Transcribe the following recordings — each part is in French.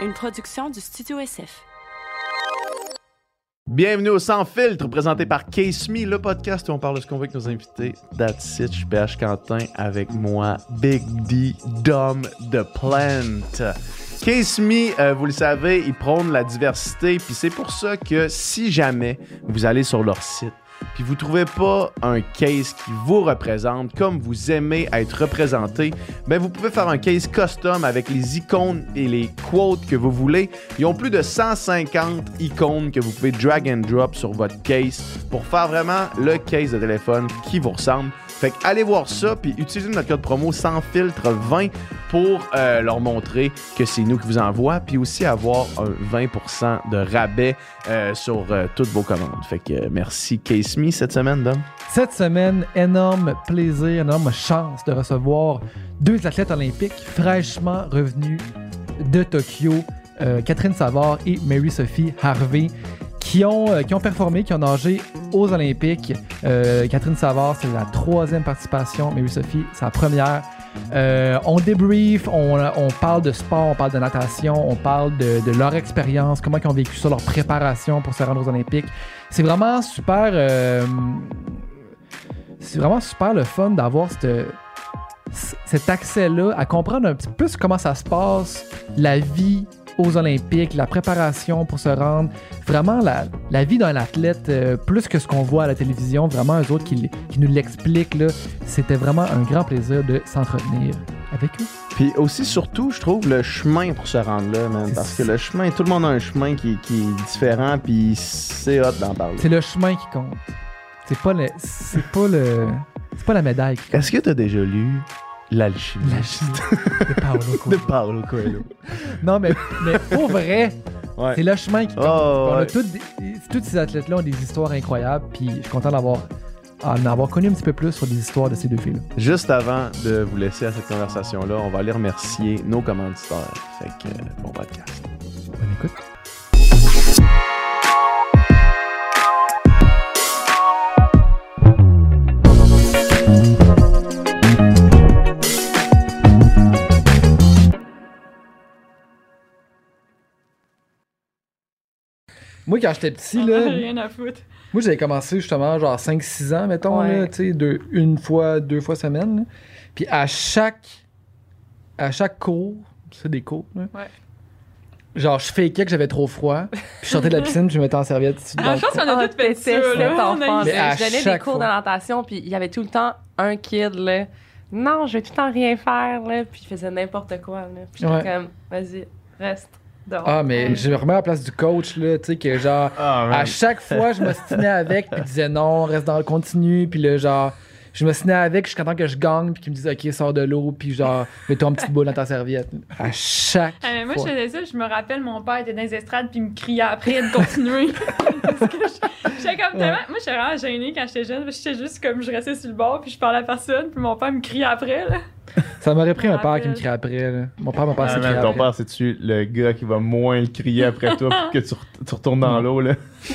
une production du Studio SF. Bienvenue au Sans Filtre, présenté par Case Me, le podcast où on parle de ce qu'on veut avec nos invités. That's it, je suis PH Quentin avec moi, Big D, Dom The Plant. Case Me, euh, vous le savez, ils prônent la diversité, puis c'est pour ça que si jamais vous allez sur leur site, puis vous trouvez pas un case qui vous représente comme vous aimez être représenté, ben vous pouvez faire un case custom avec les icônes et les quotes que vous voulez. Ils ont plus de 150 icônes que vous pouvez drag and drop sur votre case pour faire vraiment le case de téléphone qui vous ressemble. Fait que allez voir ça, puis utilisez notre code promo sans filtre 20 pour euh, leur montrer que c'est nous qui vous envoie, puis aussi avoir un 20% de rabais euh, sur euh, toutes vos commandes. Fait que merci Case Me cette semaine. Cette semaine, énorme plaisir, énorme chance de recevoir deux athlètes olympiques fraîchement revenus de Tokyo, Catherine Savard et Mary-Sophie Harvey, qui ont, euh, qui ont performé, qui ont nagé aux Olympiques. Euh, Catherine Savard, c'est la troisième participation, Mary-Sophie, c'est la première. Euh, on débrief, on, parle de sport, on parle de natation, on parle de, leur expérience, comment ils ont vécu ça, leur préparation pour se rendre aux Olympiques. C'est vraiment super. c'est vraiment super le fun d'avoir cet accès-là à comprendre un petit peu comment ça se passe, la vie aux Olympiques, la préparation pour se rendre, vraiment la, la vie d'un athlète, euh, plus que ce qu'on voit à la télévision, vraiment eux autres qui, qui nous l'expliquent, c'était vraiment un grand plaisir de s'entretenir avec eux. Puis aussi, surtout, je trouve le chemin pour se rendre là, man. Parce que le chemin, tout le monde a un chemin qui, qui est différent, puis c'est hot d'en parler. C'est le chemin qui compte. C'est pas le, c'est pas le, c'est pas la médaille. Est-ce que tu as déjà lu L'alchimie La chimie de Paolo de Coelho. Paolo Coelho? Non, mais, mais pour vrai, Ouais. c'est le chemin qui compte. Oh, On a ouais. toutes des- tous ces athlètes-là ont des histoires incroyables, puis je suis content d'avoir en avoir connu un petit peu plus sur des histoires de ces deux filles-là. Juste avant de vous laisser à cette conversation-là, on va aller remercier nos commanditaires. Fait que, euh, bon podcast. Bonne écoute. Moi, quand j'étais petit, là, Rien à foutre. moi, j'avais commencé justement genre 5-6 ans, mettons, Ouais. là, tu sais, deux- une fois, deux fois semaine. là. Puis à chaque, à chaque cours, c'est des cours, là, Ouais. genre, je fakeais que j'avais trop froid, puis je sortais de la piscine, puis je me mettais en serviette. dans Ah, je pense qu'on a Ah, tous fait ça. là. Enfant. Je donnais des cours natation, puis il y avait tout le temps un kid, là. Non, je vais tout le temps rien faire, là. Puis il faisait n'importe quoi, là. Puis j'étais Ouais. comme, vas-y, reste Ah, mais je me remets à la place du coach, là, tu sais, que genre, Ah, à chaque fois, je m'ostinais avec, puis il disait non, reste dans le continu, puis là, genre, je m'ostinais avec jusqu'à temps que je gagne, puis qu'il me disait, OK, sors de l'eau, puis genre, mets-toi une petite boule dans ta serviette. À chaque Ah, mais moi, fois. je faisais ça, je me rappelle, mon père était dans les estrades, puis il me criait après de continuer. Parce que je- j'étais comme tellement. Moi, j'étais vraiment gênée quand j'étais jeune, parce que j'étais juste comme je restais sur le bord, puis je parlais à personne, puis mon père me criait après, là. Ça m'aurait pris un père qui me crie après, là. Mon père m'a pas Ah, assez man, crié ton père, c'est-tu le gars qui va moins le crier après toi pour que tu, re- tu retournes dans l'eau, là?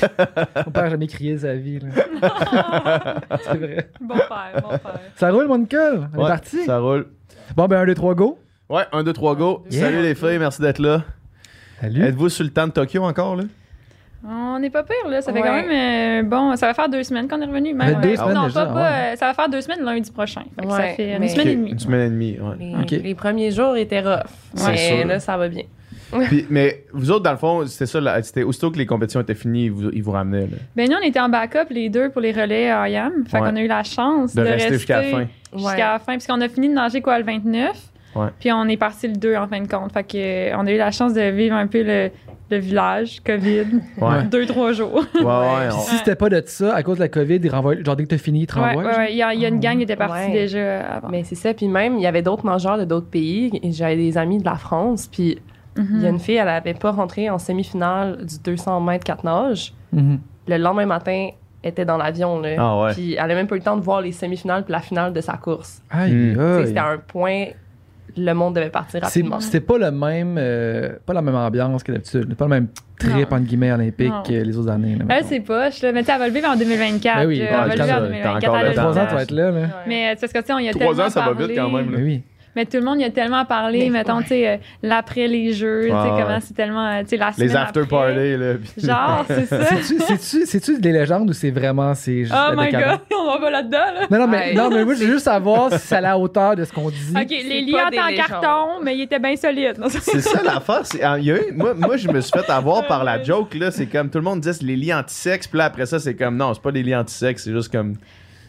Mon père a jamais crié sa vie, là. C'est vrai. Bon père, bon père. Ça roule, mon Nicole? On est Ouais, parti? Ça roule. Bon, ben, un, deux, trois, go. Ouais, 1, 2, 3, go. Yeah. Salut les filles, merci d'être là. Salut. Êtes-vous sur le temps de Tokyo encore, là? On n'est pas pire, là. Ça fait Ouais. quand même. euh, bon, ça va faire deux semaines qu'on est revenu. Même, deux euh, semaines non, déjà, pas, pas, euh, ça va faire deux semaines lundi prochain. Fait que ça fait une semaine et demie. Une semaine et demie, ouais. Les, les premiers jours étaient rough. Mais sûr. là, ça va bien. Puis, mais vous autres, dans le fond, c'était ça, c'était aussitôt que les compétitions étaient finies, ils vous, ils vous ramenaient, là. Ben, nous, on était en backup, les deux, pour les relais à IAM. Fait Ouais. qu'on a eu la chance De, de, rester jusqu'à la fin. jusqu'à Ouais. la fin, puisqu'on a fini de nager quoi le 29. Ouais. Puis on est parti le 2 en fin de compte. Fait que euh, on a eu la chance de vivre un peu le, le village COVID. Ouais. Deux, trois jours. Ouais, ouais. On- si c'était pas de ça, à cause de la COVID, ils renvoient, genre dès que t'as fini, ils te renvoient. ouais. Il y, a, il y a une gang qui était partie Ouais. déjà avant. Mais c'est ça. Puis même, il y avait d'autres nageurs de d'autres pays. J'avais des amis de la France. Puis Mhm. il y a une fille, elle avait pas rentré en demi-finale du 200 mètres 4 nages. Mhm. Le lendemain matin, elle était dans l'avion. Là. Ah ouais. Puis elle avait même pas eu le temps de voir les semi-finales puis la finale de sa course. Aïe, Hmm. Aïe. C'était un point, le monde devait partir C'est- rapidement. C'était pas le même, euh, pas la même ambiance que d'habitude. Pas le même trip Non. entre guillemets olympique Non. que les autres années. là, c'est poche, là. Mais tu sais, elle va le vivre en 2024. Ben oui, là. ouais, elle va le quand vivre en ça, 2024. t'as encore elle a le Dans le trois ans, temps. tu vas être là. là. Ouais. Mais euh, c'est parce que, tu sais, on y a Trois tellement ans, ça va parlé. vite quand même, là. Ben oui. Mais tout le monde y a tellement parlé, Mais- mettons, ouais. tu sais, euh, l'après les jeux, tu sais, comment c'est tellement, euh, tu sais, la semaine Les after après. parties, là. Genre, c'est ça. C'est-tu- des légendes ou c'est vraiment. c'est juste Oh my god, on va pas là-dedans, là. Non, non, mais, Ouais. non, mais moi, je veux juste savoir si allait à la hauteur de ce qu'on dit. Ok, les des en légendes. carton, mais ils étaient bien solides. C'est ça l'affaire. c'est- ah, il y a eu- moi, moi, je me suis fait avoir par la joke. là. C'est comme tout le monde dit c'est les lits anti-sexe. Puis là, après ça, c'est comme non, c'est pas des lits anti-sexe. C'est juste comme.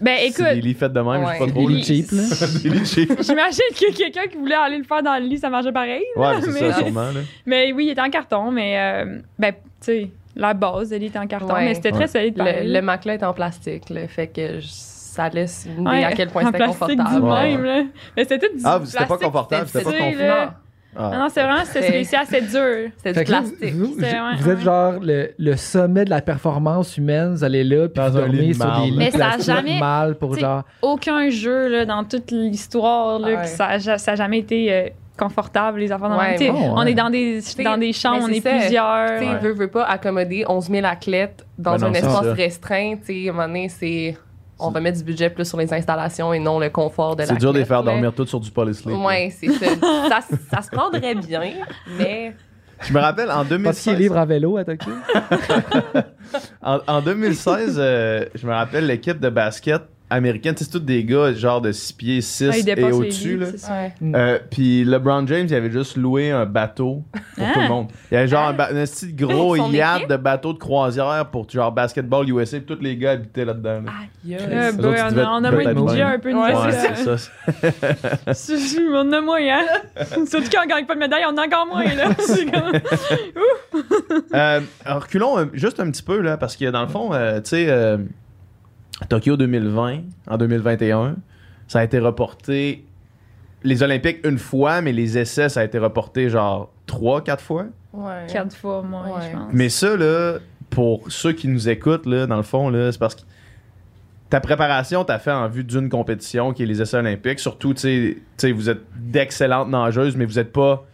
Ben c'est des écoute, lits faits de même. Je sais pas Ouais. trop. Des lits cheap, là. des lits cheap. j'imagine que quelqu'un qui voulait aller le faire dans le lit, ça marchait pareil. Ouais, c'est Mais- ça, sûrement. Là. Mais oui, il était en carton, mais euh, ben, tu sais, la base de lit était en carton, Ouais. mais c'était Ouais. très solide. pareil. Le, le matelas est en plastique, là, fait que je- ça laisse une idée Ouais, à quel point en c'était plastique confortable. du Ouais. même, là. Mais c'était tout du Ah, c'était pas confortable, c'était pas tissé, confort. là. Non, Ah. Non, non, c'est vraiment c'était C'est- spécial, c'est dur. Fait du plastique. Vous, C'est- vous- ouais, vous êtes ouais. genre le, le sommet de la performance humaine. Vous allez là, puis Dans vous dormez sur marde. des lits Mais ça a jamais- mal pour genre. Aucun jeu là, dans toute l'histoire là, Ouais. ça, a ja- ça a jamais été euh, confortable, les enfants dans Ouais, le- bon, ouais. On est dans des, dans des chambres, on est c'est ça. plusieurs. Tu sais, Ouais. veut, veut pas accommoder 11 000 athlètes dans Ben non, un c'est espace ça. restreint. Tu sais, à un moment donné, c'est... On va mettre du budget plus sur les installations et non le confort de C'est dur de les faire dormir tous sur du polysleep. Ouais, c'est ça. ça. Ça se prendrait bien, mais... Je me rappelle en Parce qu'il est 2016. libre à vélo à Tokyo. En, en 2016, euh, je me rappelle l'équipe de basket américaine. tu sais, C'est tous des gars genre de 6 pieds 6 Ah, et les au-dessus. lits, là. c'est ça. Ouais. Euh, puis LeBron James, il avait juste loué un bateau pour Ah. tout le monde. Il y avait genre un, ba- un petit gros Son yacht équipe? de bateau de croisière pour genre basketball USA. Puis tous les gars habitaient là-dedans. là. Aïe, Euh, ils on devaient a, on a moins de peut-être budget un peu de Ouais, c'est ça. C'est- c'est- On a moins, hein? Surtout quand on gagne pas de médaille, on a encore moins, là. C'est comme- Euh, alors, reculons un- juste un petit peu, là, parce que dans le fond, euh, tu sais, euh, Tokyo 2020, en 2021, ça a été reporté. Les Olympiques une fois, mais les essais, ça a été reporté genre trois, quatre fois. Ouais. Quatre fois moins, Ouais. je pense. Mais ça, là, pour ceux qui nous écoutent, là, dans le fond, là, c'est parce que ta préparation, t'as fait en vue d'une compétition qui est les essais olympiques. Surtout, tu sais- tu sais, vous êtes d'excellentes nageuses, mais vous êtes pas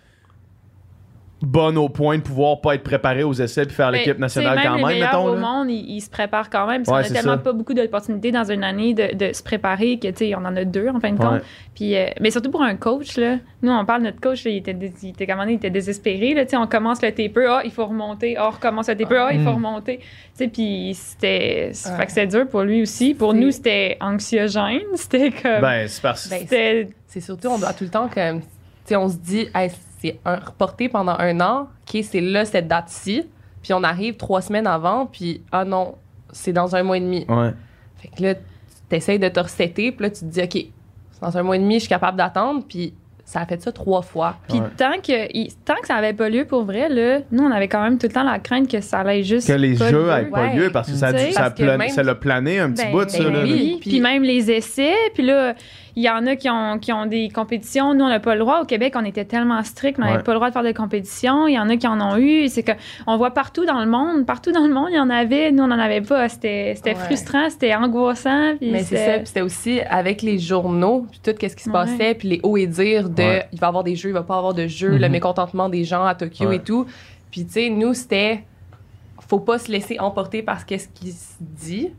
bonne au point de pouvoir pas être préparé aux essais puis faire Mais, l'équipe nationale même quand les même, mettons. au là. monde, ils, ils se préparent quand même. Parce Ouais, qu'on a tellement ça. pas beaucoup d'opportunités dans une année de, de se préparer que, tu sais, on en a deux en fin de Ouais. compte. Puis, euh, mais surtout pour un coach, là. Nous, on parle de notre coach, là, il était, il était, comment dire, il était désespéré, là. Tu sais, on commence le TPE, ah, il faut remonter. Ah, on recommence le TPE, ah, il faut remonter. Tu sais, puis c'était. Ouais. Fait que c'était dur pour lui aussi. Pour nous, c'était anxiogène. C'était comme. Ben, c'est parce Ben, surtout, on doit tout le temps comme. Tu sais, on se dit, Hey, c'est un, reporté pendant un an, OK, c'est là, cette date-ci. Puis on arrive trois semaines avant, puis ah non, c'est dans un mois et demi. Ouais. Fait que là, tu essayes de te resetter, puis là, tu te dis, OK, c'est dans un mois et demi, je suis capable d'attendre, puis ça a fait ça trois fois. Puis Ouais. tant, que, tant que ça avait pas lieu pour vrai, là, nous, on avait quand même tout le temps la crainte que ça allait juste. Que les pas jeux n'aient pas Ouais. lieu parce que ça, a dû- ça, a parce que plan- même- ça l'a plané un petit Ben, bout, ça. ben là, oui. Puis- Puis même les essais, puis là, il y en a qui ont, qui ont des compétitions. Nous, on n'a pas le droit. Au Québec, on était tellement strict, on n'avait Ouais. pas le droit de faire de compétitions. Il y en a qui en ont eu. C'est que on voit partout dans le monde, partout dans le monde, il y en avait. Nous, on n'en avait pas. C'était c'était Ouais. frustrant, c'était angoissant. puis Mais c'est ça, c'était- puis c'était aussi avec les journaux, puis tout ce qui se Ouais. passait, puis les hauts et dire de Ouais. il va y avoir des jeux, il va pas avoir de jeux, Mhm. le mécontentement des gens à Tokyo Ouais. et tout. Puis tu sais, nous, c'était faut pas se laisser emporter par ce qu'est-ce qui se dit.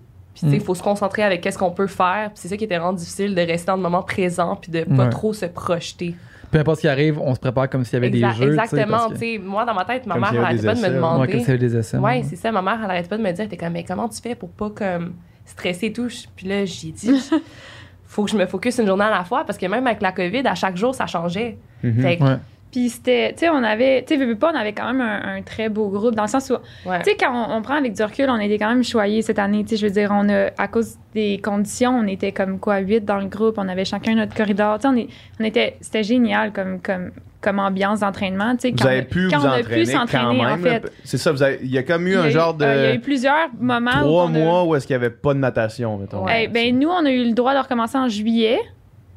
Puis sais, Mhm. faut se concentrer avec qu'est-ce qu'on peut faire. Puis c'est ça qui était vraiment difficile de rester dans le moment présent puis de pas Ouais. trop se projeter. Peu importe ce qui arrive, on se prépare comme s'il y avait Exact- des jeux. exactement, parce que- moi dans ma tête, ma Comme mère avait elle des arrêtait pas de me ouais. Ouais, demander. comme s'il y avait des essais. Ouais, c'est ça. Ma mère, elle arrête pas de me dire, t'es comme, mais comment tu fais pour pas comme stresser et tout? Puis là, j'ai dit, faut que je me focus une journée à la fois parce que même avec la COVID, à chaque jour, ça changeait. Mhm. Fait que, Ouais. Puis c'était, tu sais, on avait, tu sais, pas, on avait quand même un, un très beau groupe dans le sens où, ouais. tu sais, quand on, on prend avec du recul, on était quand même choyés cette année. Tu sais, je veux dire, on a, à cause des conditions, on était comme quoi, huit dans le groupe, on avait chacun notre corridor. Tu sais, on, est, on était, c'était génial comme, comme, comme ambiance d'entraînement. Tu sais, Vous quand avez on a- pu quand vous on a pu entraîner quand s'entraîner, en fait. C'est ça, vous avez- il y a comme eu a un genre de euh, il y a eu plusieurs moments où trois a- mois où est-ce qu'il n'y avait pas de natation, mettons. Ouais. Eh ben, nous, on a eu le droit de recommencer en juillet.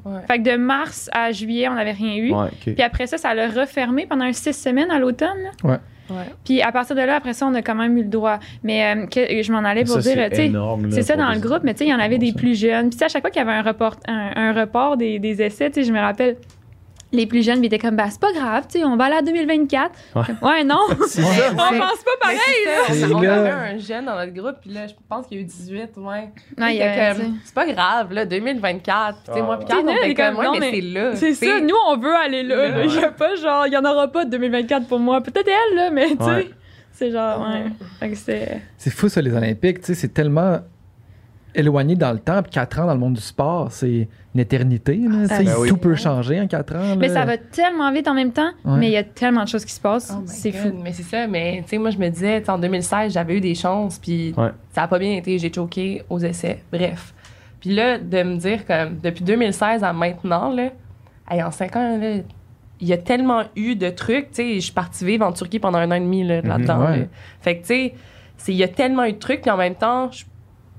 Ouais. Fait que de mars à juillet, on n'avait rien eu. Ouais. Puis après ça, ça l'a refermé pendant un six semaines à l'automne. là. Ouais. Puis à partir de là, après ça, on a quand même eu le droit. Mais euh, que- je m'en allais pour Ça, dire, c'est tu sais, énorme, là, c'est ça dans le groupe, mais tu sais, il y en avait des ça. plus jeunes. Puis tu sais, à chaque fois qu'il y avait un report, un, un report des, des essais, tu sais, je me rappelle, les plus jeunes, ils étaient comme, bah, c'est pas grave, tu sais, on va aller à 2024. Ouais. Ouais, non. C'est Ouais. ça. on pense pas pareil, là. On avait un jeune dans notre groupe, puis là, je pense qu'il y a eu 18, ouais. Ouais, Il il y était a- comme, c'est pas grave, là, 2024. Tu sais, moi, puis quand on nous, on était est comme, comme, ouais, non, mais mais c'est là. C'est ça, nous, on veut aller là. Il y a pas genre, il y en aura pas de 2024 pour moi. Peut-être elle, là, mais tu sais, Ouais. c'est genre, ouais. C'est fou ça, les Olympiques. Tu sais, c'est tellement éloigné dans le temps. Puis 4 ans dans le monde du sport, c'est une éternité. là. sais, Ben oui. Tout peut changer en 4 ans. Mais ça va tellement vite en même temps, Ouais. mais il y a tellement de choses qui se passent. Oh c'est fou. Mais c'est ça, mais tu sais, moi, je me disais, en 2016, j'avais eu des chances, puis Ouais. ça a pas bien été, j'ai choqué aux essais. Bref. Puis là, de me dire que depuis 2016 à maintenant, là, hey, en 5 ans, là, il y a tellement eu de trucs, tu sais, je suis partie vivre en Turquie pendant un an et demi là, là-dedans. ouais. là. Fait que, tu sais, c'est- il y a tellement eu de trucs, puis en même temps, je-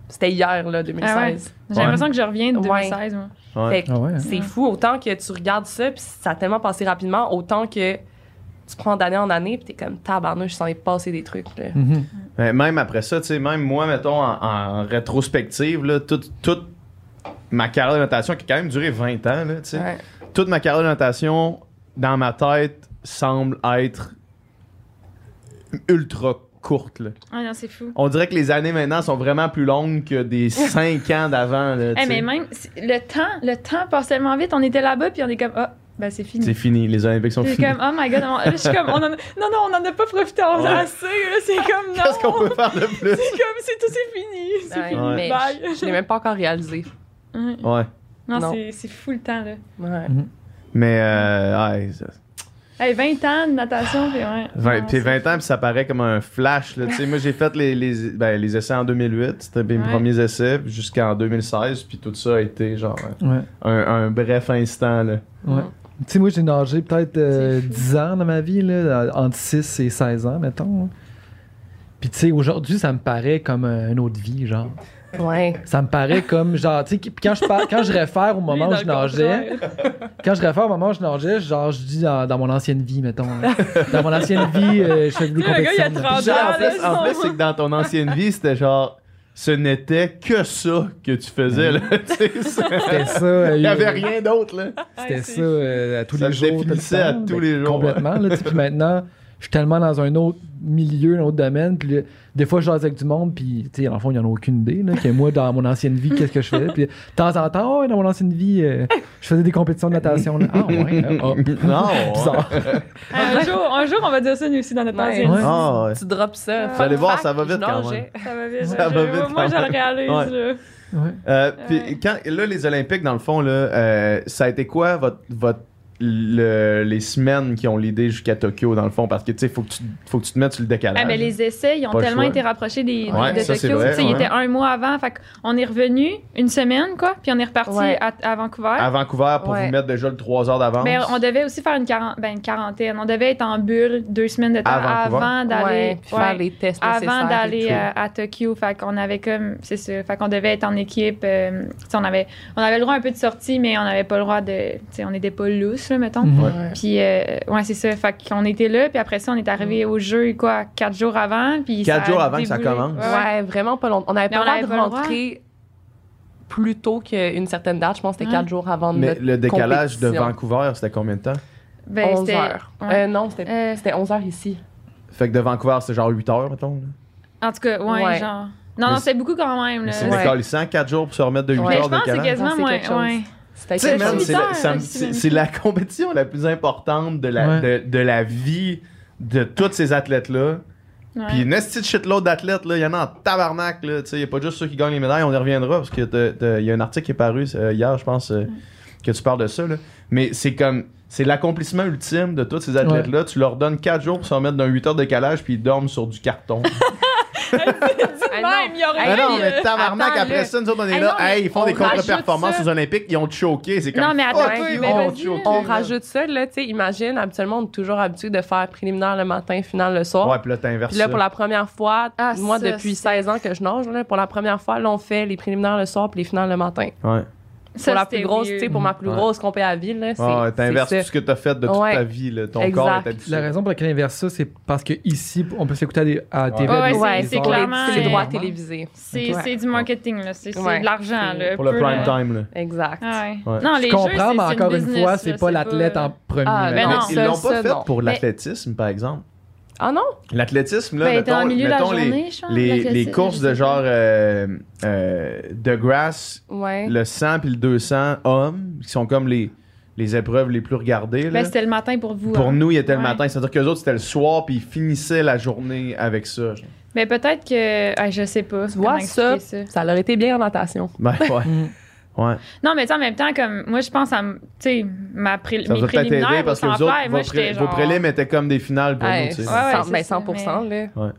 c'était hier, là, 2016. J'ai l'impression que je reviens de Ouais. 2016, moi. Ouais. Fait que Ah ouais, hein? c'est fou, autant que tu regardes ça, puis ça a tellement passé rapidement, autant que tu prends d'année en année, puis t'es comme tabarnouche, s'en est passé des trucs. Là. Mhm. Mais même après ça, tu sais, même moi, mettons, en, en rétrospective, là, toute, toute ma carrière de natation qui a quand même duré 20 ans, là, tu sais, Ouais. toute ma carrière de natation, dans ma tête, semble être ultra courte. Là. Ah non, c'est fou. On dirait que les années maintenant sont vraiment plus longues que des 5 ans d'avant. là, tu Eh, mais même, le temps, le temps passe tellement vite. On était là-bas, puis on est comme, ah, ben c'est fini. C'est fini, les Olympiques sont C'est finis. comme, oh my god, on- je suis comme, on en a- non, non, on en a pas profité en Ouais. assez, là. C'est comme, non. Qu'est-ce qu'on peut faire de plus? C'est comme, c'est tout, c'est fini. C'est Ouais, fini. Ouais. mais Bye. je, je l'ai même pas encore réalisé. Ouais. Non, Non. c'est- c'est fou le temps, là. Ouais. Mais, euh, Hey, 20 ans de natation, puis ouais. 20, Non, puis c'est 20 ans, puis ça paraît comme un flash. Là. Tu sais, moi, j'ai fait les, les, ben, les essais en 2008. C'était mes Ouais. premiers essais puis jusqu'en 2016. Puis tout ça a été genre Ouais. un, un bref instant. Là. Ouais. Tu sais, moi, j'ai nagé peut-être euh, C'est fou. 10 ans dans ma vie, là, entre 6 et 16 ans, mettons. Puis, tu sais, aujourd'hui, ça me paraît comme euh, une autre vie, genre. Ouais. Ça me paraît comme, genre, tu sais, quand je, par- quand je réfère au moment où je nageais, quand je réfère au moment où je nageais, genre, je dis dans, dans mon ancienne vie, mettons. là. Dans mon ancienne vie, euh, je faisais des compétitions. 30 Puis genre, en sont- c'est que dans ton ancienne vie, c'était genre. Ce n'était que ça que tu faisais. Ça- C'était ça. euh, Il n'y avait rien d'autre. là. C'était ça euh, à tous Ça les jours. le définissait à tous les jours, Complètement. Là, tu sais, puis maintenant, je suis tellement dans un autre milieu, un autre domaine. Puis des fois, je jase avec du monde. Puis, tu sais, dans le fond, ils n'en ont aucune idée. Là, que moi, dans mon ancienne vie, qu'est-ce que je faisais. Puis, de temps en temps, oh, dans mon ancienne vie, euh, je faisais des compétitions de natation. Là. Ah, ouais. euh, ah. Non. Bizarre. un, jour, un jour, on va dire ça nous aussi dans notre Ouais. ancienne Ouais. vie. Ah, ouais. Tu drops ça. Vous allez voir, ça va vite quand. Ça va vite. Ça je- va vite moi, je le réalise. Ouais. là. Ouais. Euh, puis quand là les Olympiques dans le fond là, euh, ça a été quoi votre votre le- les semaines qui ont l'idée jusqu'à Tokyo dans le fond parce que tu sais faut que tu faut que tu te mettes sur le décalage. Ah, mais les essais, ils ont tellement été rapprochés des, Ouais, de ça, Tokyo. vrai, Ils étaient un mois avant. Fait qu'on est revenu une semaine, quoi, puis on est reparti Ouais. à, à Vancouver. à Vancouver pour Ouais. vous mettre déjà le 3 heures d'avance. Ben, on devait aussi faire une, ben, une quarantaine. On devait être en bulle deux semaines de temps avant d'aller. Ouais, puis ouais, faire les tests avant d'aller tout. à, à Tokyo. Fait qu'on avait comme. C'est ça. Fait qu'on devait être en équipe. euh, on, avait, on avait le droit un peu de sortie, mais on n'avait pas le droit de. Tu sais, on n'était pas loose, là, mettons. Mhm. Puis, euh, ouais, c'est ça. Fait qu'on était là, puis après ça, on est arrivé au jeu, quoi, quatre jours avant. Puis Quatre jours avant que ça déboulé. commence? Ouais, ouais. Vraiment pas longtemps. On n'avait Mais pas le avait droit de rentrer plus tôt qu'une certaine date. Je pense que c'était Ouais. quatre jours avant Mais notre le décalage de. Vancouver, c'était combien de temps? Ben, 11 c'était- heures. ouais. Euh, non, c'était Euh, c'était 11 heures ici. Fait que de Vancouver, c'était genre 8 heures mettons. là. En tout cas, ouais, Ouais. genre. Non, Mais non, c'est- c'était beaucoup quand même. Mais c'est décalissant 4 jours pour se remettre de 8 Ouais. Mais heures je de pense que c'est quasiment c'est moins. C'est la, compétition la plus importante de la, Ouais. de, de la vie de tous ces athlètes-là. Puis une esti de shitload d'athlètes, là, il y en a en tabarnak, là. Tu sais, il n'y a pas juste ceux qui gagnent les médailles, on y reviendra, parce qu'il y a un article qui est paru euh, hier, je pense, euh, que tu parles de ça, là. Mais c'est comme, c'est l'accomplissement ultime de tous ces athlètes-là. Tu leur donnes 4 jours pour s'en mettre d'un 8 heures de décalage, puis ils dorment sur du carton. Ah, non. Même, il y aurait Ah non, eu, mais euh, tabarnak, attends, après ça, nous autres, on est Ah là, non, mais hey, ils font on des rajoute contre-performances ça. aux Olympiques, ils ont choqué. C'est comme, Non, mais attends, mais ils vas-y, On là. rajoute ça, là, tu sais, imagine, habituellement, on est toujours habitué de faire préliminaire le matin, final le soir. Ouais, puis là, t'inverses Puis là, ça. pour la première fois, Ah, moi, ça, depuis c'est- 16 ans que je nage, là, pour la première fois, là, on fait les préliminaires le soir puis les finales le matin. Ouais. Ça, pour la plus grosse, tu sais, pour ma plus Ouais. grosse compé à vie, là, c'est. Ah ouais, t'inverses c'est tout ce que t'as fait de toute Ouais. ta vie. Là. Ton Exact. corps est habitué. La raison pour laquelle inverse ça, c'est parce que ici, on peut s'écouter à, des- à. Ouais, ouais, des- Ouais, des c'est clairement, c'est les droits télévisés. C'est Ouais. c'est du marketing, là. C'est c'est Ouais. de l'argent, là. Pour le prime time. Là. Exact. Ouais. Ouais. Non, les Je comprends, mais encore une fois, c'est pas l'athlète en premier. Ah, Mais non, ils l'ont pas fait pour l'athlétisme, par exemple. Ah non? L'athlétisme, là, Ben, mettons, en milieu de la mettons les, journée, je pense, les, l'athlétisme, les courses de genre euh, euh, de grass, Ouais. le 100 puis le 200 hommes, qui sont comme les, les épreuves les plus regardées. Là. Ben, c'était le matin pour vous. Pour hein. nous, il était le matin. C'est-à-dire qu'eux autres, c'était le soir, puis ils finissaient la journée avec ça. genre. Mais peut-être que. ah, je sais pas. Tu vois, ça, ça leur été bien en natation. Ben, ouais. Ouais. Non, mais tu sais, en même temps, comme. Moi, je pense à. m- Tu sais, ma pré- Ça mes préliminaires parce que vous 100 autres, fly, moi, vos, pré- j'étais vos genre. prélims étaient comme des finales pour Ouais, nous. tu sais. Ouais, ouais, cent- c'est ben, ça, 100%, là.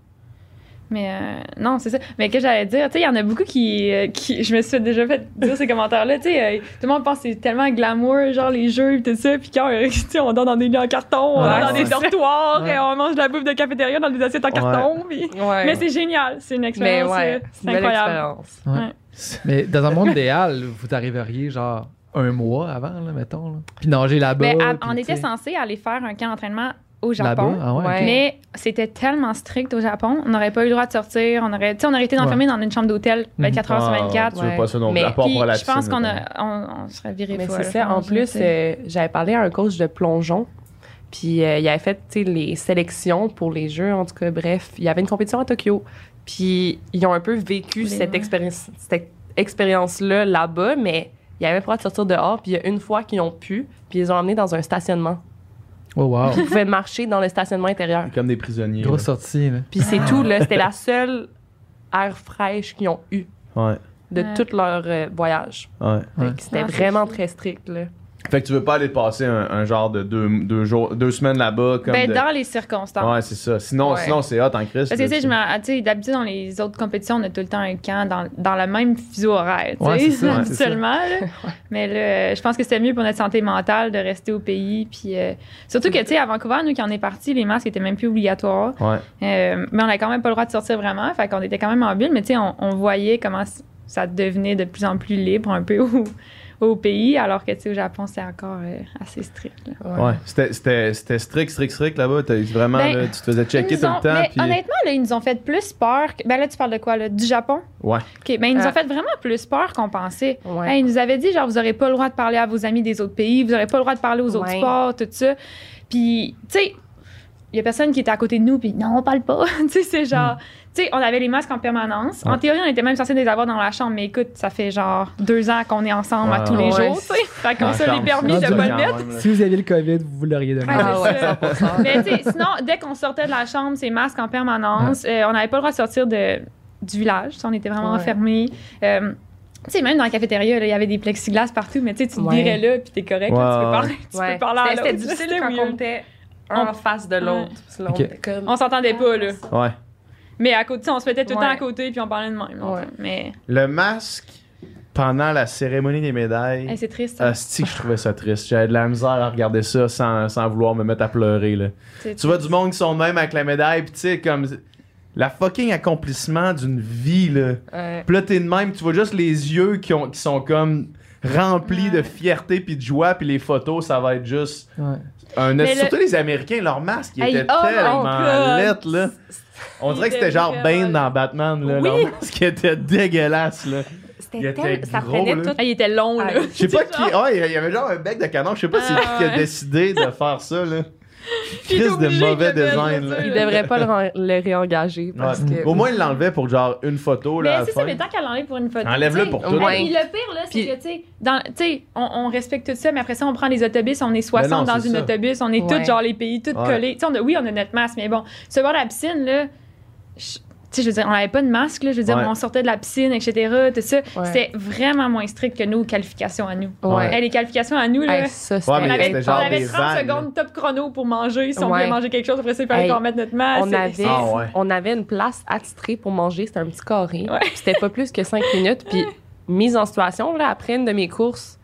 Mais euh, non, c'est ça. Mais que j'allais dire, tu sais, il y en a beaucoup qui, euh, qui. Je me suis déjà fait dire ces commentaires-là. Tu sais, euh, tout le monde pense que c'est tellement glamour, genre les jeux et tout ça. Puis quand, euh, tu sais, on dort dans des lits en carton, on dort dans ouais. des dortoirs, Ouais. et on mange de la bouffe de cafétéria dans des assiettes en carton. puis- Ouais. Mais c'est génial. C'est une Mais expérience. ouais, c'est une belle incroyable. expérience. Mais dans un monde idéal, vous arriveriez genre un mois avant, là, mettons. Là. Puis nager là-bas. Mais à- puis, on était censé aller faire un camp d'entraînement au. Japon. Ah ouais, Ouais. ok. Mais c'était tellement strict au Japon, on n'aurait pas eu le droit de sortir, on aurait, tu sais, on aurait été enfermés dans une chambre d'hôtel 24 heures sur Ah, 24. Tu veux Ouais. pas ça non plus, Mais- à part Puis pour la je pense qu'on on, on serait viré Mais c'est ça. En plus, euh, j'avais parlé à un coach de plongeon. Puis euh, il avait fait les sélections pour les jeux. En tout cas, bref, il y avait une compétition à Tokyo. Puis ils ont un peu vécu cette, ouais. expérience, cette expérience-là là-bas, mais il y avait pas le droit de sortir dehors. Puis il y a une fois qu'ils ont pu, puis ils les ont emmenés dans un stationnement. Oh, wow. Ils pouvaient marcher dans le stationnement intérieur. Comme des prisonniers. Grosse sortie. Là. Puis c'est tout, là. C'était la seule air fraîche qu'ils ont eu Ouais, de Ouais. tout leur euh, voyage. ouais. C'était Ah, vraiment très strict, là. Fait que tu veux pas aller passer un, un genre de deux, deux jours, deux semaines là-bas comme Ben, de- dans les circonstances. Ouais, c'est ça. Sinon, Ouais. sinon c'est hot en Christ. Parce que, tu sais, je me- tu sais, d'habitude, dans les autres compétitions, on a tout le temps un camp dans, dans le même fuseau horaire, tu sais, habituellement. là. Mais là, je pense que c'était mieux pour notre santé mentale de rester au pays. Puis, euh, surtout que, tu sais, à Vancouver, nous, quand on est partis, les masques étaient même plus obligatoires. Ouais. Euh, mais on n'a quand même pas le droit de sortir vraiment. Fait qu'on était quand même en bulle. Mais, tu sais, on, on voyait comment ça devenait de plus en plus libre un peu au, pays. Alors que, tu sais, au Japon, c'est encore euh, assez strict. là. Ouais. C'était- C'était c'était strict, strict, strict là-bas. T'as- Vraiment, Ben, là, tu te faisais checker tout ont- le temps. mais puis- honnêtement, là, ils nous ont fait plus peur. Que... Ben là, tu parles de quoi, là? Du Japon? Ouais. OK, ben ils nous Ah. ont fait vraiment plus peur qu'on pensait. Ouais. Hey, ils nous avaient dit, genre, vous n'aurez pas le droit de parler à vos amis des autres pays, vous n'aurez pas le droit de parler aux autres sports, tout ça. Puis, tu sais, il y a personne qui était à côté de nous, puis non, on parle pas. tu sais, c'est genre, Hmm. Tu sais, on avait les masques en permanence. En théorie, on était même censé les avoir dans la chambre, mais écoute, ça fait genre deux ans qu'on est ensemble à Ouais. tous les Ouais. jours, tu sais. Fait qu'on se l'est permis de pas le mettre. Même. Si vous aviez le COVID, vous l'auriez donné. Ah, Ah ouais, ça. 100%. Mais tu sais, sinon, dès qu'on sortait de la chambre, c'est masques en permanence. Euh, on n'avait pas le droit de sortir de, du village. On était vraiment Ouais. enfermés. Euh, tu sais, même dans la cafétéria, il y avait des plexiglas partout, mais tu sais, tu te virais là, puis t'es correct. là, tu peux parler, tu Ouais. peux parler à C'était- C'était l'autre. difficile quand on était un en face de l'autre. On s'entendait pas, là. Ouais. Mais à côté, on se mettait tout le Ouais. temps à côté, puis on parlait de même. là. Ouais. Mais Le masque pendant la cérémonie des médailles. hey, c'est triste. hein. Asti que je trouvais ça triste. J'avais de la misère à regarder ça sans, sans vouloir me mettre à pleurer. Là. Tu vois du monde qui sont de même avec la médaille, pis tu sais, comme la fucking accomplissement d'une vie, là. Ouais. Pis là, t'es de même, tu vois juste les yeux qui, ont, qui sont comme remplis de fierté puis de joie, puis les photos, ça va être juste Ouais. un... Mais le- Surtout les Américains, leurs masques, ils Hey, étaient oh tellement God! lettres, là. On dirait que c'était genre Bane dans Batman, là. Oui. Leur masque était dégueulasse, là. Il C'était était tel- ça gros, prenait là. tout. Ah, il était long, là. Ah, Je sais pas C'est qui... Ouais, il y avait genre un bec de canon, je sais pas c'est Ah, qui qui a décidé de faire ça, là. Crise de mauvais design, là. Il devrait pas le, réengager parce Ouais. que. Au moins, il l'enlevait pour genre une photo, là, Mais c'est ça, mais tant qu'elle l'enlève pour une photo. Enlève-le pour tout. Ouais. Puis le pire, là, c'est Puis- que, tu sais, on, on respecte tout ça, mais après ça, on prend les autobus, on est 60 non, dans c'est une ça. autobus, on est Ouais. tous, genre, les pays, tous Ouais. collés. On a- oui, on a notre masque, mais bon, se voir la piscine, là, je- tu sais, je veux dire, on n'avait pas de masque, là, je veux dire, Ouais. on sortait de la piscine, etc., tout ça. Ouais. C'était vraiment moins strict que nos qualifications à nous. Ouais. Hey, les qualifications à nous, là, Hey, ça, Ouais, c'était mais on avait, on avait des 30 vagues, secondes top chrono pour manger. Si on voulait manger quelque chose, après ça, il fallait Hey, qu'on mette notre masque. on avait, Ah ouais. on avait une place attitrée pour manger, c'était un petit carré. C'était pas plus que cinq minutes. Puis, mise en situation, là, après une de mes courses,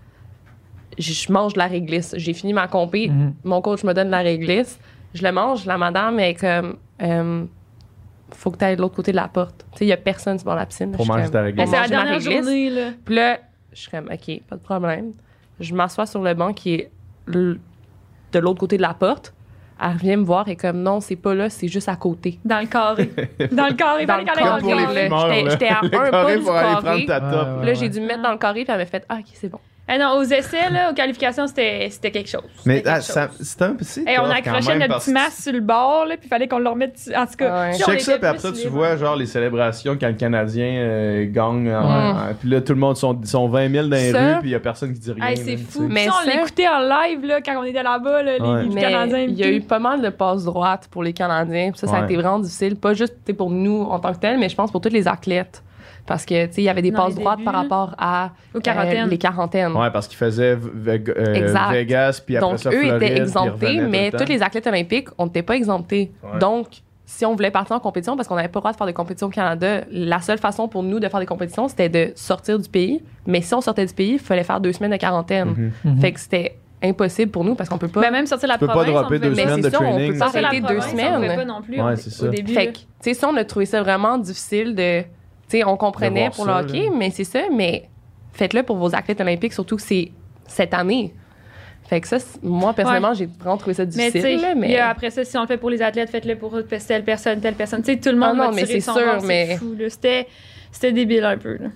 je mange de la réglisse. J'ai fini ma compé, Mhm. mon coach me donne de la réglisse. Je le mange, la madame est comme, euh, faut que tu ailles de l'autre côté de la porte. Tu sais, il y a personne sur le bord de la piscine. Pour manger ta réglisse. Mais c'est la dernière réglisse. journée, là. Puis là, je suis comme, OK, pas de problème. Je m'assois sur le banc qui est de l'autre côté de la porte. Elle revient me voir et comme, non, c'est pas là, c'est juste à côté. Dans le carré. Dans le carré, Dans le carré. dans le. J'étais- à Le un pas du carré. prendre ta Ouais, top. ouais. Là, j'ai dû me mettre dans le carré, puis elle m'a fait, ah, OK, c'est bon. Eh non, aux essais, là, aux qualifications, c'était c'était quelque chose. Mais C'était ah, ça- c'était un petit. Hey, on accrochait notre petit que- masque sur le bord, là, puis il fallait qu'on le remette. En tout cas, Ouais. puis on Check ça, puis après plus ça, tu vois genre les célébrations quand le Canadien euh, gagne. en- Ouais. en- Puis là, tout le monde sont, sont 20 000 dans les Ça- rues, puis il y a personne qui dit rien. Hey, c'est fou. Mais Mais on ça- l'écoutait en live là, quand on était là-bas, là, les, Ouais. Canadiens. il y a eu pas mal de passes droites pour les Canadiens. Ça, ça a Ouais. été vraiment difficile. Pas juste pour nous en tant que tel, mais je pense pour tous les athlètes. Parce que, tu sais, il y avait des passes droites débuts, par rapport à Aux quarantaines. euh, les quarantaines. Ouais, parce qu'il faisait v- v- euh. Vegas, puis après Donc, ça, eux Floride, étaient exemptés, mais le tous les athlètes olympiques, on n'était pas exemptés. Ouais. Donc, si on voulait partir en compétition, parce qu'on n'avait pas le droit de faire des compétitions au Canada, la seule façon pour nous de faire des compétitions, c'était de sortir du pays. Mais si on sortait du pays, il fallait faire deux semaines de quarantaine. Mhm. Mhm. Fait que c'était impossible pour nous parce qu'on peut pas. Ben, même sortir la Tu peux pas province. dropper on deux mais semaines c'est de ça, on peut pas Sortir la arrêter deux province, On pouvait semaines. pas non plus Ouais, on- c'est ça. au début. Fait que, tu sais, ça, on a trouvé ça vraiment difficile de. Sais, on comprenait pour ça, le hockey, là. mais c'est ça, mais faites-le pour vos athlètes olympiques, surtout que c'est cette année. Fait que ça, moi, personnellement, j'ai vraiment trouvé ça difficile. là, mais a après ça, si on le fait pour les athlètes, faites-le pour telle personne, telle personne. Tu sais, tout le monde Ah non, va mais tirer c'est son sûr, bord, mais- c'est fou. là. C'était c'était débile un peu. Là.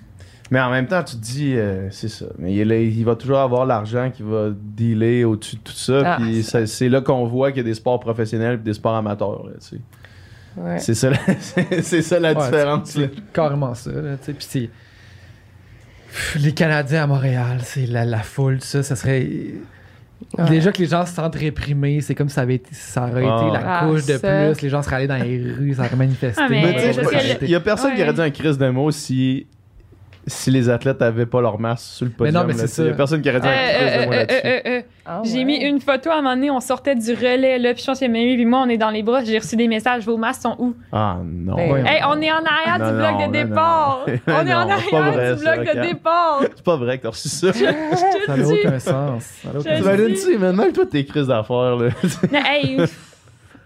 Mais en même temps, tu te dis, euh, c'est ça. Mais il, est- il va toujours avoir l'argent qui va dealer au-dessus de tout ça. Ah, puis c'est là qu'on voit qu'il y a des sports professionnels et des sports amateurs. là, tu sais. Ouais. C'est ça, la- c'est c'est ça la Ouais, différence. C'est carrément ça. Là, tu sais. Puis Les Canadiens à Montréal, c'est la, la foule, ça, ça serait. Ouais. Déjà que les gens se sentent réprimés, c'est comme si ça, avait été, ça aurait Ah. été la Ah, couche de ça. plus, les gens seraient allés dans les rues, ça aurait manifesté. Ah, mais Mais il y a personne qui aurait dit un crise de mots si, si les athlètes avaient pas leur masque sur le podium. non, mais c'est. Il y a personne qui aurait dit Euh, euh, euh, là-dessus. euh, euh, Ah, J'ai ouais. mis une photo à un moment donné, on sortait du relais, là, puis je pense qu'il y a puis moi, on est dans les bras, j'ai reçu des messages, vos masques sont où? Ah non. Ben. Hey, on est en arrière Non, du bloc non, de départ! On est en arrière vrai, du bloc de départ! C'est pas vrai que t'as reçu ça. Ça n'a aucun sens. Tu sais, même toi, tes crises d'affaires. là. Mais, hey,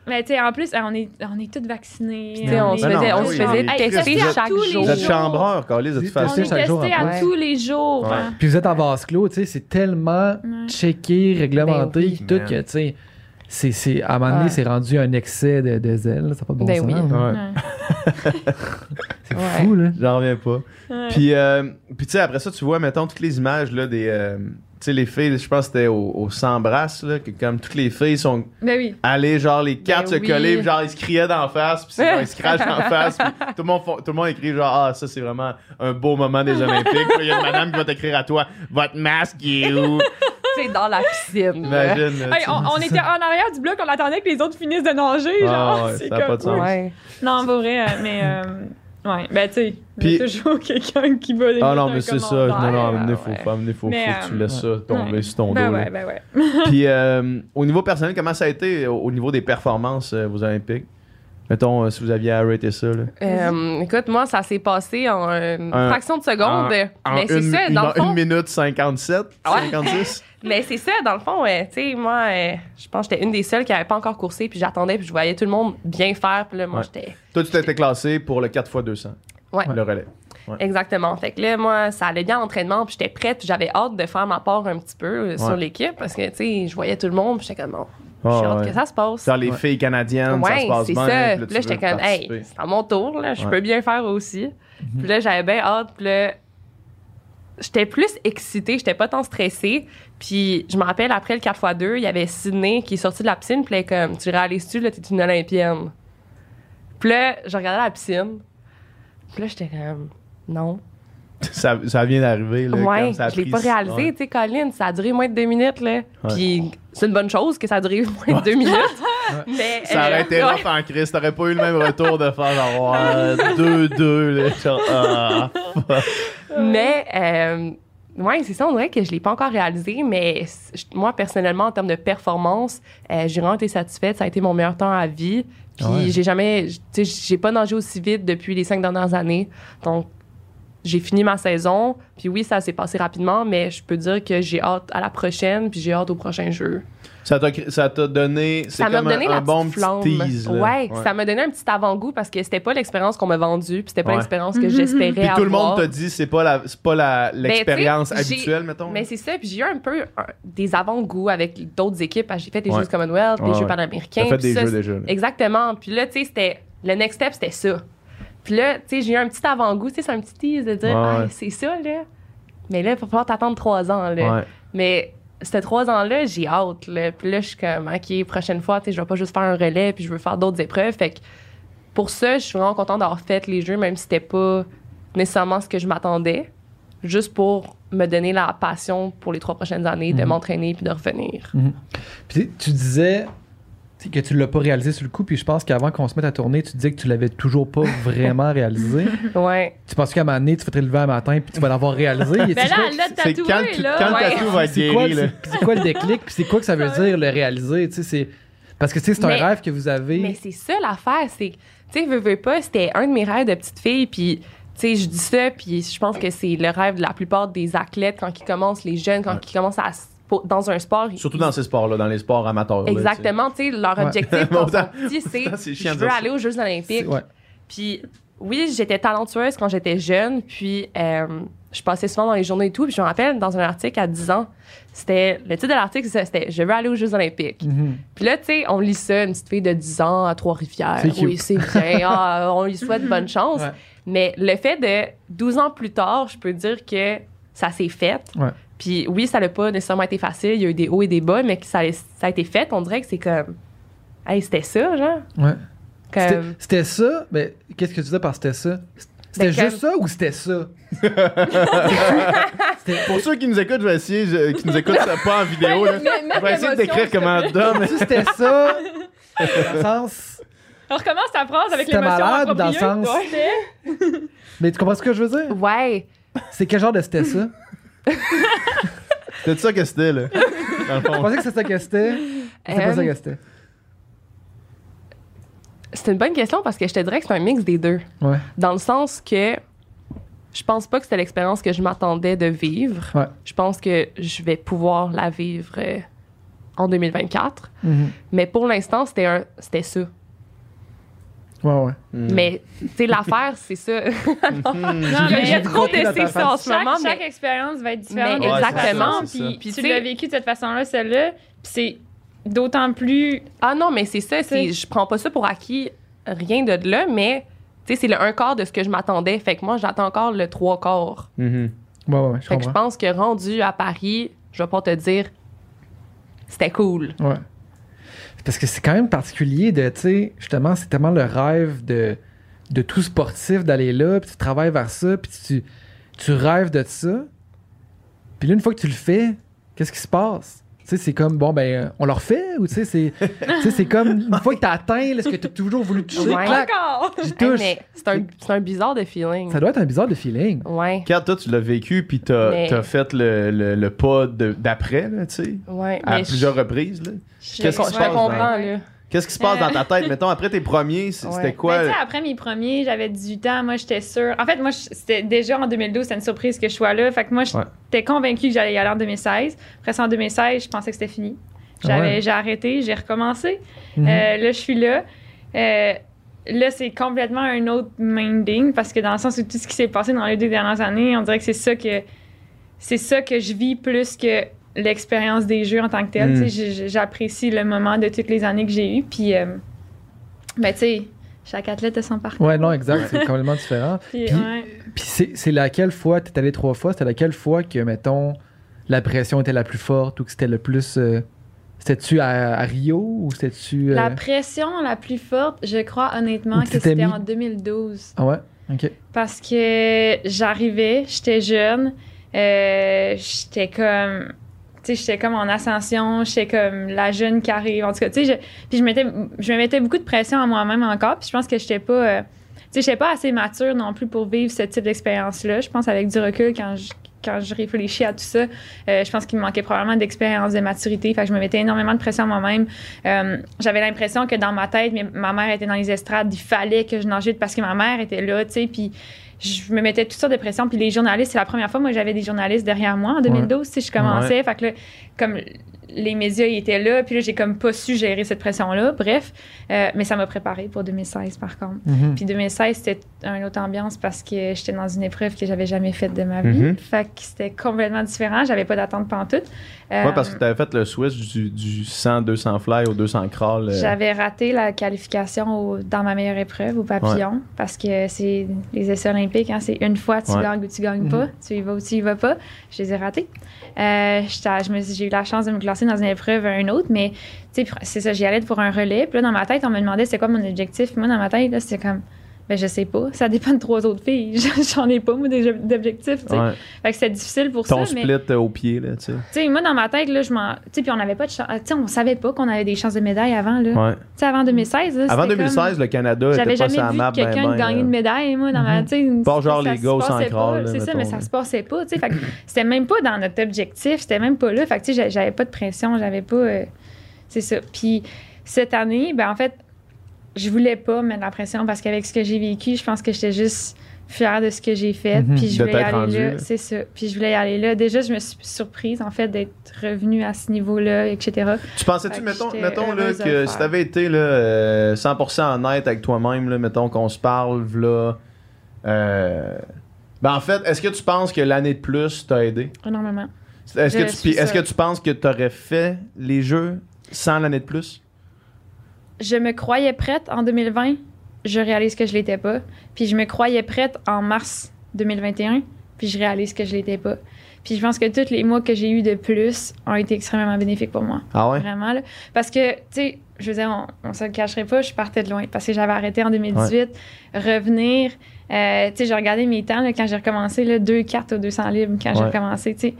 mais tu sais, en plus, on est, on est tous vaccinés. Tu sais, on se Ben faisait, on ben se oui, faisait tester Hey, chaque jour. Vous êtes chambreur, Carlis, de toute C'est- On façon. est chaque jour, testé à après. tous les jours. Ouais. hein. Puis vous êtes en vase clos, tu sais, c'est tellement Ouais. checké, réglementé, Ben oui. tout Man. que, tu sais, c'est, c'est, à un moment donné, Ouais. c'est rendu un excès de, de zèle, ça n'a pas de bon Ben sens. oui. Ouais. C'est Ouais. fou, là. J'en reviens pas. Ouais. Puis, euh, puis tu sais, après ça, tu vois, mettons, toutes les images là, des. euh, tu sais, les filles, je pense que c'était au, au 100 brasses, là, que comme toutes les filles sont Ben oui. allées, genre, les quatre Ben se oui. coller, puis genre, ils se criaient d'en face, puis c'est genre, ils se crachent en face, puis tout le, monde tout le monde écrit, genre, ah, ça, c'est vraiment un beau moment des Olympiques. Il y a une madame qui va t'écrire à toi, votre masque, il est où? Tu sais, dans la piscine. Imagine. là, Hey, tu- on, on était en arrière du bloc, on attendait que les autres finissent de nager. Ah, genre, ouais, c'est pas comme- de sens. Ouais. Non, pas vrai, euh, mais. euh, ouais, ben tu sais, il y a toujours quelqu'un qui va. Ah non, mais c'est ça. Non, non, ouais, amenez, faut, ouais. faut, amener, faut, Mais, faut que tu euh, laisses ça tomber ouais. sur ton Ben dos. ouais, là. ben ouais. Puis euh, au niveau personnel, comment ça a été au, au niveau des performances, euh, vos Olympiques? Mettons, euh, si vous aviez à rater ça. Là. Euh, écoute, moi, ça s'est passé en une Un- fraction de seconde. En mais c'est une, ça, une- dans le fond. une minute 57, Ouais. 56. Mais c'est ça, dans le fond, euh, tu sais, moi, euh, je pense que j'étais une des seules qui avait pas encore coursé, puis j'attendais, puis je voyais tout le monde bien faire, puis là, moi, Ouais. j'étais. Toi, tu t'étais classé pour le 4x200, Ouais. le relais. Exactement. Fait que là, moi, ça allait bien l'entraînement, puis j'étais prête, puis j'avais hâte de faire ma part un petit peu euh, sur Ouais. l'équipe, parce que, tu sais, je voyais tout le monde, puis j'étais comme, bon, Ah, j'ai hâte ouais. que ça se passe. Genre les Ouais. filles canadiennes, ça se Ouais, passe c'est bien. ça. puis là, j'étais comme, hey, c'est à mon tour, là, je Ouais. peux bien faire aussi. Puis là, j'avais bien hâte, puis là, j'étais plus excitée, j'étais pas tant stressée. Puis je me rappelle, après le 4x2, il y avait Sydney qui est sorti de la piscine, puis elle comme, tu réalises-tu, là, t'es une Olympienne? Puis là, je regardais la piscine, puis là, j'étais comme, non. ça, ça vient d'arriver. là, ouais, comme ça a je l'ai pris- pas réalisé, ouais. tu sais, Colin, ça a duré moins de deux minutes, là. Puis c'est une bonne chose que ça a duré moins de deux minutes. Mais, Ça aurait euh, été rough en crise. T'aurais pas eu le même retour de faire genre euh, 2-2. là, genre, ah. Mais, euh, ouais, c'est ça, on dirait que je l'ai pas encore réalisé, mais moi, personnellement, en termes de performance, euh, j'ai vraiment été satisfaite. Ça a été mon meilleur temps à vie. Puis Ouais. j'ai jamais, tu sais, j'ai pas nagé aussi vite depuis les cinq dernières années. Donc, j'ai fini ma saison. Puis oui, ça s'est passé rapidement, mais je peux dire que j'ai hâte à la prochaine, puis j'ai hâte au prochain jeu. Ça t'a cr- ça t'a donné. C'est Ça m'a comme donné un, la un bon petit flamme. tease. là. Ouais, ça m'a donné un petit avant-goût parce que c'était pas l'expérience qu'on m'a vendue, puis c'était pas Ouais. l'expérience que j'espérais Puis tout le monde avoir. t'a dit, c'est pas la- c'est pas la- l'expérience j'ai- habituelle, mettons. Mais c'est ça, puis j'ai eu un peu un- des avant-goûts avec d'autres équipes. J'ai fait des Ouais. jeux Commonwealth, des Ouais, jeux ouais. panaméricains. T'as fait puis des ça, jeux déjà. là. Exactement. Puis là, tu sais, c'était. Le next step, c'était ça. Puis là, tu sais, j'ai eu un petit avant-goût, tu sais, c'est un petit tease de dire, Ouais, ah, ouais. c'est ça, là. Mais là, il va falloir t'attendre trois ans, là. Ouais. Mais ces trois ans-là, j'ai hâte, là. Puis là, je suis comme, OK, prochaine fois, tu sais, je vais pas juste faire un relais, puis je veux faire d'autres épreuves. Fait que pour ça, je suis vraiment contente d'avoir fait les jeux, même si c'était pas nécessairement ce que je m'attendais. Juste pour me donner la passion pour les trois prochaines années, de Mhm. m'entraîner puis de revenir. Puis tu disais que tu l'as pas réalisé sur le coup, puis je pense qu'avant qu'on se mette à tourner, tu disais que tu l'avais toujours pas vraiment réalisé. Ouais. Tu penses qu'à un moment donné, tu vas te lever un matin, puis tu vas l'avoir réalisé? A-tu Ben là, quoi- elle l'a C'est tatoué, quand, le- là. quand le Ouais. tatou va être c'est quoi, guéri, là? c'est- quoi le déclic, puis c'est quoi que ça veut dire le réaliser, tu sais, c'est parce que tu sais c'est un Mais- rêve que vous avez. Mais c'est ça l'affaire, c'est tu sais, veux, veux pas, c'était un de mes rêves de petite fille, puis, tu sais, je dis ça, puis je pense que c'est le rêve de la plupart des athlètes quand ils commencent, les jeunes, quand Ouais. ils commencent à, pour- dans un sport. ils- Surtout dans ces sports-là, dans les sports amateurs. Exactement, tu sais, leur Ouais. objectif petits, c'est je veux aller aux Jeux olympiques. Ouais. Puis oui, j'étais talentueuse quand j'étais jeune, puis euh, je passais souvent dans les journaux et tout, puis je me rappelle dans un article à 10 ans, c'était le titre de l'article c'était je veux aller aux Jeux olympiques. Mhm. Puis là, tu sais, on lit ça, une petite fille de 10 ans à Trois-Rivières. Oui, c'est bien. Ah, on lui souhaite bonne chance. Ouais. Mais le fait de 12 ans plus tard, je peux dire que ça s'est fait. Ouais. Puis oui, ça n'a pas nécessairement été facile. Il y a eu des hauts et des bas, mais que ça, ça a été fait. On dirait que c'est comme. Hey, c'était ça, genre. Ouais. C'était- Comme... C'était ça, mais qu'est-ce que tu disais par c'était ça? C'était Ben, juste comme- ça ou c'était ça? Pour ceux qui nous écoutent, je vais essayer, je- qui nous écoutent pas en vidéo, là, je vais essayer de décrire comment Dom. Si c'était ça, dans le sens. On recommence ta phrase avec l'émotion malade dans le sens- Ouais. Mais tu comprends ce que je veux dire? Ouais. C'est quel genre de c'était ça? C'était ça que c'était, là. Dans le Je pensais que c'était ça que c'était. C'est pas Euh, ça que c'était. C'est une bonne question parce que je te dirais que c'est un mix des deux. Ouais. Dans le sens que je pense pas que c'était l'expérience que je m'attendais de vivre. Ouais. Je pense que je vais pouvoir la vivre euh, en 2024. Mhm. Mais pour l'instant, c'était un, c'était ça. Ouais, ouais. Hmm. Mais, tu sais, l'affaire, c'est ça. Non, Il y a trop d'essais ça en ce chaque, moment, chaque mais expérience va être différente. Mais de exactement. Puis, Puis tu l'as vécu de cette façon-là, celle-là. Puis c'est d'autant plus. Ah non, mais c'est ça. Je prends pas ça pour acquis rien de là, mais, tu sais, c'est le un quart de ce que je m'attendais. Fait que moi, j'attends encore le trois quarts. Mhm. Ouais, ouais, ouais, je Fait que je pense que rendu à Paris, je vais pas te dire c'était cool. Ouais. Parce que c'est quand même particulier de, tu sais, justement, c'est tellement le rêve de, de tout sportif d'aller là, puis tu travailles vers ça, puis tu, tu rêves de ça. Puis là, une fois que tu le fais, qu'est-ce qui se passe? Sais, c'est comme, bon, ben, on le refait, ou tu sais, c'est tu sais, c'est comme, une fois que tu as atteint là, ce que tu as toujours voulu toucher, Ouais. clac, Hey, mais c'est un, c'est un bizarre de feeling. Ça doit être un bizarre de feeling. Ouais. Car toi, tu l'as vécu, puis t'as Mais- as fait le, le, le pas de- d'après, là, tu sais, Ouais. à mais je- plusieurs reprises, là. je, Qu'est-ce qui je se te passe comprends, dans- là. Qu'est-ce qui se passe dans ta tête? Mettons, après tes premiers, c- Ouais. c'était quoi? Ben, après mes premiers, j'avais 18 ans. Moi, j'étais sûre. En fait, moi, c'était déjà en 2012, c'était une surprise que je sois là. Fait que moi, Ouais. j'étais convaincue que j'allais y aller en 2016. Après ça, en 2016, je pensais que c'était fini. J'avais, Ouais. J'ai arrêté, j'ai recommencé. Mhm. Euh, là, je suis là. Euh, là, c'est complètement un autre minding parce que dans le sens où tout ce qui s'est passé dans les deux dernières années, on dirait que c'est ça que c'est ça que je vis plus que l'expérience des jeux en tant que tel. Mm. Tu sais, j- J'apprécie le moment de toutes les années que j'ai eues. Puis, euh, ben, tu sais, chaque athlète a son parcours. Ouais, non, exact, c'est complètement différent. Puis, Puis- ouais. Puis c'est laquelle fois, t'es allé trois fois, c'était laquelle fois que, mettons, la pression était la plus forte ou que c'était le plus. euh, c'était-tu à, à Rio ou c'était-tu. euh, La pression la plus forte, je crois honnêtement que tu c'était mis- en 2012. Ah ouais? Ok. Parce que j'arrivais, j'étais jeune, euh, j'étais comme. Tu sais, j'étais comme en ascension, j'étais comme la jeune qui arrive. En tout cas, je, puis je, mettais, je me mettais beaucoup de pression à moi-même encore. Puis je pense que j'étais pas. euh, j'étais pas assez mature non plus pour vivre ce type d'expérience-là. Je pense avec du recul, quand je, quand je réfléchis à tout ça, euh, je pense qu'il me manquait probablement d'expérience, de maturité. Je me mettais énormément de pression moi-même. Euh, J'avais l'impression que dans ma tête, ma mère était dans les estrades, il fallait que je nage parce que ma mère était là, puis je me mettais toutes sortes de pression. Puis les journalistes, c'est la première fois, moi, j'avais des journalistes derrière moi en 2012, tu sais, je commençais. Fait que là, comme les médias ils étaient là, puis là, j'ai comme pas su gérer cette pression-là. Bref, euh, mais ça m'a préparé pour 2016, par contre. Mhm. Puis 2016, c'était une autre ambiance parce que j'étais dans une épreuve que j'avais jamais faite de ma vie. Mhm. Fait que c'était complètement différent. J'avais pas d'attente pantoute. Euh, Ouais, parce que tu avais fait le switch du, du 100-200 fly au 200 crawl. euh, J'avais raté la qualification au- dans ma meilleure épreuve, au papillon, parce que c'est les essais olympiques, hein, c'est une fois tu Ouais. gagnes ou tu gagnes Mhm. pas, tu y vas ou tu y vas pas. Je les ai ratés. Euh, j'ai eu la chance de me classer dans une épreuve à une autre, mais c'est ça, j'y allais pour un relais. Puis là, dans ma tête, on me demandait c'est quoi mon objectif. Puis moi, dans ma tête, c'était comme, ben je sais pas, ça dépend de trois autres filles. J'en ai pas, moi, d'objectifs, ouais. Fait que c'était difficile pour Ton ça, mais... split euh, au pied, là, tu sais. Tu sais, moi, dans ma tête, là, je m'en. Tu sais, puis on n'avait pas de chance. Tu sais, on savait pas qu'on avait des chances de médaille avant, là. Tu sais, avant 2016. là, Avant c'était 2016, le Canada J'avais pas jamais la vu ben, quelqu'un ben, gagner euh, une médaille, moi, dans ma. Mhm. sais, Pas genre les gars pas, là, C'est ça, mais ça se passait pas, tu sais. Fait que c'était même pas dans notre objectif, c'était même pas là. Fait que, tu sais, j'a- j'avais pas de pression, j'avais pas. euh, c'est ça. Puis cette année, ben, en fait, je voulais pas mettre la pression parce qu'avec ce que j'ai vécu, je pense que j'étais juste fière de ce que j'ai fait. Mhm. Puis je voulais y aller là. C'est ça. Puis je voulais y aller là. Déjà, je me suis surprise, en fait, d'être revenue à ce niveau-là, etc. Tu pensais-tu, mettons, mettons là, que si t'avais été là, euh, 100% honnête avec toi-même, là, mettons qu'on se parle, là. euh, Ben en fait, est-ce que tu penses que l'année de plus t'a aidé? Énormément. Est-ce que, Je tu, est-ce que tu penses que t'aurais fait les jeux sans l'année de plus? Je me croyais prête en 2020, je réalise que je l'étais pas. Puis je me croyais prête en mars 2021, puis je réalise que je l'étais pas. Puis je pense que tous les mois que j'ai eu de plus ont été extrêmement bénéfiques pour moi. Ah ouais? Vraiment, là. Parce que, tu sais, je veux dire, on, on se le cacherait pas, je partais de loin. Parce que j'avais arrêté en 2018. Revenir, euh, tu sais, j'ai regardé mes temps là, quand j'ai recommencé, là, 2 cartes au 200 libres quand j'ai recommencé, tu sais.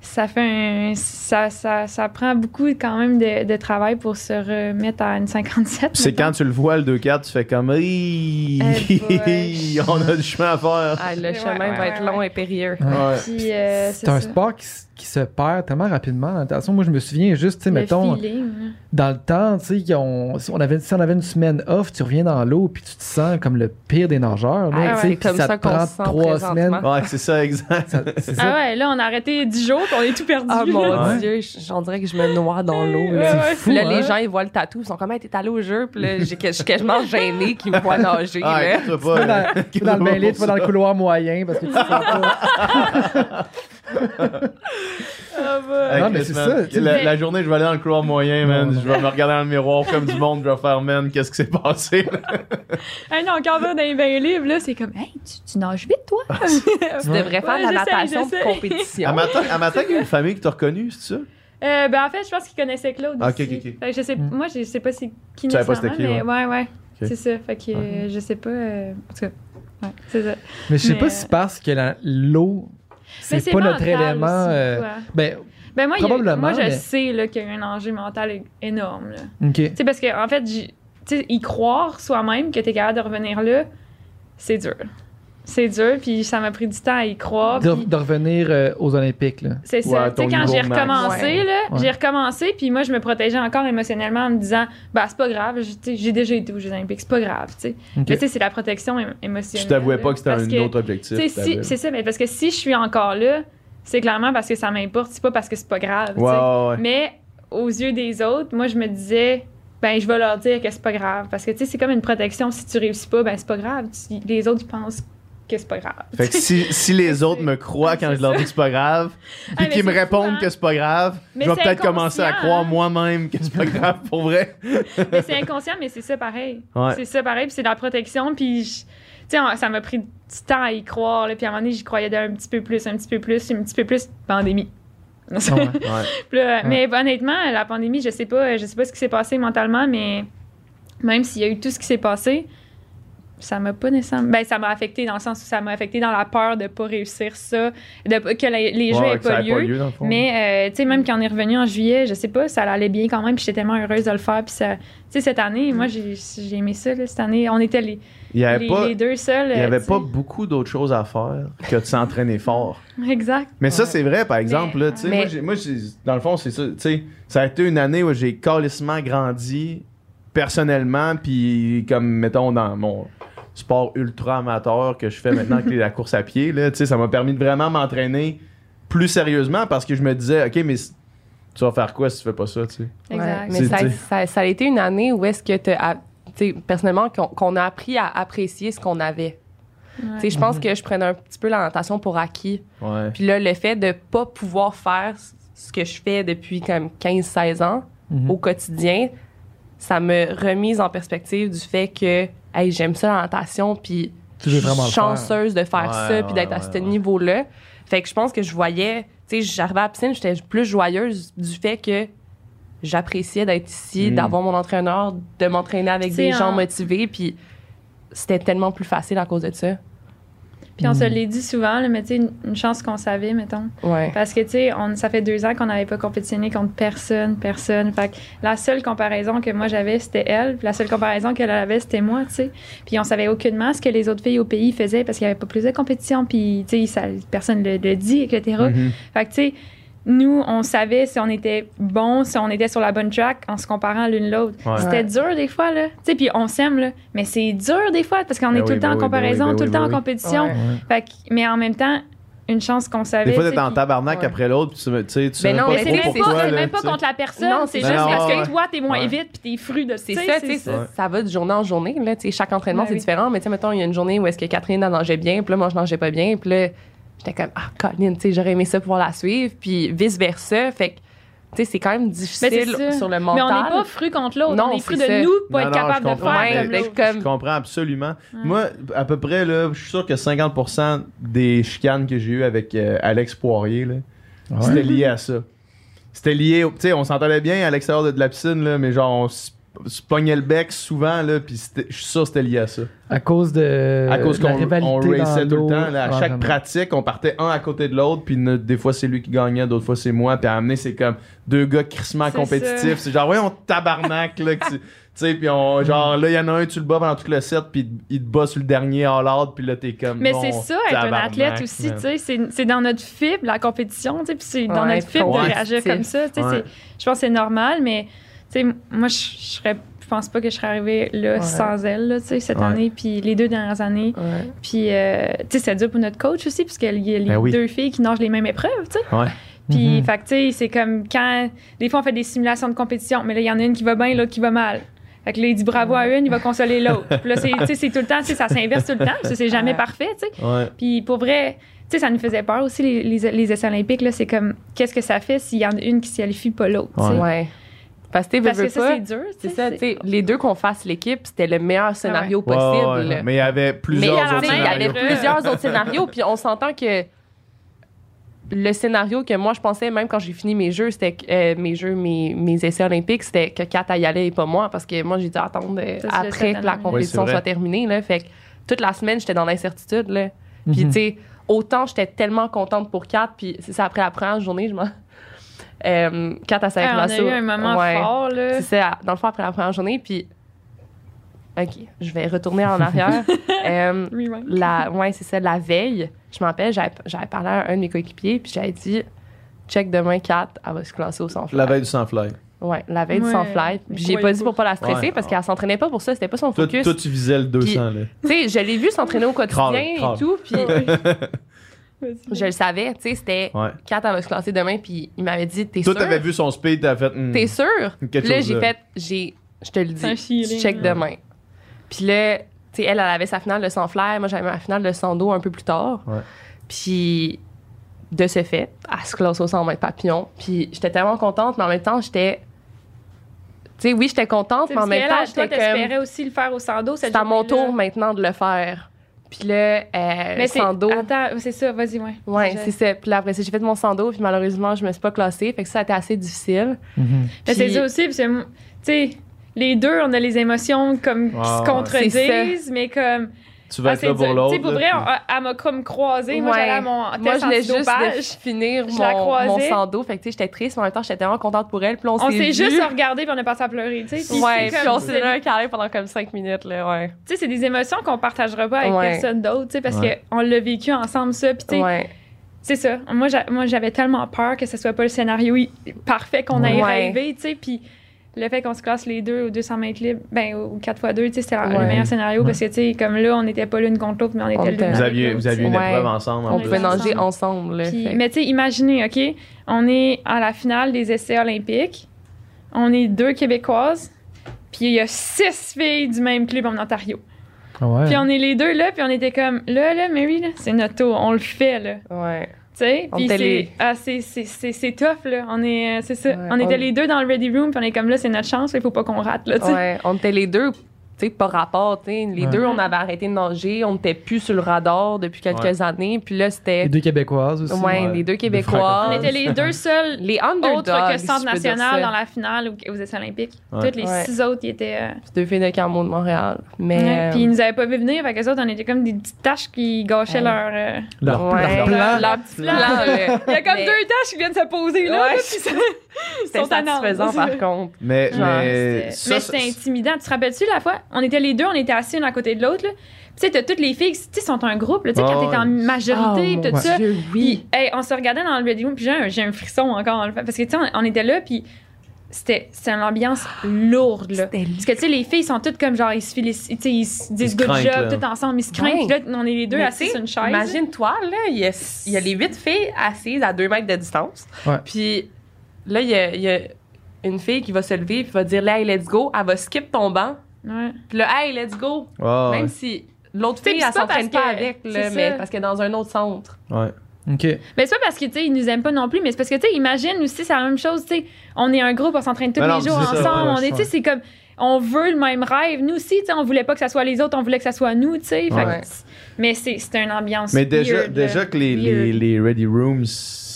Ça fait un. Ça, ça, ça prend beaucoup quand même de, de travail pour se remettre à une 57. Puis c'est quand tu le vois, le 2-4, tu fais comme. Hi, Eh. On a du chemin à faire. Ah, le Ouais, chemin ouais, va être ouais, long et périlleux. Puis, euh, C'est un ça. sport qui, qui se perd tellement rapidement dans la. Moi, je me souviens juste, tu sais, mettons, feeling, là. dans le temps, tu sais, qu'on- si on avait, si on avait une semaine off, tu reviens dans l'eau puis tu te sens comme le pire des nageurs. là, Ah tu sais, ouais, puis comme ça te qu'on prend se trois semaines. Ouais, c'est ça, exact. Ça- ça. Ah ouais, là, on a arrêté 10 jours, puis on est tout perdu. Ah mon Ouais. dieu, j'en dirais que je me noie dans l'eau. Là. ouais. fou, Là, hein? les gens, ils voient le tatou, ils sont comme, hey, t'es allé au jeu, puis là, j'ai- je suis quasiment gênée qu'ils me voient nager. Ah, là. inquiète-toi Tu vas pas. dans, le bain tu vas dans le couloir moyen parce que tu te sens pas. Ah bah. Non, mais c'est ça. La, la journée, je vais aller dans le couloir moyen, man. Non, non. Je vais me regarder dans le miroir comme du monde. Je vais faire, man, qu'est-ce qui s'est passé? là? Hey, non, quand on va dans les bains libres, là, c'est comme, hey, tu, tu nages vite, toi? Tu devrais faire de la Ouais, j'essaye, natation de compétition. À matin, à matin, il y a une famille qui t'a reconnu, c'est ça? Euh, ben, en fait, je pense qu'ils connaissaient Claude. Ah, ok, ok, ok. Je sais, Mm. Moi, je sais pas c'est qui Tu savais pas c'était qui, mais ouais, ouais. Ok. C'est ça. Fait que euh, je sais pas. euh, En tout cas, ouais, c'est ça. Mais je sais Mais, pas si c'est parce que la- l'eau, c'est pas notre élément. aussi, euh, ben, Ben, moi, a- probablement, moi je mais- sais là, qu'il y a un enjeu mental énorme. Là. parce qu'en en fait, y croire soi-même que tu es capable de revenir là, c'est dur. C'est dur, puis ça m'a pris du temps à y croire. De, puis de revenir euh, aux Olympiques, là. C'est Ouais, ça. Tu sais, quand j'ai recommencé, Ouais. là, Ouais. j'ai recommencé, puis moi, je me protégeais encore émotionnellement en me disant, bah, c'est pas grave, j'ai déjà été aux Jeux Olympiques, c'est pas grave, tu sais. Mais tu sais, c'est la protection émotionnelle. Tu t'avouais pas que c'était parce un autre objectif. Si- c'est ça, mais parce que si je suis encore là, c'est clairement parce que ça m'importe, c'est pas parce que c'est pas grave. Mais aux yeux des autres, moi, je me disais, ben, je vais leur dire que c'est pas grave. Parce que, tu sais, c'est comme une protection. Si tu réussis pas, ben, c'est pas grave. Tu- les autres, ils pensent que c'est pas grave. Fait que si, si les autres me croient quand je leur dis que c'est pas grave, Ah, puis qu'ils me répondent que c'est pas grave, Mais je vais peut-être commencer à croire moi-même que c'est pas grave pour vrai. Mais c'est inconscient, mais c'est ça pareil. Ouais. C'est ça pareil, puis c'est de la protection, puis je- ça m'a pris du temps à y croire, là, puis à un moment donné, j'y croyais d'un petit peu plus, un petit peu plus, un petit peu plus, pandémie. Ouais. Ouais. Puis là, Ouais. Mais honnêtement, la pandémie, je sais pas, je sais pas ce qui s'est passé mentalement, mais même s'il y a eu tout ce qui s'est passé, ça m'a pas nécessairement. Ben, ça m'a affecté dans le sens où ça m'a affecté dans la peur de pas réussir ça, de, pas- que les, les jeux Ouais, aient pas lieu. dans le fond. Mais, euh, tu sais, même quand on est revenu en juillet, je sais pas, ça allait bien quand même, puis j'étais tellement heureuse de le faire. Puis, ça- tu sais, cette année, moi, j'ai j'ai aimé ça, là, cette année. On était les, il y avait les, pas, les deux seuls. il y euh, avait pas beaucoup d'autres choses à faire que de s'entraîner fort. Exact. Mais ça, c'est vrai, par exemple. Là, tu sais, Mais- moi, j'ai- moi, j'ai- dans le fond, c'est ça. tu sais, Ça a été une année où j'ai calissement grandi personnellement, puis comme, mettons, dans mon sport ultra amateur que je fais maintenant, qui est la course à pied, là, tu sais, ça m'a permis de vraiment m'entraîner plus sérieusement parce que je me disais, OK, mais tu vas faire quoi si tu fais pas ça, tu sais? Exact. Ouais, mais ça, t'sais. ça, ça a été une année où est-ce que tu personnellement, qu'on, qu'on a appris à apprécier ce qu'on avait. Ouais. Tu sais, je pense que je prenais un petit peu la natation pour acquis. Ouais. Puis là, le fait de pas pouvoir faire ce que je fais depuis comme 15-16 ans Mhm. au quotidien, ça me remise en perspective du fait que hey, j'aime ça la natation, puis je faire. chanceuse de faire Ouais, ça, puis d'être ouais, à ce niveau-là. Fait que je pense que je voyais, tu sais, j'arrivais à la piscine, j'étais plus joyeuse du fait que j'appréciais d'être ici, Mm. d'avoir mon entraîneur, de m'entraîner avec des gens motivés, puis c'était tellement plus facile à cause de ça. Puis on se Mm. l'est dit souvent, là, mais tu sais, une, une chance qu'on savait, mettons. Ouais. Parce que, tu sais, on- ça fait deux ans qu'on n'avait pas compétitionné contre personne, personne. Fait que la seule comparaison que moi j'avais, c'était elle. Puis la seule comparaison qu'elle avait, c'était moi, tu sais. Puis on savait aucunement ce que les autres filles au pays faisaient parce qu'il n'y avait pas plus de compétition. Puis, tu sais, ça- personne ne le, le dit, etc. Mhm. Fait que, tu sais, nous, on savait si on était bon, si on était sur la bonne track en se comparant l'une l'autre. Ouais. C'était Ouais. dur des fois, là. Tu sais, puis on s'aime, là. Mais c'est dur des fois parce qu'on Ben est tout oui, le temps ben en oui, ben comparaison, oui, ben tout le temps ben en compétition. Ouais. Fait que- mais en même temps, une chance qu'on savait. Des fois, tu t'es sais, en tabarnak Ouais. après l'autre, puis tu sais, tu sais, tu Mais sais non, pas Mais mais c'est même même pas tu sais. contre la personne, Non, c'est juste ça. parce Ouais. que toi, t'es moins Ouais. vite puis t'es fru de C'est tu sais, ça, tu sais, ça, va de journée en journée. Là, tu sais, chaque entraînement, Ouais, c'est oui. différent. Mais tu sais, mettons, il y a une journée où est-ce que Catherine, elle nageait bien, puis là, moi, je nageais pas bien. Puis là, j'étais comme, ah, Colin, tu sais, j'aurais aimé ça pouvoir la suivre. Puis vice-versa. Fait que, tu sais, c'est quand même Mais difficile sur le Mais mental. on n'est pas fru contre l'autre, Non, on est de ça. nous pour Non, être non, capable de faire Ouais, comme mais l'autre. comme- Je comprends absolument. Moi, à peu près, là, je suis sûr que 50% des chicanes que j'ai eues avec euh, Alex Poirier, là, Ouais. c'était lié à ça. C'était lié, au- tu sais, on s'entendait bien à l'extérieur de, de la piscine, là, mais genre, on se se pognait le bec souvent, là, puis c'était- je suis sûr que c'était lié à ça. À cause de à cause la qu'on dans tout le temps. là, à Ouais, chaque vraiment. pratique, on partait un à côté de l'autre, puis des fois c'est lui qui gagnait, d'autres fois c'est moi. Puis à amener, c'est comme deux gars crissement compétitifs. C'est genre, ouais, on tabarnak, là. que tu sais, puis on, genre, là, il y en a un, tu le bats pendant tout le set, puis il te bat sur le dernier all-out, puis là, t'es comme. Mais c'est ça, être un athlète aussi, tu sais. C'est c'est dans notre fibre, la compétition, tu sais. Puis c'est dans Ouais, notre fibre ouais. de réagir comme ça, tu sais. Ouais. Je pense que c'est normal, mais, sais, moi, je je serais. Je pense pas que je serais arrivée là Ouais. sans elle, là, tu sais, cette Ouais. année, puis les deux dernières années. Ouais. Puis, euh, tu sais, c'est dur pour notre coach aussi, puisqu'il y a les Ben oui. deux filles qui nagent les mêmes épreuves, tu sais. Ouais. Puis, Mhm. tu sais, c'est comme quand. Des fois, on fait des simulations de compétition, mais là, il y en a une qui va bien, l'autre qui va mal. Fait que là, il dit bravo à une, il va consoler l'autre. Puis là, c'est, tu sais, c'est tout le temps, tu sais, ça s'inverse tout le temps, parce c'est jamais Ouais. parfait, tu sais. Ouais. Puis pour vrai, tu sais, ça nous faisait peur aussi, les, les, les essais olympiques, là. C'est comme, qu'est-ce que ça fait s'il y en a une qui se qualifie pas l'autre, tu sais? Ouais. Parce que, Parce veux, ça, c'est dur, c'est ça, tu les deux qu'on fasse l'équipe, c'était le meilleur scénario Ouais, possible. ouais, Mais il y avait plusieurs autres avait- il y avait scénarios. plusieurs autres scénarios, puis on s'entend que le scénario que moi je pensais, même quand j'ai fini mes jeux, c'était que, euh, mes jeux, mes, mes essais olympiques, c'était que Kat y allait et pas moi, parce que moi j'ai dû attendre euh, après que la compétition Oui, soit terminée. Là, fait que toute la semaine, j'étais dans l'incertitude. Là. Puis, Mhm. tu sais, autant j'étais tellement contente pour Kat, puis c'est ça, après la première journée, je m'en. Euh, Kat, elle Ah, que on a eu un moment ouais. fort, là. C'est ça, dans le fond, après la première journée, puis. OK, je vais retourner en arrière. Euh, la, ouais, c'est ça, la veille, je m'en rappelle, j'avais parlé à un de mes coéquipiers, puis j'avais dit, check demain 4, elle va se classer au sans fly. La veille du sans-fly. Ouais, la veille du Ouais, sans fly. mais Puis j'ai pas dit pour pas la stresser Ouais. parce qu'elle s'entraînait pas pour ça, c'était pas son Toi, focus. toi, tu visais le 200, là. Tu sais, je l'ai vu s'entraîner au quotidien Crâle, et crâle. tout, puis. je le savais, tu sais, c'était Ouais. 4, elle va se classer demain, puis il m'avait dit, t'es Toi, sûr? t'avais vu son speed, t'as fait. hmm, T'es sûr? Quelque là, chose j'ai là. fait, j'ai, je te le dis, feeling, check là. demain. Puis là, tu sais, elle, elle avait sa finale de sans flair, moi j'avais ma finale de sans dos un peu plus tard. Ouais. Puis de ce fait, elle se classe au 100 mètres papillon. Puis j'étais tellement contente, mais en même temps, j'étais. Tu sais, oui, j'étais contente, Tu mais en même temps, toi, j'étais comme. t'espérais aussi le faire au sando. cette C'est à mon tour maintenant de le faire. Puis là, euh, Mais c'est. sans dos. Attends, c'est ça, vas-y, ouais. Ouais, Je- c'est ça. Puis là, après ça, j'ai fait mon sans dos, puis malheureusement, je me suis pas classée. Fait que ça a été assez difficile. Mhm. Mais c'est ça aussi, parce que, tu sais, les deux, on a les émotions comme qui se contredisent, mais comme. Tu vas ah, être là pour l'autre. Tu sais, pour vrai, on- elle m'a comme croisée. Moi, j'allais à mon Moi, test je voulais juste de finir Je la mon, mon sando. Fait que, tu sais, j'étais triste, mais en même temps, j'étais tellement contente pour elle. Puis on, On s'est juste regardé puis on a passé à pleurer, tu sais. Puis Ouais, on s'est donné un câlin pendant comme cinq minutes, là, ouais. Tu sais, c'est des émotions qu'on partagera pas avec Ouais. personne d'autre, tu sais, parce Ouais. qu'on l'a vécu ensemble, ça. Puis, tu sais, Ouais. c'est ça. Moi, j'a- moi, j'avais tellement peur que ce soit pas le scénario parfait qu'on ait Ouais. rêvé, tu sais. Puis, le fait qu'on se classe les deux au 200 mètres libres, ben, au 4x2, tu sais, c'était la- le meilleur scénario Ouais. parce que, tu sais, comme là, on n'était pas l'une contre l'autre, mais on était On l'une était- avec Vous aviez, vous aviez une. Ouais. épreuve ensemble. en On pouvait nager ensemble, là. Puis- mais tu sais, imaginez, OK, on est à la finale des essais olympiques. On est deux Québécoises. Puis il y a six filles du même club en Ontario. Ah ouais. Puis on est les deux là, puis on était comme, là, là, Mary, là, c'est notre tour, on le fait, là. Ouais. C'est, ah, c'est, tough, là. On est, euh, c'est ça. Ouais, on était on- les deux dans le ready room, puis on est comme, là, c'est notre chance, il faut pas qu'on rate, là, tu sais. Ouais, on était les deux, sais, pas rapport, tu sais. Les Ouais. deux, on avait arrêté de nager, on n'était plus sur le radar depuis quelques Ouais. années. Puis là, Les c'était. deux Québécoises aussi. Ouais, Ouais. les deux Des Québécois. On était les deux seuls Les underdogs. autres que centre national dans la finale aux, aux essais olympiques. Ouais. Toutes les Ouais. six autres, ils étaient... euh, deux filles de Carmo de Montréal. Mais. Ouais, euh, Puis ils nous avaient pas vu venir, fait que les autres, on était comme des petites tâches qui gâchaient Ouais. leur. euh, Leur, Ouais. leur plan. Leur petit plan, là. Il y a comme Mais deux tâches qui viennent se poser là. Puis ça- C'était satisfaisant, par contre. Mais, Genre, mais, C'était- intimidant. Tu te rappelles-tu la fois? On était les deux, on était assis l'un à côté de l'autre. tu sais, t'as toutes les filles, tu sais, sont un groupe. là, Tu sais, Ah quand t'es en majorité, Oh, tout ça. Dieu, oui. Puis, hey, on se regardait dans le ready room, puis j'ai un, j'ai un frisson encore. Parce que, tu sais, on, on était là, puis c'était une ambiance lourde, là. Parce que, tu sais, les filles sont toutes comme genre, ils se ils se disent se good job, là. tout ensemble, ils se craignent. Ouais. Puis là, on est les deux Mais assis tu sais, sur une chaise. Imagine-toi, là, il y, a, il y a les huit filles assises à deux mètres de distance. Ouais. Puis là, il y a, il y a une fille qui va se lever puis va dire, là, hey, let's go. Elle va skip ton banc. Ouais. Puis là, hey, let's go. Ouais, Même ouais. si l'autre fille, elle pas s'entraîne pas avec, là, mais ça. parce qu'elle est dans un autre centre. OK. Mais c'est pas parce que, tu sais, ils nous aiment pas non plus, mais c'est parce que, tu sais, imagine aussi, c'est la même chose, tu sais, on est un groupe, on s'entraîne tous Ben non, les jours ça, ensemble, ouais, on est, tu sais, c'est comme, on veut le même rêve. Nous aussi, tu sais, on voulait pas que ça soit les autres, on voulait que ça soit nous, tu sais. Fait que- Ouais. Mais c'est une ambiance Mais déjà, weird, déjà que les, les, les Ready Rooms,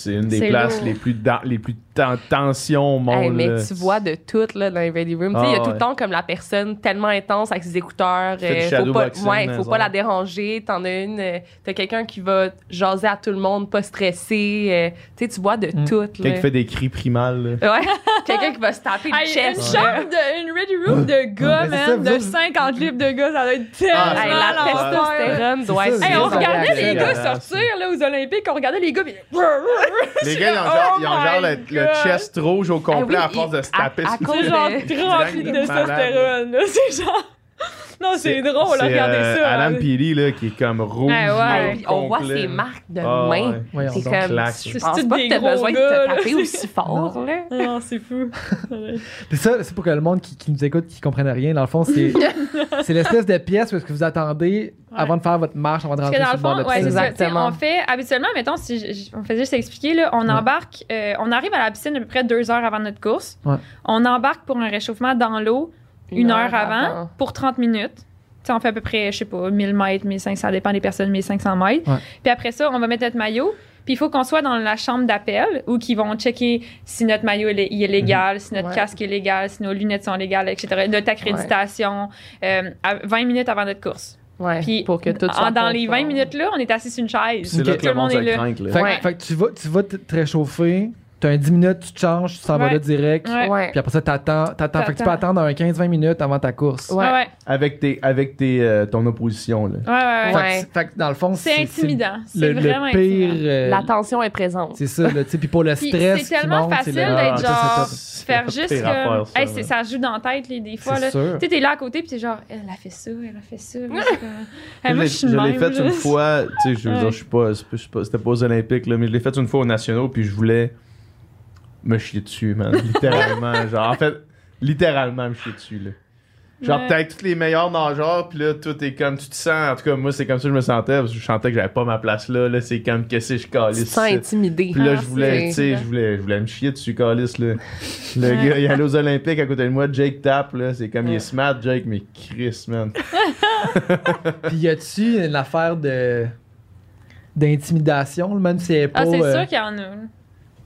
c'est une des places lourd. les plus, dans- les plus ten- tensions au monde. Hey, mais là. tu vois de tout là, dans les Ready Room. Il y a Ah, tout le temps comme la personne tellement intense avec ses écouteurs. Euh, faut pas, ouais, faut pas la déranger. T'en as une, euh, t'as quelqu'un qui va jaser à tout le monde, pas stressé. euh, tu sais, tu vois de Mm. tout. Quelqu'un qui fait des cris primales. Ouais, quelqu'un qui va se taper le Hey, une chest. chambre, de, une ready room de gars, man, de autres- 50 livres de gars, ça doit être tellement Ah, Hey, la testostérone doit être. on regardait les gars sortir là, aux Olympiques, on regardait les gars. Les gars, ils ont genre, Oh ils ont genre le, le chest rouge au complet Ah à oui, force de se taper. à- à cause genre de- rempli de testostérone, là. C'est genre... Non, c'est drôle, C'est, regardez euh, ça. Adam là. Peely, là, qui est comme rouge. Ouais, ouais. puis on voit ses marques de Ah, main. ouais. C'est comme, claque. je C'est pense pas des que t'as gros besoin de gars, te là. taper aussi fort, là. Non, c'est fou. Puis ça, c'est pour que le monde qui, qui nous écoute, qui comprenne rien, dans le fond, c'est c'est l'espèce de pièce où est-ce que vous attendez avant de faire votre marche, avant de Parce que rentrer dans le fond, de ouais, c'est Exactement. On fait, habituellement, mettons, si je- je- on faisait juste expliquer, là, on Ouais. embarque, euh, on arrive à la piscine à peu près deux heures avant notre course. Ouais. On embarque pour un réchauffement dans l'eau une, heure, avant, pour 30 minutes. Tu sais, on fait à peu près, je sais pas, 1000 mètres, 1500, ça dépend des personnes, 1500 mètres. Ouais. Puis après ça, on va mettre notre maillot. Puis il faut qu'on soit dans la chambre d'appel où ils vont checker si notre maillot il est, il est légal, si notre Ouais. casque est légal, si nos lunettes sont légales, etc. Notre accréditation, euh, à 20 minutes avant notre course. Ouais, Puis pour que tout en- soit dans les 20 conforme. minutes là, on est assis sur une chaise. C'est là que Tout le monde est là. Fait, que- Ouais. fait que tu vas, tu vas te réchauffer, t'as un 10 minutes, tu te changes, tu s'en vas là direct. Ouais. Puis après ça, t'attends. t'attends. Fait que tu peux attendre un 15-20 minutes avant ta course. Ouais. Avec, tes, avec tes, euh, ton opposition. Là. Ouais, ouais, Fait, ouais. Que, fait que dans le fond, C'est intimidant. c'est C'est le, vraiment le pire. intimidant. euh, La tension est présente. c'est ça, là, tu sais. Puis pour le stress. c'est tellement monte, facile c'est le- d'être Ah, genre- Faire juste comme. ça, Hey, là. c'est- ça joue dans la tête, les, des fois. C'est Là. Tu sais, t'es là à côté, puis t'es genre, elle a fait ça, elle a fait ça. Moi, l'ai- je suis je de l'ai fait une fois, tu sais, je veux dire, je suis pas, c'est pas- je suis pas- c'était pas aux Olympiques, là, mais je l'ai fait une fois aux Nationaux, puis je voulais me chier dessus, man. Littéralement, genre, en fait, littéralement me chier dessus, là. Genre, Ouais. peut-être tous les meilleurs nageurs, puis là, tout est comme, tu te sens, en tout cas, moi, c'est comme ça que je me sentais, parce que je sentais que j'avais pas ma place là, là, c'est comme, qu'est-ce que je Tu calisse. te sens intimidé. Puis là, Ah, je voulais, c'est- tu sais, je voulais, je voulais me chier dessus, Calis, là. Le Ouais. gars, il est allé aux Olympiques à côté de moi, Jake Tapp, là. C'est comme, il est smart, Jake, mais Chris, man. Puis y a-tu une affaire de d'intimidation, même si elle est pas. Ah, c'est euh, sûr qu'il y en a.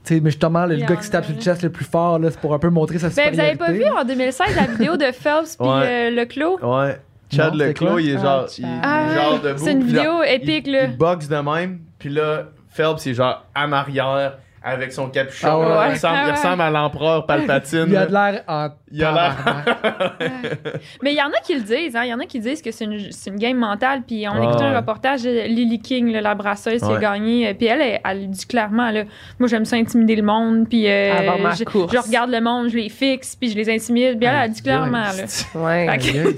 Sais, mais justement, le y gars qui se tape sur le chest le plus fort, là, c'est pour un peu montrer sa Ben, vous supériorité. avez pas vu en 2016 la vidéo de Phelps puis Ouais. euh, le clos? Ouais. Chad Non, Leclos, il est Ah, genre, il, il est Ah, genre debout. c'est une là, vidéo épique, il, là. Il boxe de même, puis là, Phelps, il est genre en arrière avec son capuchon. Ah ouais. il, Ouais. ressemble, Ah il ouais. ressemble à l'empereur Palpatine. Il a de l'air en. Il a l'air-. Mais il y en a qui le disent, hein. Il y en a qui disent que c'est une, c'est une game mentale. Puis on Ouais, écoutait ouais. un reportage de Lily King, là, la brasseuse qui a Ouais. gagné. euh, Puis elle, elle, elle dit clairement, là, moi j'aime ça intimider le monde. Puis euh, Avant ma je, course. je regarde le monde, je les fixe, puis je les intimide. Puis elle, elle dit clairement, là. Ouais.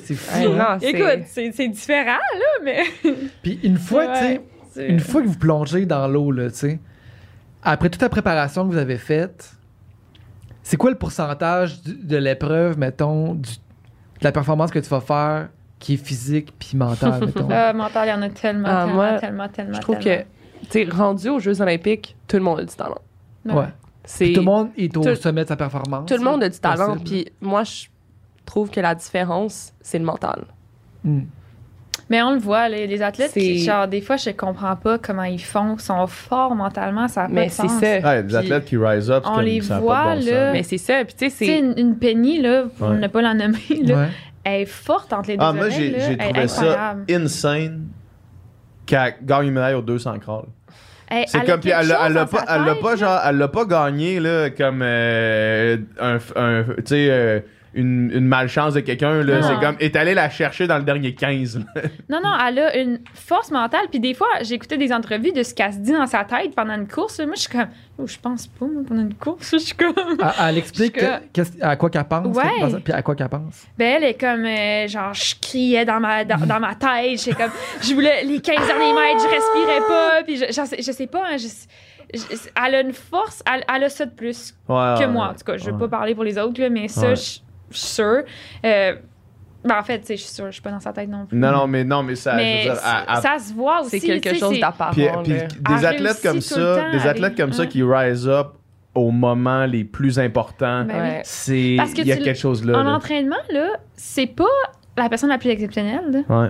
C'est fou. Hey, non, c'est- Écoute, c'est c'est différent, là, mais. Puis une fois, tu sais, Ouais, c'est- une fois que vous plongez dans l'eau, là, tu sais, après toute la préparation que vous avez faite, c'est quoi le pourcentage du- de l'épreuve, mettons, du- de la performance que tu vas faire qui est physique puis mentale, mettons? Ah, mental, il y en a tellement, Ah, tellement, moi, tellement, tellement. Je trouve que, tu sais, rendu aux Jeux Olympiques, tout le monde a du talent. ouais. Puis tout le monde est au tout- sommet de sa performance. tout le monde a du talent. Puis moi, je trouve que la différence, c'est le mental. Hmm. Mais on le voit, les, les athlètes, qui, genre, des fois, je comprends pas comment ils font. Ils sont forts mentalement, ça a pas Mais de c'est sens. ça. Ouais, des athlètes qui rise up. on comme les ça a pas de voit, bon sens. là. Mais c'est ça. Puis tu sais, c'est. une, une Penny, là, pour Ouais. ne pas la nommer, là, Ouais. elle est forte entre les deux Ah, moi, j'ai trouvé ça insane qu'elle gagne une médaille aux 200 crawl. Elle- C'est comme, puis elle, l'a- pas, elle l'a pas, genre, elle l'a pas gagné, là, comme euh, un, un- tu sais, euh, une, une malchance de quelqu'un, là. C'est comme, est allé la chercher dans le dernier 15, là. Non, non, elle a une force mentale. Puis des fois, j'écoutais des entrevues de ce qu'elle se dit dans sa tête pendant une course. Moi, je suis comme, oh, je pense pas, moi, pendant une course. Je suis comme. Elle, elle explique que- à quoi qu'elle pense. Ouais. Puis à quoi qu'elle pense. Ben, elle est comme, euh, genre, je criais dans ma, dans, dans ma tête. J'étais comme, je voulais, les 15 derniers mètres, je respirais pas. Puis je, j'en sais- je sais pas, hein, je- je- elle a une force, elle, elle a ça de plus Ouais, que ouais, moi. En tout cas, je veux ouais. pas parler pour les autres, là, mais ça, Ouais. je je suis sûre. Euh, ben, en fait, tu sais, je suis sûre, je suis pas dans sa tête non plus. Non, non, mais non, mais ça, mais je veux dire, ça, se voit aussi. C'est quelque chose. Puis, puis là. des athlètes comme ça, des athlètes comme ça qui rise up au moment les plus importants, Ben. Ouais. c'est il y a tu- quelque chose là. En là. entraînement, là, c'est pas la personne la plus exceptionnelle. là. Ouais.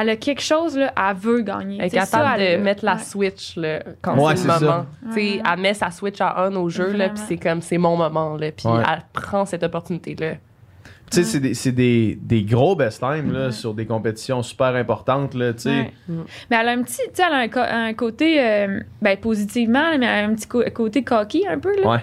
Elle a quelque chose, là, elle veut gagner. Elle est capable de mettre la ouais. switch là, quand Ouais, c'est le moment. Tu sais, Ouais. Elle met sa switch à on au jeu, là, puis c'est comme, c'est mon moment. Là, puis Ouais. elle prend cette opportunité-là. Tu sais, c'est des, c'est des, des gros best time là, Ouais. sur des compétitions super importantes. Là, tu sais. Ouais. Mm. Mais elle a un petit, tu sais, elle a un, co- un côté, euh, ben, positivement, mais elle a un petit co- côté cocky un peu, là. Ouais.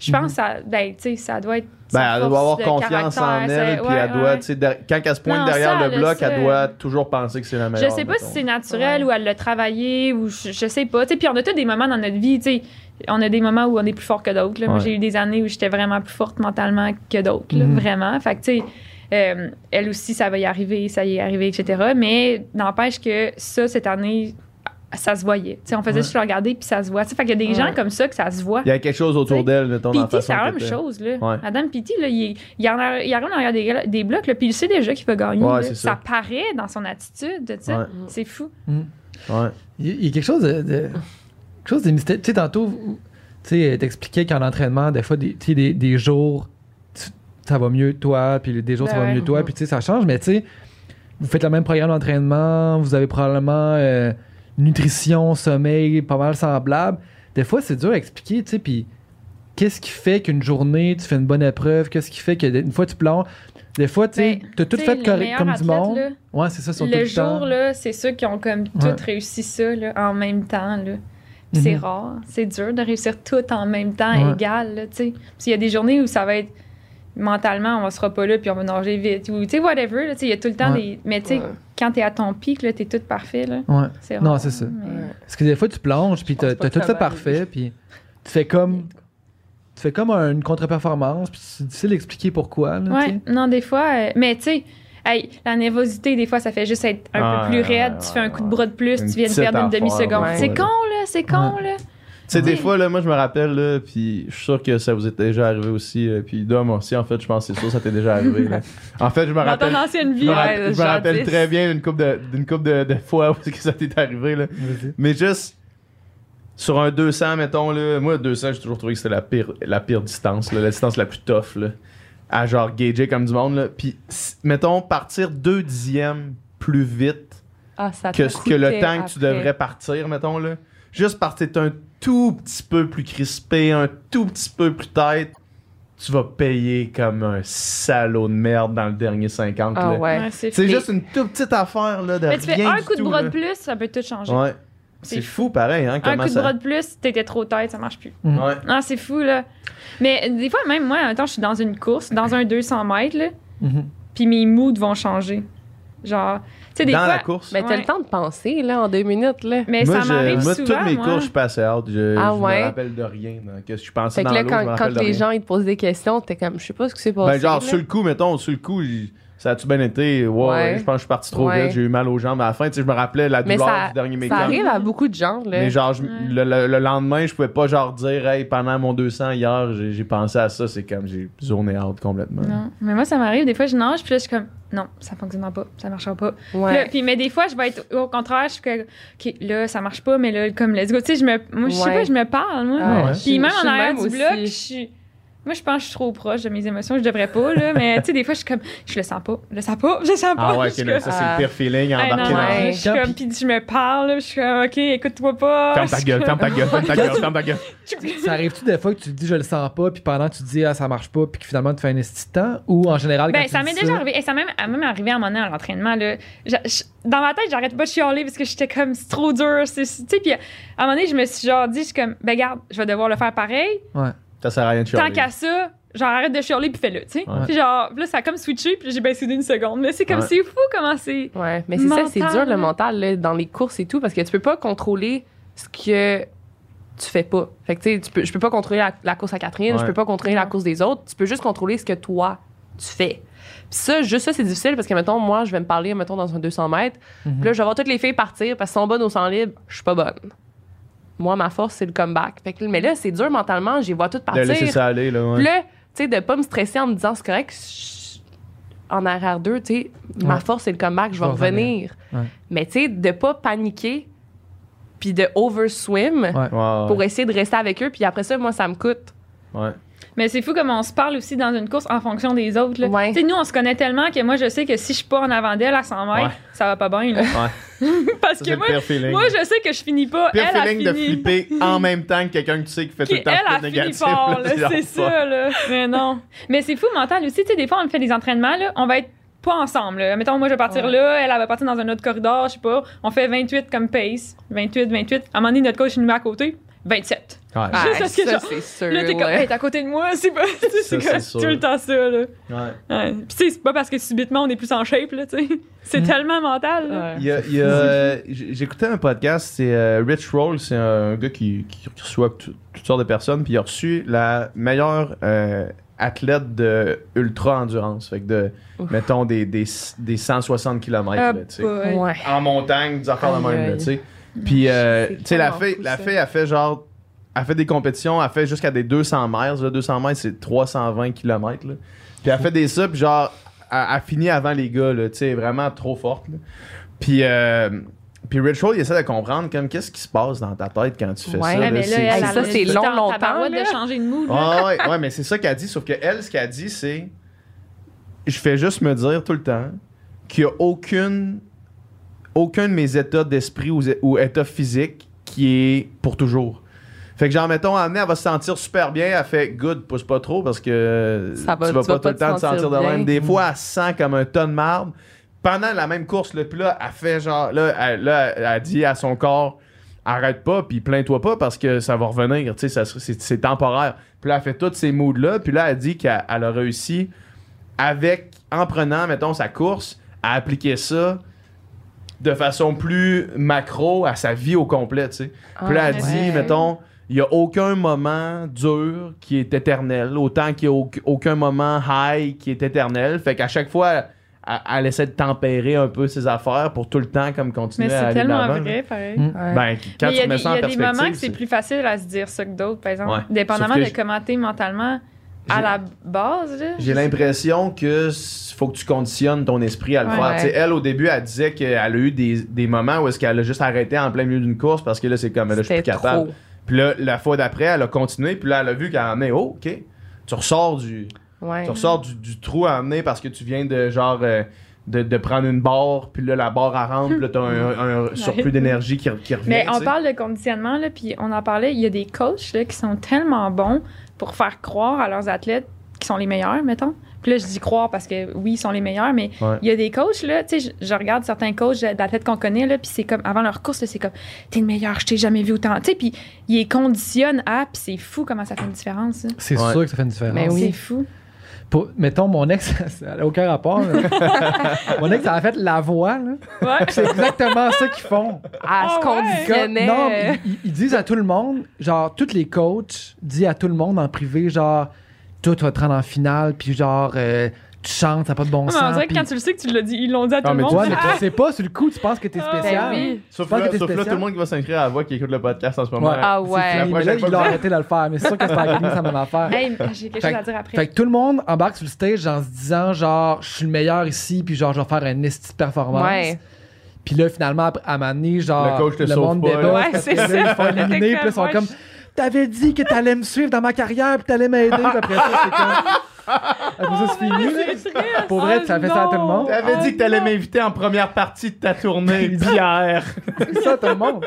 Je pense que ça, ben, tu sais, ça doit être. Ben, elle doit avoir confiance en elle, puis ouais, elle doit, ouais. tu sais, der- quand elle se pointe Non, derrière ça, le bloc, ça. elle doit toujours penser que c'est la Je meilleure. sais pas mettons. si c'est naturel Ouais. ou elle l'a travaillé ou je, je sais pas. Tu sais, puis on a tous des moments dans notre vie, tu sais. On a des moments où on est plus fort que d'autres. Ouais. j'ai eu des années où j'étais vraiment plus forte mentalement que d'autres, Mhm. vraiment. Fait que, tu sais, euh, elle aussi, ça va y arriver, ça y est arrivé, etc. Mais n'empêche que ça, cette année, ça se voyait. Tu sais, on faisait Ouais. juste le regarder puis ça se voit. Tu sais, fait qu'il y a des Ouais. gens comme ça que ça se voit. Il y a quelque chose autour T'sais, d'elle, mettons, dans la Pity, c'est façon la même chose. Là. Ouais. Madame Pity, là, il, il, y en a, il arrive en arrière des, des blocs, puis il sait déjà qu'il va gagner. C'est ça. ça. paraît dans son attitude. tu sais. Ouais. C'est fou. Ouais. Il y a- il y a quelque chose de, chose de mystérieux. Tu sais, tantôt, tu sais, t'expliquais qu'en entraînement, des fois, des, tu sais, des, des jours, tu- ça va mieux toi, puis des jours, Ben ça va ouais. mieux toi, puis tu sais, ça change, mais tu sais, vous faites le même programme d'entraînement, vous avez probablement euh, nutrition, sommeil, pas mal semblable. Des fois, c'est dur à expliquer, tu sais, puis qu'est-ce qui fait qu'une journée, tu fais une bonne épreuve, qu'est-ce qui fait qu'une fois, tu plonges. Des fois, tu sais, Ben, t'as tout fait correct comme du monde. là, Ouais, c'est ça, sont tout le le temps. jour, là, c'est ceux qui ont comme Ouais. tout réussi ça là, en même temps. Là. C'est Mhm. rare. C'est dur de réussir tout en même temps, Ouais. égal. Là, tu sais. Parce qu'il y a des journées où ça va être mentalement, on sera pas là, puis on va nager vite. Ou, tu sais, whatever. là, tu sais, Il y a tout le temps Ouais. des. Mais tu sais, Ouais. quand t'es à ton pic, là, t'es tout parfait. Là. Ouais. C'est rare. Non, c'est ça. mais- Parce que des fois, tu plonges, puis t'as tout ça fait parfait, puis tu fais comme. Tu fais comme une contre-performance, puis c'est difficile d'expliquer pourquoi. Là, Ouais, non, des fois. euh, mais tu sais, hey, la nervosité, des fois, ça fait juste être un Ah, peu plus ouais, raide. ouais, tu fais un coup de bras de plus, Une tu viens de perdre une demi-seconde. ouais. C'est con, là, c'est con, là. Tu sais, des fois, là, moi, je me rappelle, là, puis je suis sûr que ça vous est déjà arrivé aussi, euh, puis Dom aussi, en fait, je pense que c'est sûr ça t'est déjà arrivé. là. En fait, je me Dans rappelle. ton ancienne Je vie. me, Ouais, je me rappelle 10. très bien d'une couple de, d'une couple de, de fois où ça t'est arrivé. Là. Mais juste sur un 200, mettons, là, moi, 200, j'ai toujours trouvé que c'était la pire, la pire distance, là, la distance la plus tough, là, à genre gager comme du monde. Là. Puis, mettons, partir deux dixièmes plus vite Ah, ça que, te ce que le temps que tu devrais partir, mettons, là. juste parce que t'es un tout petit peu plus crispé, un tout petit peu plus tête, tu vas payer comme un salaud de merde dans le dernier 50. Ah là. ouais. Ouais, c'est juste une toute petite affaire là, de Mais tu fais un coup de bras de plus, ça peut tout changer. Ouais. C'est C'est fou pareil, hein, Un comment coup de ça... bras de plus, t'étais trop tête, ça marche plus. Ouais. Non, c'est fou, là. Mais des fois, même moi, attends, je suis dans une course, dans un 200 mètres, là, Mhm. puis mes moods vont changer. Genre, tu sais, des Dans fois. la course? Mais t'as Ouais. le temps de penser, là, en deux minutes, là. Mais moi, ça je- m'arrive moi, souvent. toutes mes moi. courses, je suis passé out. Je, Ah je ouais? me rappelle de rien. là. Qu'est-ce que je pensais Fait que dans là, je me quand, quand de les rien. gens ils te posent des questions, t'es comme, je sais pas ce qui s'est passé. Ben, genre, là. sur le coup, mettons, sur le coup, j- ça a-tu bien été? Ouais, Ouais. je pense que je suis parti trop Ouais. vite, j'ai eu mal aux jambes à la fin. Tu sais, je me rappelais la douleur ça, du dernier ça mécan. arrive à beaucoup de gens, là. Mais genre, je- Ouais. le, le- le lendemain, je pouvais pas genre dire, hey, pendant mon 200 hier, j'ai j'ai pensé à ça. C'est comme, j'ai zoné out complètement. Non. Mais moi, ça m'arrive. Des fois, je nage, puis là, je suis comme, non, ça fonctionnera pas, ça marchera pas. Puis là, Ouais. puis, mais des fois, je vais être au contraire, je suis comme, OK, là, ça marche pas, mais là, comme, let's go. Tu sais, je me, moi, je sais Ouais. pas, je me parle, moi. Ah, ouais. je- Puis même je en arrière du bloc, je suis. Moi, je pense que je suis trop proche de mes émotions. Je devrais pas, là. Mais tu sais, des fois, je suis comme, je le sens pas, je le sens pas, je le sens pas. Ah ouais, Je suis ok, là, comme, ça, c'est Ah. le pire feeling, non, embarqué non, dans Ouais. je suis comme, puis je me parle, je suis comme, OK, écoute-toi pas. Ferme ta gueule, ferme ta gueule, ferme ta gueule, ferme ta gueule. Ça arrive-tu des fois que tu te dis je le sens pas, puis pendant tu te dis ah ça marche pas, puis que finalement tu fais un esti de temps, ou en général quand Ben, tu ça m'est déjà arrivé. Et ça m'est même, même arrivé à un moment donné à l'entraînement. Là. Je- dans ma tête, j'arrête pas de chialer parce que j'étais comme, c'est trop dur. Tu sais, puis à un moment donné, je me suis genre dit, je suis comme, ben, garde, je vais devoir le faire pareil. Ouais. Ça sert à rien de Tant chialer. qu'à ça, genre, arrête de chialer puis fais-le, tu sais. Ouais. Puis genre, là, ça a comme switché, puis j'ai baissé d'une seconde. Mais c'est comme, Ouais. c'est fou comment c'est. Ouais, mais c'est ça, c'est dur le mental là, dans les courses et tout parce que tu peux pas contrôler ce que tu fais pas. Fait que tu sais, tu peux, je peux pas contrôler la, la course à Catherine, Ouais. je peux pas contrôler la course des autres, tu peux juste contrôler ce que toi tu fais. Puis ça, juste ça, c'est difficile parce que, mettons, moi, je vais me parler, mettons, dans un 200 mètres. Mhm. Puis là, je vais voir toutes les filles partir parce qu'elles sont bonnes au 100 libre. Je suis pas bonne. Moi, ma force, c'est le comeback. Fait que, mais là, c'est dur mentalement. Je les vois toutes De partir. laisser ça aller, là. Ouais. là, tu sais, de pas me stresser en me disant, c'est correct, je- en arrière 2, tu sais, ma force, c'est le comeback, je vais revenir. Ouais. Mais tu sais, de pas paniquer, puis de overswim Ouais. Ouais, pour ouais. essayer de rester avec eux, puis après ça, moi, ça me coûte. ouais. Mais c'est fou comme on se parle aussi dans une course en fonction des autres. là. Ouais. Tu sais, nous, on se connaît tellement que moi, je sais que si je suis pas en avant d'elle à 100 mètres, Ouais. ça va pas bien. là. Ouais. Parce Ça, que moi, je sais que je finis pas. pire elle, feeling a de flipper en même temps que quelqu'un que tu sais qui fait tout Qui, le temps elle flip a fini négatif. fort, c'est ça, là. Mais non. Mais c'est fou mental aussi, tu sais, des fois, on fait des entraînements, là, on va être pas ensemble, là. Mettons, moi, je vais partir Ouais. là, elle, elle va partir dans un autre corridor, je sais pas. On fait 28 comme pace. 28, 28. À un moment donné, notre coach, il nous met à côté. 27. Ouais. Ah, c'est sûr. Là, t'es comme, là. hey, t'es à côté de moi, c'est pas. c'est tout le temps ça, là. Ouais. Ouais. Puis, tu sais, c'est pas parce que subitement, on est plus en shape, là, tu sais. C'est Mm. tellement mental, là. Ouais. Il y a- il y a, euh, J'écoutais un podcast, c'est euh, Rich Roll, c'est un gars qui, qui reçoit tout- toutes sortes de personnes, puis il a reçu la meilleure euh, athlète de ultra endurance, fait que de, Ouf. mettons, des, des, des 160 km, Ah, là, tu sais. Ouais. en montagne, des affaires de même, là, tu sais. Puis, euh, tu sais, la fille, la fille, elle fait genre, elle fait des compétitions, elle fait jusqu'à des 200 miles, là, 200 miles, c'est 320 km, là. Puis elle fait des ça, puis genre, elle, elle finit avant les gars, là, tu sais, vraiment trop forte, là. Puis, euh, puis Rich Roll, il essaie de comprendre, comme, qu'est-ce qui se passe dans ta tête quand tu fais Ouais, ça, mais là, mais c'est- là, elle, ça, a c'est long, longtemps, de changer de mood. Ah ouais, ouais, mais c'est ça qu'elle dit. Sauf que elle, ce qu'elle dit, c'est. Je fais juste me dire tout le temps qu'il n'y a aucune. Aucun de mes états d'esprit ou, ou état physique qui est pour toujours. Fait que genre, mettons, Anne, elle va se sentir super bien, elle fait good, pousse pas trop parce que Ça va- tu vas tu pas vas tout le temps te sentir de bien. même. Des fois, elle se sent comme un ton de marde. Pendant la même course, là, puis là, elle fait genre, là, elle, là, elle dit à son corps, arrête pas, puis plains-toi pas parce que ça va revenir, tu sais, c'est temporaire. Puis là, elle fait tous ces moods-là, puis là, elle dit qu'elle elle a réussi avec, en prenant, mettons, sa course, à appliquer ça de façon plus macro à sa vie au complet, tu sais. Puis là, elle Ah, dit, mettons, il n'y a aucun moment dur qui est éternel, autant qu'il n'y a auc- aucun moment high qui est éternel. Fait qu'à chaque fois, elle, elle essaie de tempérer un peu ses affaires pour tout le temps comme continuer Mais à c'est aller de tellement l'avant. vrai, pareil. Mm. Ouais. Ben, quand Mais il y tu a, mets des, ça en il y a des moments que c'est c'est- plus facile à se dire ça que d'autres, par exemple. Ouais. Dépendamment de comment t'es mentalement à la base. J'ai l'impression que faut que tu conditionnes ton esprit à le Ouais. faire. Elle, au début, elle disait qu'elle a eu des, des moments où est-ce qu'elle a juste arrêté en plein milieu d'une course parce que là, c'est comme, là, je suis plus capable. trop. Puis là, la fois d'après, elle a continué. Puis là, elle a vu qu'elle en est, oh, OK. Tu ressors du, Ouais. tu ressors du, du trou à emmener parce que tu viens de, genre, euh, de, de prendre une barre, puis là, la barre à puis là, t'as un, un surplus d'énergie qui, qui revient. Mais on parle de conditionnement, là, puis on en parlait. Il y a des coachs là, qui sont tellement bons pour faire croire à leurs athlètes qui sont les meilleurs, mettons. Puis là, je dis croire parce que oui, ils sont les meilleurs, mais Ouais. il y a des coachs, là, tu sais, je, je regarde certains coachs d'athlètes qu'on connaît, là, puis c'est comme, avant leur course, là, c'est comme, t'es le meilleur, je t'ai jamais vu autant. Tu sais, puis ils les conditionnent à, puis c'est fou comment ça fait une différence. C'est Ouais. sûr que ça fait une différence. Mais oui. C'est fou. Pour- mettons, mon ex, ça n'a aucun rapport. là. mon ex, ça a fait la voix. là. Ouais. C'est exactement ça qu'ils font. Elle se Ah conditionnait. non, ils, ils disent à tout le monde, genre, tous les coachs disent à tout le monde en privé, genre, toi, tu vas te rendre en finale, puis genre, euh, tu chantes, ça n'a pas de bon Ouais, sens. mais on dirait que puis- quand tu le sais que tu l'as dit, ils l'ont dit à tout Ah, le mais monde. Ouais, puis mais ah, tu sais pas, sur le coup, tu penses que t'es Ah, spécial. ben oui. Sauf pense là, que t'es sauf là, tout le monde qui va s'inscrire à la voix qui écoute le podcast en ce moment. Ouais. Ah C'est ouais. fini, La mais prochaine là, fois l'ont que- arrêté de le faire, mais c'est sûr que c'est pas la même affaire. hey, j'ai quelque Fait chose à que- dire après. Fait que tout le monde embarque sur le stage en se disant genre je suis le meilleur ici puis genre je vais faire un esti de performance. Ouais. Puis là finalement après- à un moment donné, genre Le coach te sauve monde pas, débat là. Ouais, parce c'est que là, ça. ils font éliminer puis là, ils sont comme, comme t'avais dit que t'allais me suivre dans ma carrière puis t'allais m'aider puis après ça c'est comme après ça c'est fini. là. Triste. Pour vrai, ça fait ça à tout le monde. T'avais dit que t'allais non. m'inviter en première partie de ta tournée, Pierre. C'est ça tout le monde.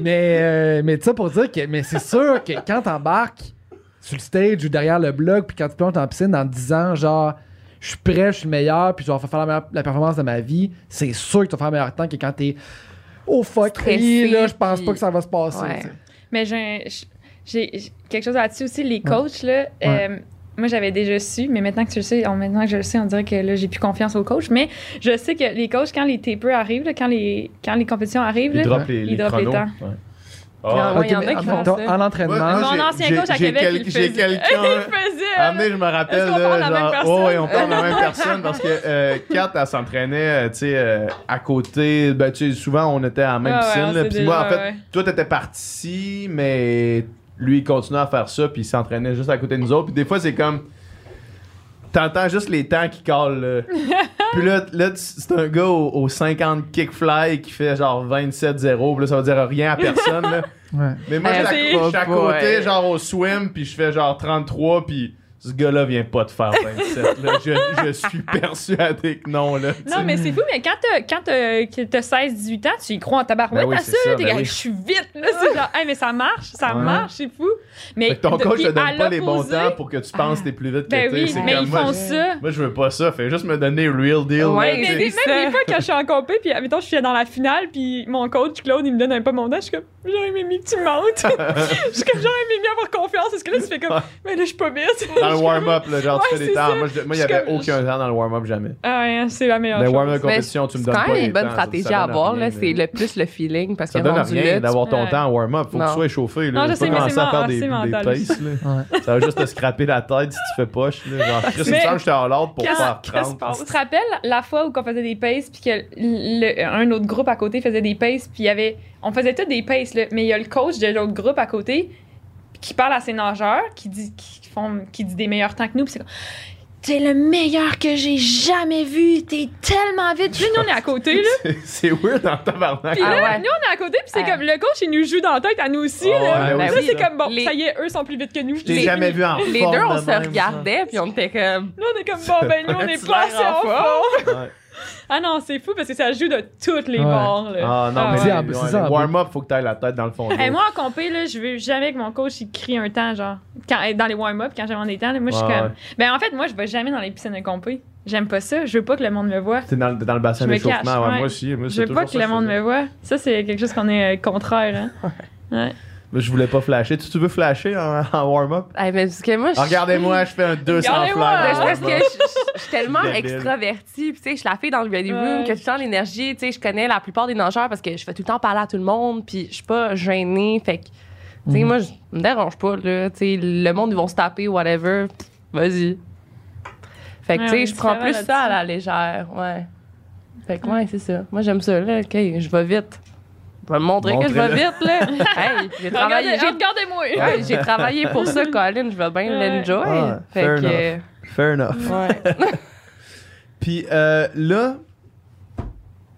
Mais euh, mais ça pour dire que mais c'est sûr que quand t'embarques sur le stage ou derrière le bloc puis quand tu plonges la piscine en te disant genre je suis prêt, je suis le meilleur, puis je vais faire la, meilleure- la performance de ma vie, c'est sûr que tu vas faire un meilleur temps que quand t'es oh fuck, Stressé, oui, là, je pense puis- pas que ça va se passer. Ouais. tu sais. Mais j'ai j'ai quelque chose là-dessus aussi. Les coachs, là, euh, moi, j'avais déjà su, mais maintenant que tu le sais, on- maintenant que je le sais, on dirait que là, j'ai plus confiance aux coachs. Mais je sais que les coachs, quand les tapers arrivent, là, quand, les, quand les compétitions arrivent, Il là, drop les, il les drop les temps. Ouais. Ah, Ah, ouais, il y en a qui en, font dans- ça. en entraînement, Ouais, Mon j'ai- ancien j'ai- coach à Québec, quel- il faisait. quelqu'un- il le faisait. Ah, mais je me rappelle, Est-ce qu'on là, parle de la même genre, personne? oh, ouais, on parle de la même personne parce que euh, Kat, elle s'entraînait, euh, tu sais, euh, à côté, ben, tu sais, souvent, on était à la même Ah piscine, là, puis déjà- moi, en fait, ouais. toi, t'étais parti, mais lui, il continuait à faire ça, puis il s'entraînait juste à côté de nous autres, puis des fois, c'est comme, t'entends juste les temps qui calent, là. puis là, là, c'est un gars au, au 50 kickfly qui fait genre 27-0, puis là, ça veut dire rien à personne, là. Ouais. Mais moi, Euh, je suis à- c'est- je suis à côté, genre au swim, puis je fais genre 33, puis ce gars-là vient pas de faire 27. là. Je, je suis persuadé que non, là. Non, mais c'est fou, mais quand t'as, quand t'as, que t'as 16-18 ans, tu y crois en tabarouette Ben oui, à c'est ça, t'es ben oui. je suis vite, là, c'est genre, hey, mais ça marche, ça Ouais. marche, c'est fou. Mais Fait ton coach te donne pas les bons temps pour que tu penses que t'es plus vite que Ben t'es. oui, mais comme ils moi, font ça. Moi, je veux pas ça. Fais juste me donner real deal. Ouais, Mais même des fois, quand je suis en compé, puis admettons, je suis dans la finale, puis mon coach, Claude, il me donne un pas mon temps, je suis comme, j'aurais aimé que tu montes. je suis comme, j'aurais aimé mieux avoir confiance, parce que là, tu fais comme, mais là, je suis pas vite. Dans le warm-up, là, genre, tu Ouais, fais des c'est temps. ça. Moi, je- moi, il y Je suis avait comme- aucun temps dans le warm-up, jamais. Ah ouais, c'est la meilleure le chose. warm-up compétition, tu me C'est donnes quand pas même les une bonne temps, stratégie à avoir, rien, là. C'est le plus le feeling parce Ça que donne rien d'avoir ton temps en warm-up. Faut que tu sois échauffé. Là. Non, je Faut sais, mais c'est à faire des, c'est paces. là. Ça va juste te scraper la tête si tu fais poche. Là. Genre, Chris, il me Mais- semble que j'étais en l'ordre pour Qu'est-ce- faire qu'est-ce qui se 30. passe? Tu te rappelles la fois où on faisait des paces puis que le- un autre groupe à côté faisait des paces puis il y avait on faisait tous des paces là, mais il y a le coach de l'autre groupe à côté qui parle à ses nageurs qui dit qui font qui dit des meilleurs temps que nous puis c'est comme T'es le meilleur que j'ai jamais vu. T'es tellement vite. Puis nous, on est à côté, là. C'est- weird en tabarnak. Puis Ah là, ouais. nous, on est à côté. Puis c'est Ouais. comme le coach, il nous joue dans la tête à nous aussi, Ah là. ouais, ben Là, oui. c'est comme bon, Les- ça y est, eux sont plus vite que nous. Je t'ai jamais vu en les deux, on de se regardait, puis on était comme. Là, on est comme bon, ben, nous, on est pas assez en en forme. Ah non, c'est fou parce que ça joue de toutes les Ouais. bords, là. Ah non, mais ouais. les- C'est ça, warm-up, faut que t'ailles la tête dans le fond. Hey, moi, en compé, là, je veux jamais que mon coach il crie un temps, genre, quand, dans les warm-up, quand j'avais des temps. Là, moi, je suis comme. Ben, en fait, moi, je vais jamais dans les piscines de compé. J'aime pas ça. Je veux pas que le monde me voit. T'es dans, le- dans le bassin d'échauffement. ouais, ouais. Moi aussi. Moi, Je c'est veux pas que le monde me voit. Ça, c'est quelque chose qu'on est euh, contraire, hein. Ouais. Mais je voulais pas flasher. Tu, tu veux flasher en, en warm-up? Hey, mais parce que moi, je- Ah, Regardez-moi, je fais un 200 Regardez-moi. flash. Ben, parce que je je- je suis tellement Débile. extravertie. Puis, tu sais, je suis la fille dans le ready room Ouais. que tout le temps l'énergie. Tu sais, je connais la plupart des nageurs parce que je fais tout le temps parler à tout le monde. Puis, je suis pas gênée. Fait que, tu sais, Mhm. moi, je me dérange pas, là. Tu sais, le monde, ils vont se taper, whatever. Vas-y. Fait que, Ouais, tu on est sais, je prends plus différents ça à la légère. Ouais. Fait que, ouais, c'est ça. Moi, j'aime ça, là. OK, je vais vite. Je vais me montrer que je vais vite, là. hey, j'ai travaillé. Regardez-moi. Ouais, j'ai travaillé pour ça, Colin. Je vais bien Ouais. l'enjoy. Ah, fait fair que, enough. Fair enough. ouais. Puis euh, là,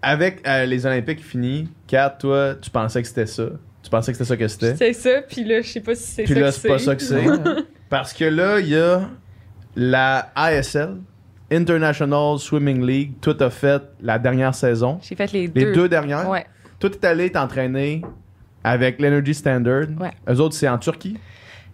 avec euh, les Olympiques finis, Kat, toi, tu pensais que c'était ça. Tu pensais que c'était ça que c'était? C'est ça, puis là, je sais pas si c'est Puis ça là, que c'est pas ça que c'est. Parce que là, il y a la ASL International Swimming League. Toi, t'as fait la dernière saison. J'ai fait les, Les deux. deux, dernières. Ouais. Toi, t'es allé t'entraîner avec l'Energy Standard. Ouais. Eux autres, c'est en Turquie?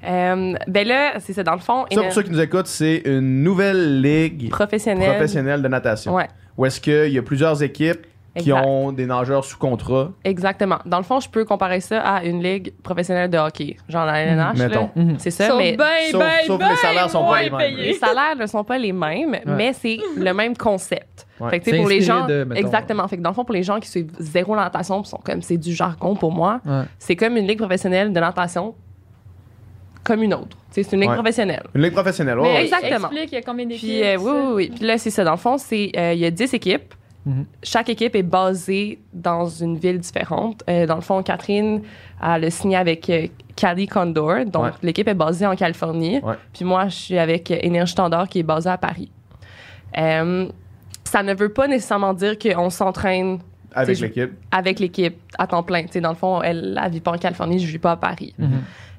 Euh, ben là, c'est ça, dans le fond, Ça, pour ceux qui nous écoutent, c'est une nouvelle ligue professionnel. professionnelle de natation. Ouais, Où est-ce qu'il y a plusieurs équipes qui ont des nageurs sous contrat. Exactement. Dans le fond, je peux comparer ça à une ligue professionnelle de hockey, genre la LNH. Mettons. Mhm. C'est ça, Sauf mais ben, Sauf- ben, sauf ben les salaires sont pas les mêmes. payés. les salaires ne sont pas les mêmes, mais c'est le même concept. Ouais. Fait que, pour les gens, de, mettons, exactement. Fait que dans le fond, pour les gens qui suivent zéro natation, sont comme c'est du jargon pour moi, Ouais. c'est comme une ligue professionnelle de natation comme une autre. Tu sais, c'est une ligue Ouais. professionnelle. Une ligue professionnelle, ouais. Exactement. Explique, il y a combien d'équipes? Puis euh, oui, oui, oui. Puis là, c'est ça. Dans le fond, c'est euh, il y a 10 équipes. Mhm. Chaque équipe est basée dans une ville différente. Euh, dans le fond, Catherine a signé avec euh, Cali Condor. Donc, Ouais. l'équipe est basée en Californie. Ouais. Puis moi, je suis avec euh, Énergie Standard qui est basée à Paris. Euh, ça ne veut pas nécessairement dire qu'on s'entraîne Avec l'équipe. avec l'équipe à temps plein. Tu sais, dans le fond, elle ne vit pas en Californie, je ne vis pas à Paris. Mhm.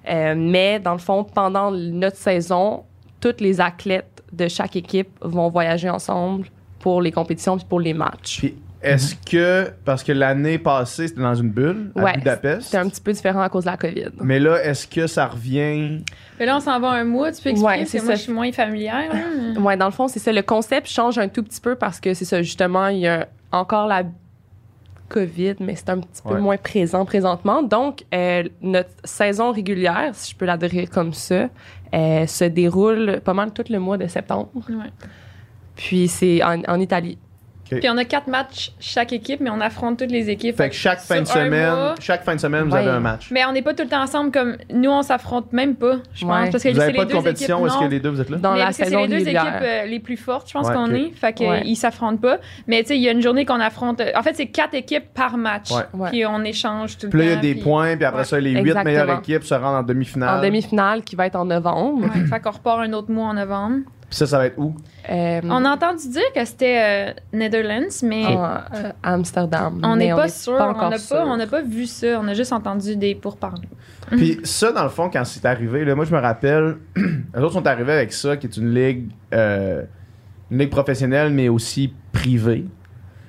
Euh, mais dans le fond, pendant notre saison, tous les athlètes de chaque équipe vont voyager ensemble pour les compétitions puis pour les matchs. Puis est-ce que, parce que l'année passée, c'était dans une bulle à Ouais, Budapest, C'était un petit peu différent à cause de la COVID. mais là, est-ce que ça revient? Mais là, on s'en va un mois, tu peux expliquer, Ouais, c'est moi, ça. je suis moins familière. là. Ouais, dans le fond, c'est ça. Le concept change un tout petit peu parce que c'est ça, justement, il y a encore la COVID, mais c'est un petit peu moins présent présentement. Donc, euh, notre saison régulière, si je peux la dire comme ça, euh, se déroule pas mal tout le mois de septembre. Ouais. Puis c'est en, en Italie. Puis on a quatre matchs chaque équipe, mais on affronte toutes les équipes. Fait que chaque fin de semaine, mois- chaque fin de semaine, vous Ouais. avez un match. Mais on n'est pas tout le temps ensemble comme nous, on s'affronte même pas, je pense. Ouais. Parce que Vous c'est n'avez les pas de deux compétition, est-ce que les deux vous êtes là? Dans Mais la parce que c'est les deux équipes euh, les plus fortes, je pense Ouais, qu'on est. Fait qu'ils Ouais. s'affrontent pas. Mais tu sais, il y a une journée qu'on affronte. euh, En fait, c'est quatre équipes par match. Puis on échange tout le Puis là, il y a temps, des puis- points, puis après Ouais. ça, les huit meilleures équipes se rendent en demi-finale. En demi-finale qui va être en novembre. Fait qu'on repart un autre mois en novembre. Puis ça, ça va être où? Euh, On a entendu dire que c'était euh, Netherlands, mais euh, Amsterdam. on n'est pas sûr. on n'a sûr. pas, on n'a pas vu ça. On a juste entendu des pourparlers. Puis ça, dans le fond, quand c'est arrivé, là, moi, je me rappelle, les autres sont arrivés avec ça, qui est une ligue, euh, une ligue professionnelle, mais aussi privée.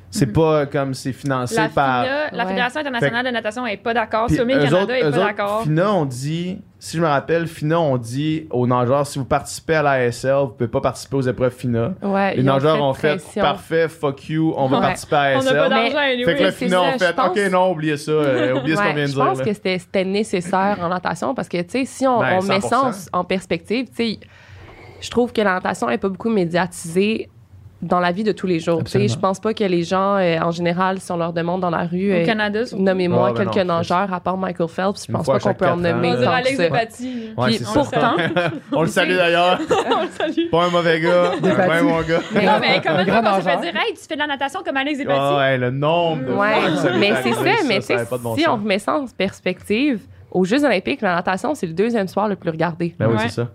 C'est pas comme c'est financé La, par. FINA, la Ouais. Fédération internationale de natation n'est pas d'accord. Swimming Canada autres- n'est eux pas d'accord. FINA, on dit, si je me rappelle, FINA, on dit aux nageurs, si vous participez à l'ASL, vous pouvez pas participer aux épreuves FINA. Ouais, Les ont nageurs fait ont fait, parfait, fuck you, on va Ouais. participer à On l'ASL. n'a pas Mais- d'argent anyway. Fait que le FINA je fait, pense- ok, non, oubliez ça, euh, oubliez ce qu'on vient de je dire. pense là. que c'était nécessaire en natation parce que, tu sais, si on, Ben, on met ça 100%. en, en perspective, tu sais, je trouve que la natation est pas beaucoup médiatisée dans la vie de tous les jours. Tu sais, Absolument. je pense pas que les gens, euh, en général, si on leur demande dans la rue, Au euh, nommez-moi Ouais, ben quelques non, nageurs à part Michael Phelps, je pense pas qu'on peut en ans. nommer que Alex ça. Despatie. Ouais, Puis pourtant, On le salue d'ailleurs. On le salue. Pas un mauvais gars, un Despatie. bien bon gars. Mais- Non, mais comment Un ça, se fait dire, hey, tu fais de la natation comme Alex Despatie? Ah ouais, le nombre de Ouais, mais c'est ça, mais tu sais, pas si on remet ça en perspective, aux Jeux Olympiques, la natation, c'est le deuxième sport le plus regardé. Ben oui, c'est ça.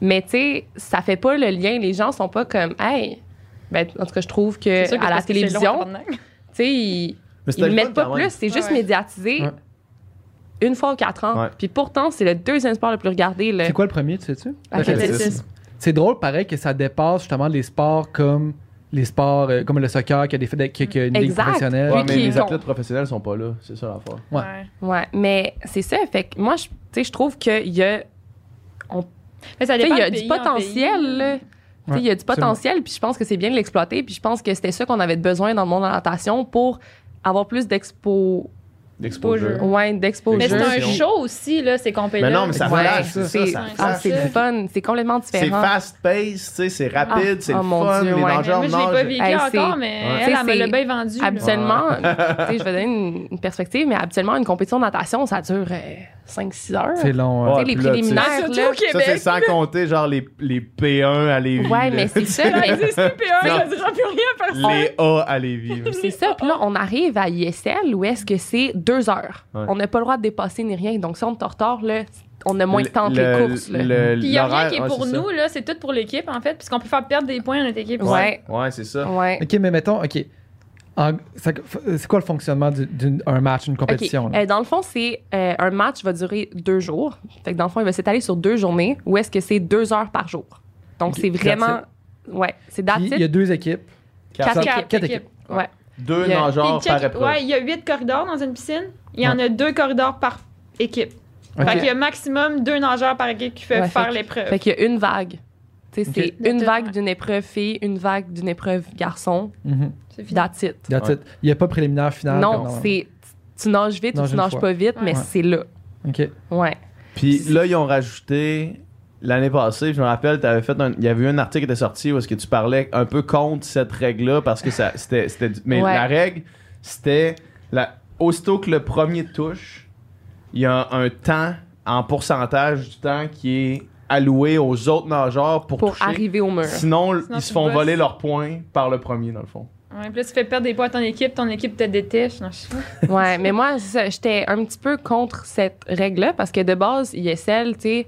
Mais tu sais, ça fait pas le lien. Les gens sont pas comme, hey, ben, en tout cas, je trouve que que à la que télévision, tu sais, ils, Mais ils mettent pas plus. C'est juste Ouais. médiatisé Ouais. une fois aux quatre ans. Ouais. Puis pourtant, c'est le deuxième sport le plus regardé. Le... C'est quoi le premier, tu sais-tu? Athlétisme. C'est drôle, pareil, que ça dépasse justement les sports comme les sports euh, comme le soccer qui a des qui, qui a une ligue professionnelle. Ouais, mais les athlètes professionnels sont pas là, c'est ça l'affaire. Ouais. Ouais. Ouais, mais c'est ça. Fait que moi, je- tu sais, je trouve qu'il y a, Mais ça dépend il y a du potentiel. Il y a du potentiel, puis je pense que c'est bien de l'exploiter, puis je pense que c'était ça qu'on avait besoin dans le monde de la natation pour avoir plus d'expo, L'exposure. ouais, d'exposure. Mais c'est un show aussi, là, ces compétitions. Mais non, mais ça Ouais, c'est ça, c'est ça ah, c'est le fun, c'est complètement C'est différent. fast-paced, tu sais, c'est rapide, Ah, c'est oh fun, Dieu, les ouais. nageurs Moi, je l'ai pas vécu Hey, c'est- encore, mais Ouais. elle, Tu sais, elle me l'a c'est bien vendu. Habituellement, tu sais, je vais donner une, une perspective, mais habituellement, une compétition de natation, ça dure 5-6 heures. C'est long. Ouais, hein. Tu sais, les préliminaires, là. Ça, c'est sans compter, genre, les, les P1 à Lévis. Ouais, là. mais c'est ça, mais existe plus, P1, Non. ça dira plus rien à personne. Les A à Lévis. c'est ça. Puis là, on arrive à ISL où est-ce que c'est deux heures. Ouais. On n'a pas le droit de dépasser ni rien. Donc, si on est en retard, là, on a moins de temps Le- les courses. Là. le- Puis il n'y a rien qui est ouais, pour ça. nous, là, c'est tout pour l'équipe, en fait, puisqu'on peut faire perdre des points à notre équipe. Ouais. Ouais, c'est ça. Ouais. Ok, mais mettons, ok. C'est quoi le fonctionnement du- d'un match, d'une OK. compétition? là? Euh, dans le fond, c'est euh, un match va durer deux jours. Fait que dans le fond, il va s'étaler sur deux journées où est-ce que c'est deux heures par jour. Donc, c'est vraiment... Ouais, c'est il y a deux équipes. Quatre équipes. quatre équipes. Ouais. Deux Il y a- nageurs check- par épreuve. ouais, il y a huit corridors dans une piscine. Il y en a deux corridors par équipe. Ok. Fait qu'il y a maximum deux nageurs par équipe qui peuvent Ouais, faire l'épreuve. Fait qu'il y a une vague. C'est une vague d'une épreuve fille, une vague d'une épreuve garçon. Mhm. C'est fini. That's it. That's Ouais. it. Il n'y a pas préliminaire final. non, c'est tu nages vite ou tu nages pas vite, mais c'est là. OK. Ouais. Puis là, ils ont rajouté l'année passée, je me rappelle, avais fait un- il y avait eu un article qui était sorti où est-ce que tu parlais un peu contre cette règle-là parce que ça, c'était, mais Ouais. la règle, c'était la, aussitôt que le premier touche, il y a un, temps en pourcentage du temps qui est alloué aux autres nageurs pour, Pour toucher. arriver au mur. Sinon, Sinon, ils se font bosses. voler leurs points par le premier, dans le fond. Ouais, puis là, tu fais perdre des points à ton équipe, ton équipe te déteste. Non, je sais pas. Ouais, mais moi, j'étais un petit peu contre cette règle-là parce que de base, ISL, tu sais,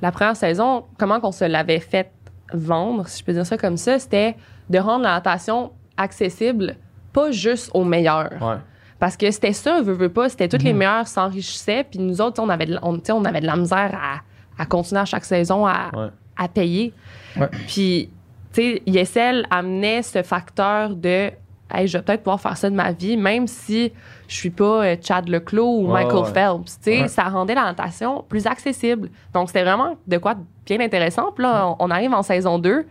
la première saison, comment qu'on se l'avait fait vendre, si je peux dire ça comme ça, c'était de rendre la natation accessible, pas juste aux meilleurs. Ouais. Parce que c'était ça, veut, veut pas, c'était tous les Mhm. meilleurs s'enrichissaient, puis nous autres, on avait, de, on, tu sais, on avait de la misère à, à continuer à chaque saison à, Ouais. à payer. Ouais. Puis, tu sais, ISL amenait ce facteur de hey, je vais peut-être pouvoir faire ça de ma vie, même si je suis pas euh, Chad Leclos ou Ouais, Michael ouais. Phelps. Tu sais, Ouais. ça rendait la natation plus accessible. Donc, c'était vraiment de quoi bien intéressant. Puis là, on, on arrive en saison 2.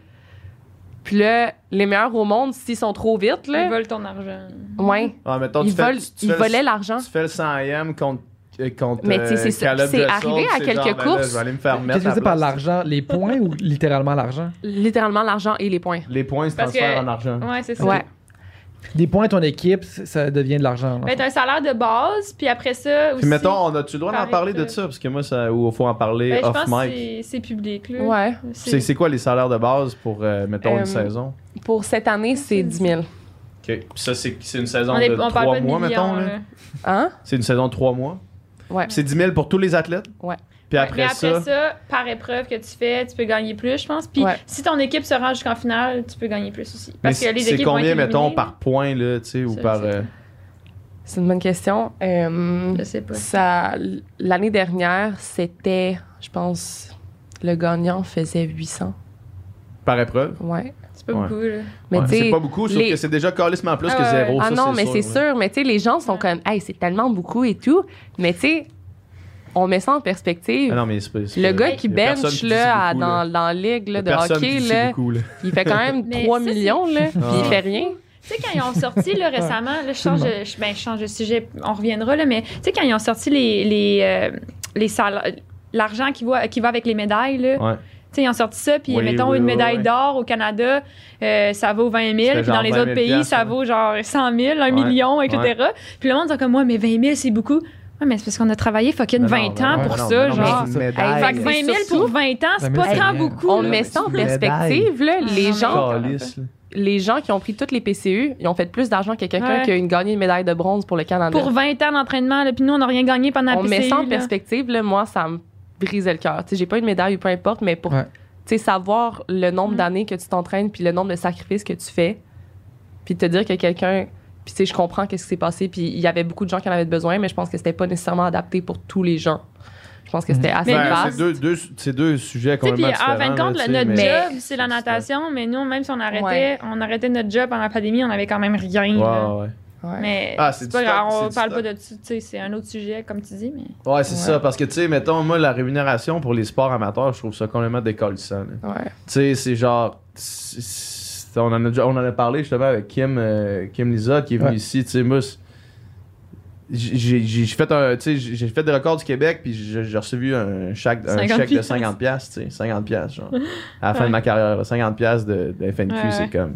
Puis là, les meilleurs au monde, s'ils sont trop vite, Ils là, volent ton argent. ouais, Ouais, ils, tu fais- volent- tu- tu ils fais le- volaient l'argent. Tu fais le 100e contre. Euh, contre Mais tu euh, c'est ça- c'est arrivé à quelques genre, ben là, courses. je vais aller me faire mettre Qu'est-ce que c'est par l'argent? Les points ou littéralement l'argent? Littéralement l'argent et les points. Les points se transfèrent que- en argent. Ouais, c'est ça. Ouais. Des points à ton équipe, ça devient de l'argent. Ben, t'as un salaire de base, puis après ça aussi. Puis mettons, on a-tu le droit d'en Par parler de ça? Parce que moi, ça, ou faut en parler Ben, je off pense que mic. c'est- public. Là. Ouais. C'est c'est quoi les salaires de base pour, euh, mettons, Euh, une saison? Pour cette année, c'est 10 000. OK. Puis ça, c'est c'est une saison On, est, de on parle trois de mois, millions. mettons. là. là. Hein? C'est une saison de trois mois? Ouais. C'est 10 000 pour tous les athlètes? Ouais. Puis après, après ça, ça, par épreuve que tu fais, tu peux gagner plus, je pense. Puis Ouais. si ton équipe se rend jusqu'en finale, tu peux gagner plus aussi. mais Parce que les c'est combien, mettons, par point, là, tu sais, ou Ça, par... c'est- euh, C'est une bonne question. Euh, Je sais pas. ça, l'année dernière, c'était, je pense, le gagnant faisait 800. par épreuve? Ouais. C'est pas Ouais. beaucoup, là. Mais Ouais. tu sais, C'est pas beaucoup, sauf les- que c'est déjà calissement plus Ah que ouais. zéro. Ah ça, non, mais c'est sûr. Mais tu sais, les gens sont comme, hey, c'est tellement beaucoup et tout. Mais tu sais, on met ça en perspective. Ah non, mais c'est pas- c'est le gars qui bench là, beaucoup, dans, là. dans la ligue là, de hockey, là, beaucoup, là. il fait quand même Mais 3 ça, c'est- millions, là, puis il Ah. fait rien. Tu sais, quand ils ont sorti là, récemment, là, je, change, de- je- ben, je change de sujet, on reviendra, là, mais tu sais, quand ils ont sorti les, les, euh, les salaires, l'argent qui va, qui va avec les médailles, là, Ouais. Tu sais, ils ont sorti ça, puis Oui, mettons oui, une oui, médaille oui. d'or au Canada, euh, ça vaut 20 000, C'était puis dans les 20 000 autres pays, ça vaut genre 100 000, 1 Ouais, million, etc. ouais. Puis le monde dit comme moi, mais 20 000, c'est beaucoup. Ouais, mais c'est parce qu'on a travaillé fucking Mais 20 non, ans pour non, ça, genre. Hey. Fait que 20 000 pour 20 ans, c'est 20 pas 000, tant beaucoup. On met ça en perspective, là, Ah, les non, gens, les gens qui ont pris toutes les PCU, ils ont fait plus d'argent que quelqu'un Ouais. qui a une gagné une médaille de bronze pour le Canada. Pour 20 ans d'entraînement, puis nous, on n'a rien gagné pendant la on met PCU, ça en là. perspective, là, moi, ça me brisait le cœur. J'ai pas une médaille ou peu importe, mais pour Ouais. savoir le nombre Mm. d'années que tu t'entraînes puis le nombre de sacrifices que tu fais, puis te dire que quelqu'un. Puis tu sais, je comprends qu'est-ce qui s'est passé, puis il y avait beaucoup de gens qui en avaient besoin, mais je pense que c'était pas nécessairement adapté pour tous les gens. Je pense que c'était assez Mais vaste. c'est deux, deux, c'est deux sujets sais, puis complètement en fin de compte, là, notre mais- job, c'est la natation, mais nous, même si on arrêtait, Ouais. on arrêtait notre job pendant la pandémie, on avait quand même rien. Ouais, là. ouais. Ouais. Mais Ah, c'est pas grave, on parle pas de ça, tu sais, c'est un autre sujet, comme tu dis, mais. Ouais, c'est Ouais. ça, parce que, tu sais, mettons, moi, la rémunération pour les sports amateurs, je trouve ça complètement décollissant. Ouais. Tu sais, c'est genre. c'est- c'est- On en, a, déjà- on en a parlé justement avec Kim, euh, Kim Lisa qui est venue Ouais. ici. Tu sais, moi, j'ai j'ai fait un tu sais j'ai fait des records du Québec puis j'ai j'ai reçu un chèque un 50 chèque de piastres. 50 pièces tu sais 50 pièces genre à la fin Ouais. de ma carrière là, 50 pièces de, de FNQ Ouais, c'est ouais. comme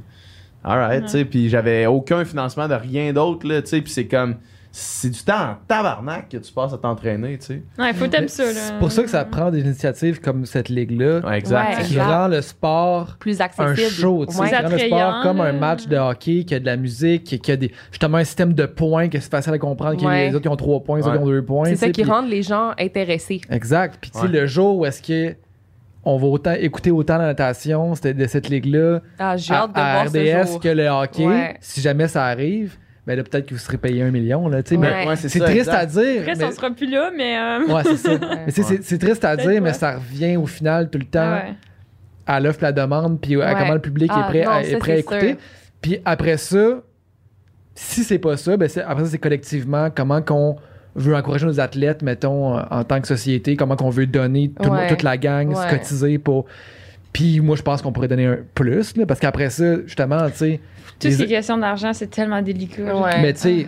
alright tu sais puis j'avais aucun financement de rien d'autre là tu sais puis c'est comme c'est du temps en tabarnak que tu passes à t'entraîner tu sais Ouais, faut t'aimer ça, là. C'est pour ça que ça prend des initiatives comme cette ligue-là ouais, exact Ouais. qui exact. rend le sport Plus un accessible. show, tu sais, qui rend le sport comme un match de hockey, qui a de la musique, qui, a des, justement un système de points, que c'est facile à comprendre, qu'il y a les autres qui ont trois points, les autres qui ont deux points. C'est ça qui rend les gens intéressés. Exact. Puis tu sais, Ouais. le jour où est-ce que on va autant écouter autant la natation de cette ligue-là Ah, j'ai à, RDS ce que le hockey, Ouais. si jamais ça arrive, ben là peut-être que vous serez payé un million là, tu sais, Ouais. mais Ouais, c'est ça, triste exact. à dire. Après, mais- on sera plus là, mais. euh, Ouais, c'est ça. c'est- c'est triste à dire, mais ça revient au final tout le temps ouais. à l'offre et la demande, puis à Ouais. comment le public Ah, est prêt, non, à, ça, est prêt à écouter. Puis après ça, si c'est pas ça, ben c'est- après ça, c'est collectivement comment qu'on veut encourager nos athlètes, mettons, en- tant que société, comment qu'on veut donner tout Ouais. toute la gang, se Ouais. cotiser pour. Puis moi, je pense qu'on pourrait donner un plus, là, parce qu'après ça, justement, tu sais. Tout les- ce qui est question d'argent, c'est tellement délicat. Ouais. Mais tu sais,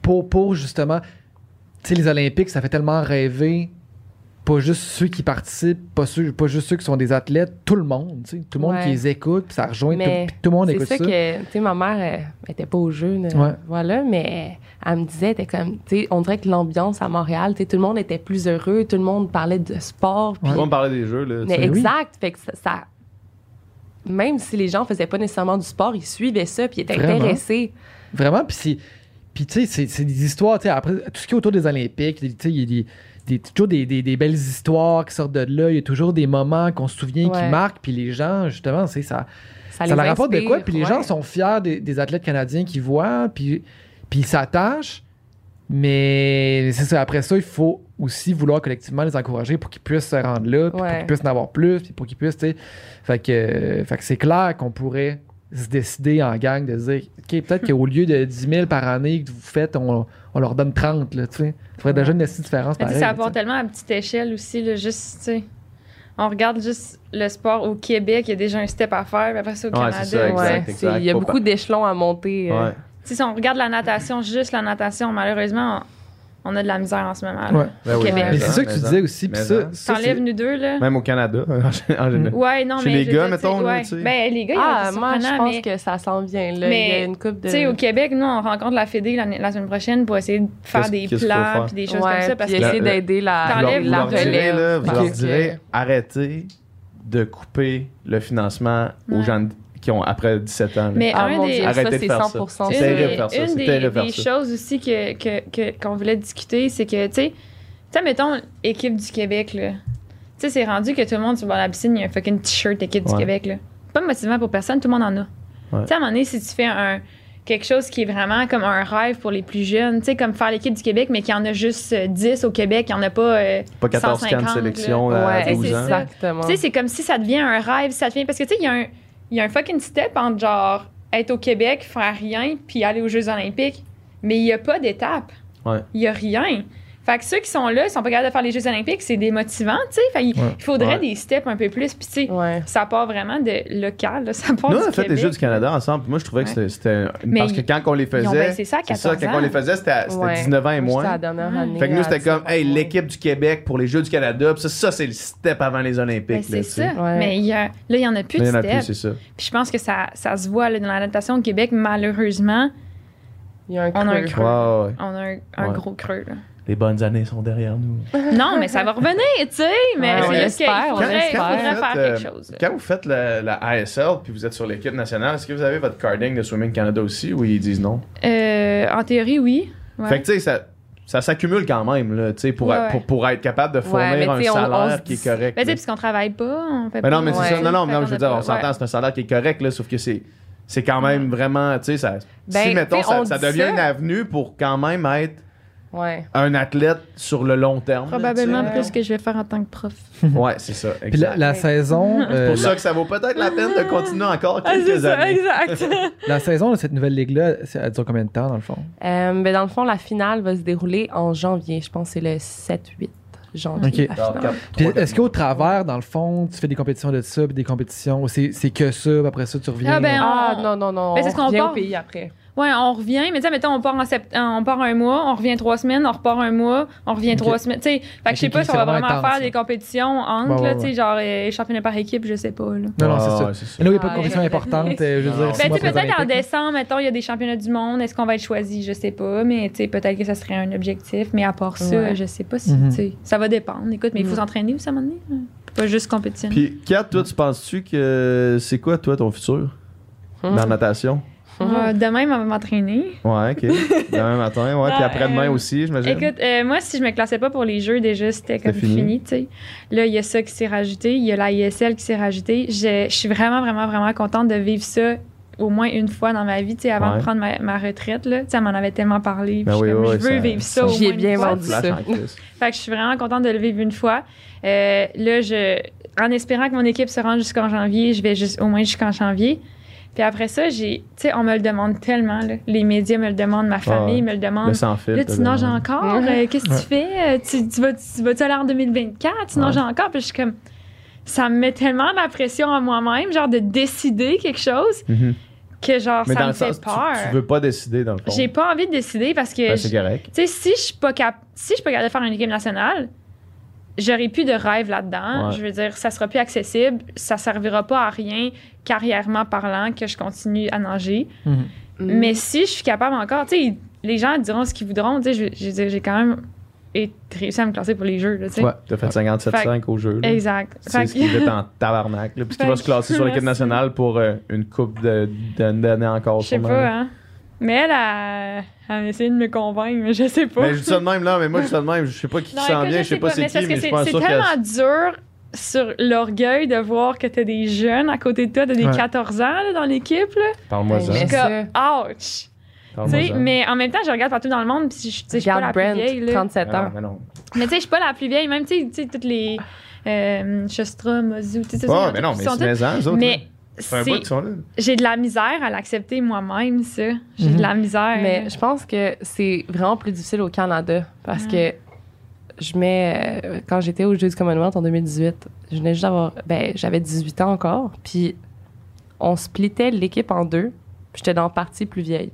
pour, pour justement, tu sais, les Olympiques, ça fait tellement rêver, pas juste ceux qui participent, pas, ceux, pas juste ceux qui sont des athlètes, tout le monde, tu sais, tout le monde Ouais. qui les écoute, puis ça rejoint, Mais tout, puis tout le monde C'est écoute ça ça. que, tu sais, ma mère, elle, elle était pas au jeu, là. Ouais. voilà, mais elle me disait, était comme, tu sais, on dirait que l'ambiance à Montréal, tu sais, tout le monde était plus heureux, tout le monde parlait de sport, puis- On va me parler des jeux, là. mais sais. exact, fait que ça, ça- même si les gens faisaient pas nécessairement du sport, ils suivaient ça, puis ils étaient Vraiment? intéressés. Vraiment, puis c'est. Puis tu sais, c'est- c'est des histoires, tu sais, après, tout ce qui est autour des Olympiques, tu sais, il y a des, des- toujours des, des- des belles histoires qui sortent de là, il y a toujours des moments qu'on se souvient qui marquent, puis les gens, justement, c'est ça. Ça, leur apporte de quoi, puis les ouais. gens sont fiers des, des athlètes canadiens qui voient, puis, puis ils s'attachent. Mais c'est ça, après ça, il faut aussi vouloir collectivement les encourager pour qu'ils puissent se rendre là, puis pour qu'ils puissent en avoir plus, puis pour qu'ils puissent, tu sais. Fait que, euh, fait que c'est clair qu'on pourrait se décider en gang de dire, OK, peut-être qu'au lieu de 10 000 par année que vous faites, on, on leur donne 30, là, tu sais. Ça ferait déjà une petite différence pareil. ça apporte tellement à petite échelle aussi, là, juste, tu sais. On regarde juste le sport au Québec, il y a déjà un step à faire, puis après ça au Ouais, Canada. ça, exact, exact. il y a beaucoup d'échelons à monter. euh. Si on regarde la natation, juste la natation, malheureusement, on, on a de la misère en ce moment. là. Ouais. Ben oui, Québec. Mais c'est ça que tu disais aussi, puis Mais ça, T'enlèves nous deux, là. Même au Canada, en général. Ouais, non, Chez mais. les gars, mettons, ouais. tu. Ben, les gars, Ah, moi, je pense mais- que ça s'en vient. Là. Mais, il y a une coupe de. Tu sais, au Québec, nous, on rencontre la Fédé la, la semaine prochaine pour essayer de faire des plans puis des choses ouais, comme ça. Parce que essayer d'aider la, la, relève. vous leur direz, arrêtez de couper le financement aux gens qui ont après 17 ans. Mais Ah un des, Arrêtez ça, de c'est faire ça. 100% C'est une, terrible des- faire ça, une c'est des, terrible faire des ça. choses aussi que, que, que- qu'on voulait discuter, c'est que, tu sais, tu sais, mettons, équipe du Québec, là. Tu sais, c'est rendu que tout le monde, à la piscine, il y a un fucking t-shirt équipe du. Québec, là. Pas motivant pour personne, tout le monde en a. Ouais. Tu sais, à un moment donné, si tu fais un quelque chose qui est vraiment comme un rêve pour les plus jeunes, tu sais, comme faire l'équipe du Québec, mais qu'il y en a juste euh, 10 au Québec, il n'y en a pas euh, Pas 14 camps 150, de là. sélection à Ouais, 12 c'est ans. ça. exactement. Tu sais, c'est comme si ça devient un rêve, ça devient. Parce que, tu sais, il y, a un- il y a un fucking step entre genre être au Québec, faire rien, puis aller aux Jeux Olympiques. Mais il n'y a pas d'étape. Ouais. Il n'y a rien. Fait que ceux qui sont là, ils sont pas capables de faire les Jeux Olympiques, c'est démotivant, tu sais. Fait il Ouais. faudrait Ouais. des steps un peu plus. Puis, tu sais, Ouais. ça part vraiment de local, là, ça part Nous, du on a fait les Jeux du Canada ensemble. puis Moi, je trouvais que Ouais. c'était- Parce que quand on les faisait. ça C'est 14 ça, quand on les faisait, c'était c'était Ouais. 19 ans et Moi, moins. la dernière Ouais. année Fait que nous, c'était comme, 19 ans hey, l'équipe du Québec pour les Jeux du Canada. Puis ça, ça c'est le step avant les Olympiques. Ben, c'est ça. Ouais. Mais y a- là, il n'y en a plus Là, il de y en a plus, c'est ça. Puis je pense que ça, ça se voit là, dans la natation au Québec, malheureusement, Il y a un On a un creux. creux. On a un, gros creux. là. Les bonnes années sont derrière nous. Non, mais ça va revenir, tu sais. Mais Ouais, on c'est juste qu'il faudrait, faire vous faites, quelque euh, chose. Quand vous faites la, la ASL puis vous êtes sur l'équipe nationale, est-ce que vous avez votre carding de Swimming Canada aussi ou ils disent non? Euh, en théorie, oui. Ouais. Fait que tu sais, ça, ça s'accumule quand même là, tu sais, pour, Ouais, être- ouais. pour, pour être capable de fournir mais un on- on salaire qui est correct. Ben, là. puisqu'on travaille pas, on fait Ben pas. non, mais c'est Ouais. ça. Non, non, non, qu'on je veux dire, pas- on s'entend, ouais. c'est un salaire qui est correct, là, sauf que c'est. C'est quand même vraiment, tu sais, ça. Ben, si, mettons, tu sais, ça, devient ça. une avenue pour quand même être Ouais. un athlète sur le long terme. Probablement plus que je vais faire en tant que prof. Ouais, c'est ça. Puis la, Exact. la saison, C'est euh, pour la, ça que ça vaut peut-être la peine de continuer encore Ah, quelques années. exact. la saison de cette nouvelle ligue-là, elle dure combien de temps, dans le fond? Euh, ben, dans le fond, la finale va se dérouler en janvier. Je pense que c'est le 7-8 janvier. Ok. la Alors, finale. quatre- Puis trois, est-ce qu'au travers, dans le fond, tu fais des compétitions de ça, puis des compétitions, c'est c'est que ça, puis après ça, tu reviens? Ah, ben? Ah, on- non, non, non. Ben, c'est ce qu'on part. au pays après. Ouais, on revient, mais tu sais, mettons, on part, en sept- on part un mois, on revient trois semaines, on repart un mois, on revient trois semaines. Tu sais, fait que je sais pas si on va vraiment intense, faire des compétitions entre, ouais, là, tu sais, ouais. genre euh, championnat par équipe, je sais pas, là. Non, non, c'est c'est ça. Mais là, il n'y a pas de Ah, compétition importante, euh, je veux dire. Ben, les peut-être en décembre, mettons, il y a des championnats du monde. Est-ce qu'on va être choisi? Je sais pas. Mais, tu sais, peut-être que ça serait un objectif. Mais à part ça, Ouais. je sais pas si, Mhm. tu sais, ça va dépendre. Écoute, mais il faut Mhm. s'entraîner aussi à un moment donné. Pas juste compétition. Puis, Kat, toi, tu penses-tu que c'est quoi, toi, ton futur? Dans la natation? Euh, demain, on va m'entraîner. Ouais, ok. Demain matin, ouais. Puis après-demain euh, aussi, j'imagine. Écoute, euh, moi, si je me classais pas pour les jeux, déjà, c'était comme fini. fini, tu sais. Là, il y a ça qui s'est rajouté. Il y a la ISL qui s'est rajouté. Je je suis vraiment, vraiment, vraiment contente de vivre ça au moins une fois dans ma vie, tu sais, avant Ouais. de prendre ma, ma retraite, là. Tu sais, elle m'en avait tellement parlé. Ben je oui, comme, oui, je veux ça- vivre ça, ça- au J'y ai moins une bien fois. vendu ça. Fait que je suis vraiment contente de le vivre une fois. Euh, là, je, en espérant que mon équipe se rende jusqu'en janvier, je vais juste, au moins jusqu'en janvier. Puis après ça, j'ai, tu sais, on me le demande tellement. là. Les médias me le demandent, ma famille me le Le demande. sans fil. Là, tu nages encore. Euh, Qu'est-ce que tu fais? Euh, Tu, tu vas, vas-tu aller en 2024? Tu nages encore? Puis je suis comme. Ça me met tellement de la pression à moi-même, genre de décider quelque chose, Mhm. que genre, Mais ça dans me le fait sens, peur. tu veux pas décider dans le fond. J'ai pas envie de décider parce que. Ben, je- c'est correct. tu sais, si je suis pas cap si je suis pas capable de faire une équipe nationale, j'aurais plus de rêve là-dedans. Ouais. Je veux dire, ça sera plus accessible, ça servira pas à rien carrièrement parlant que je continue à nager. Mhm. Mm. Mais si je suis capable encore, tu sais, les gens diront ce qu'ils voudront, tu sais, je, je veux dire, j'ai quand même été- réussi à me classer pour les jeux, là, tu sais. Ouais. T'as fait 57-5 au jeu. là. Exact. C'est Fait ce qui est en tabarnak. Là. Puis vas se classer sur l'équipe nationale pour euh, une coupe de- de- d'années encore. Je sais pas, hein. Mais elle a, elle a essayé de me convaincre, mais je sais pas. Mais je dis ça de même là, mais moi je dis ça de même. Je sais pas qui Non, s'en vient, je sais pas c'est qui, mais je c'est- suis pas c'est sûr tellement dur sur l'orgueil de voir que t'as des jeunes à côté de toi, t'as des Ouais. 14 ans là, dans l'équipe. là. Parle-moi ça. mais- Je suis ça. comme, ouch! Parle-moi mais en même temps, je regarde partout dans le monde, puis je, suis pas la plus vieille. Là. 37 Mais non, ans. mais non. Mais tu sais, je suis pas la plus vieille, même, tu sais, toutes les. Euh, Shostra, Mozu, tu sais, mais non, mais c'est ans, autres. Mais J'ai de la misère à l'accepter moi-même, ça. J'ai Mhm. de la misère. Mais je pense que c'est vraiment plus difficile au Canada parce que je mets. euh, quand j'étais aux Jeux du Commonwealth en 2018, je venais juste d'avoir. Ben, j'avais 18 ans encore. Puis on splittait l'équipe en deux. Puis j'étais dans la partie plus vieille,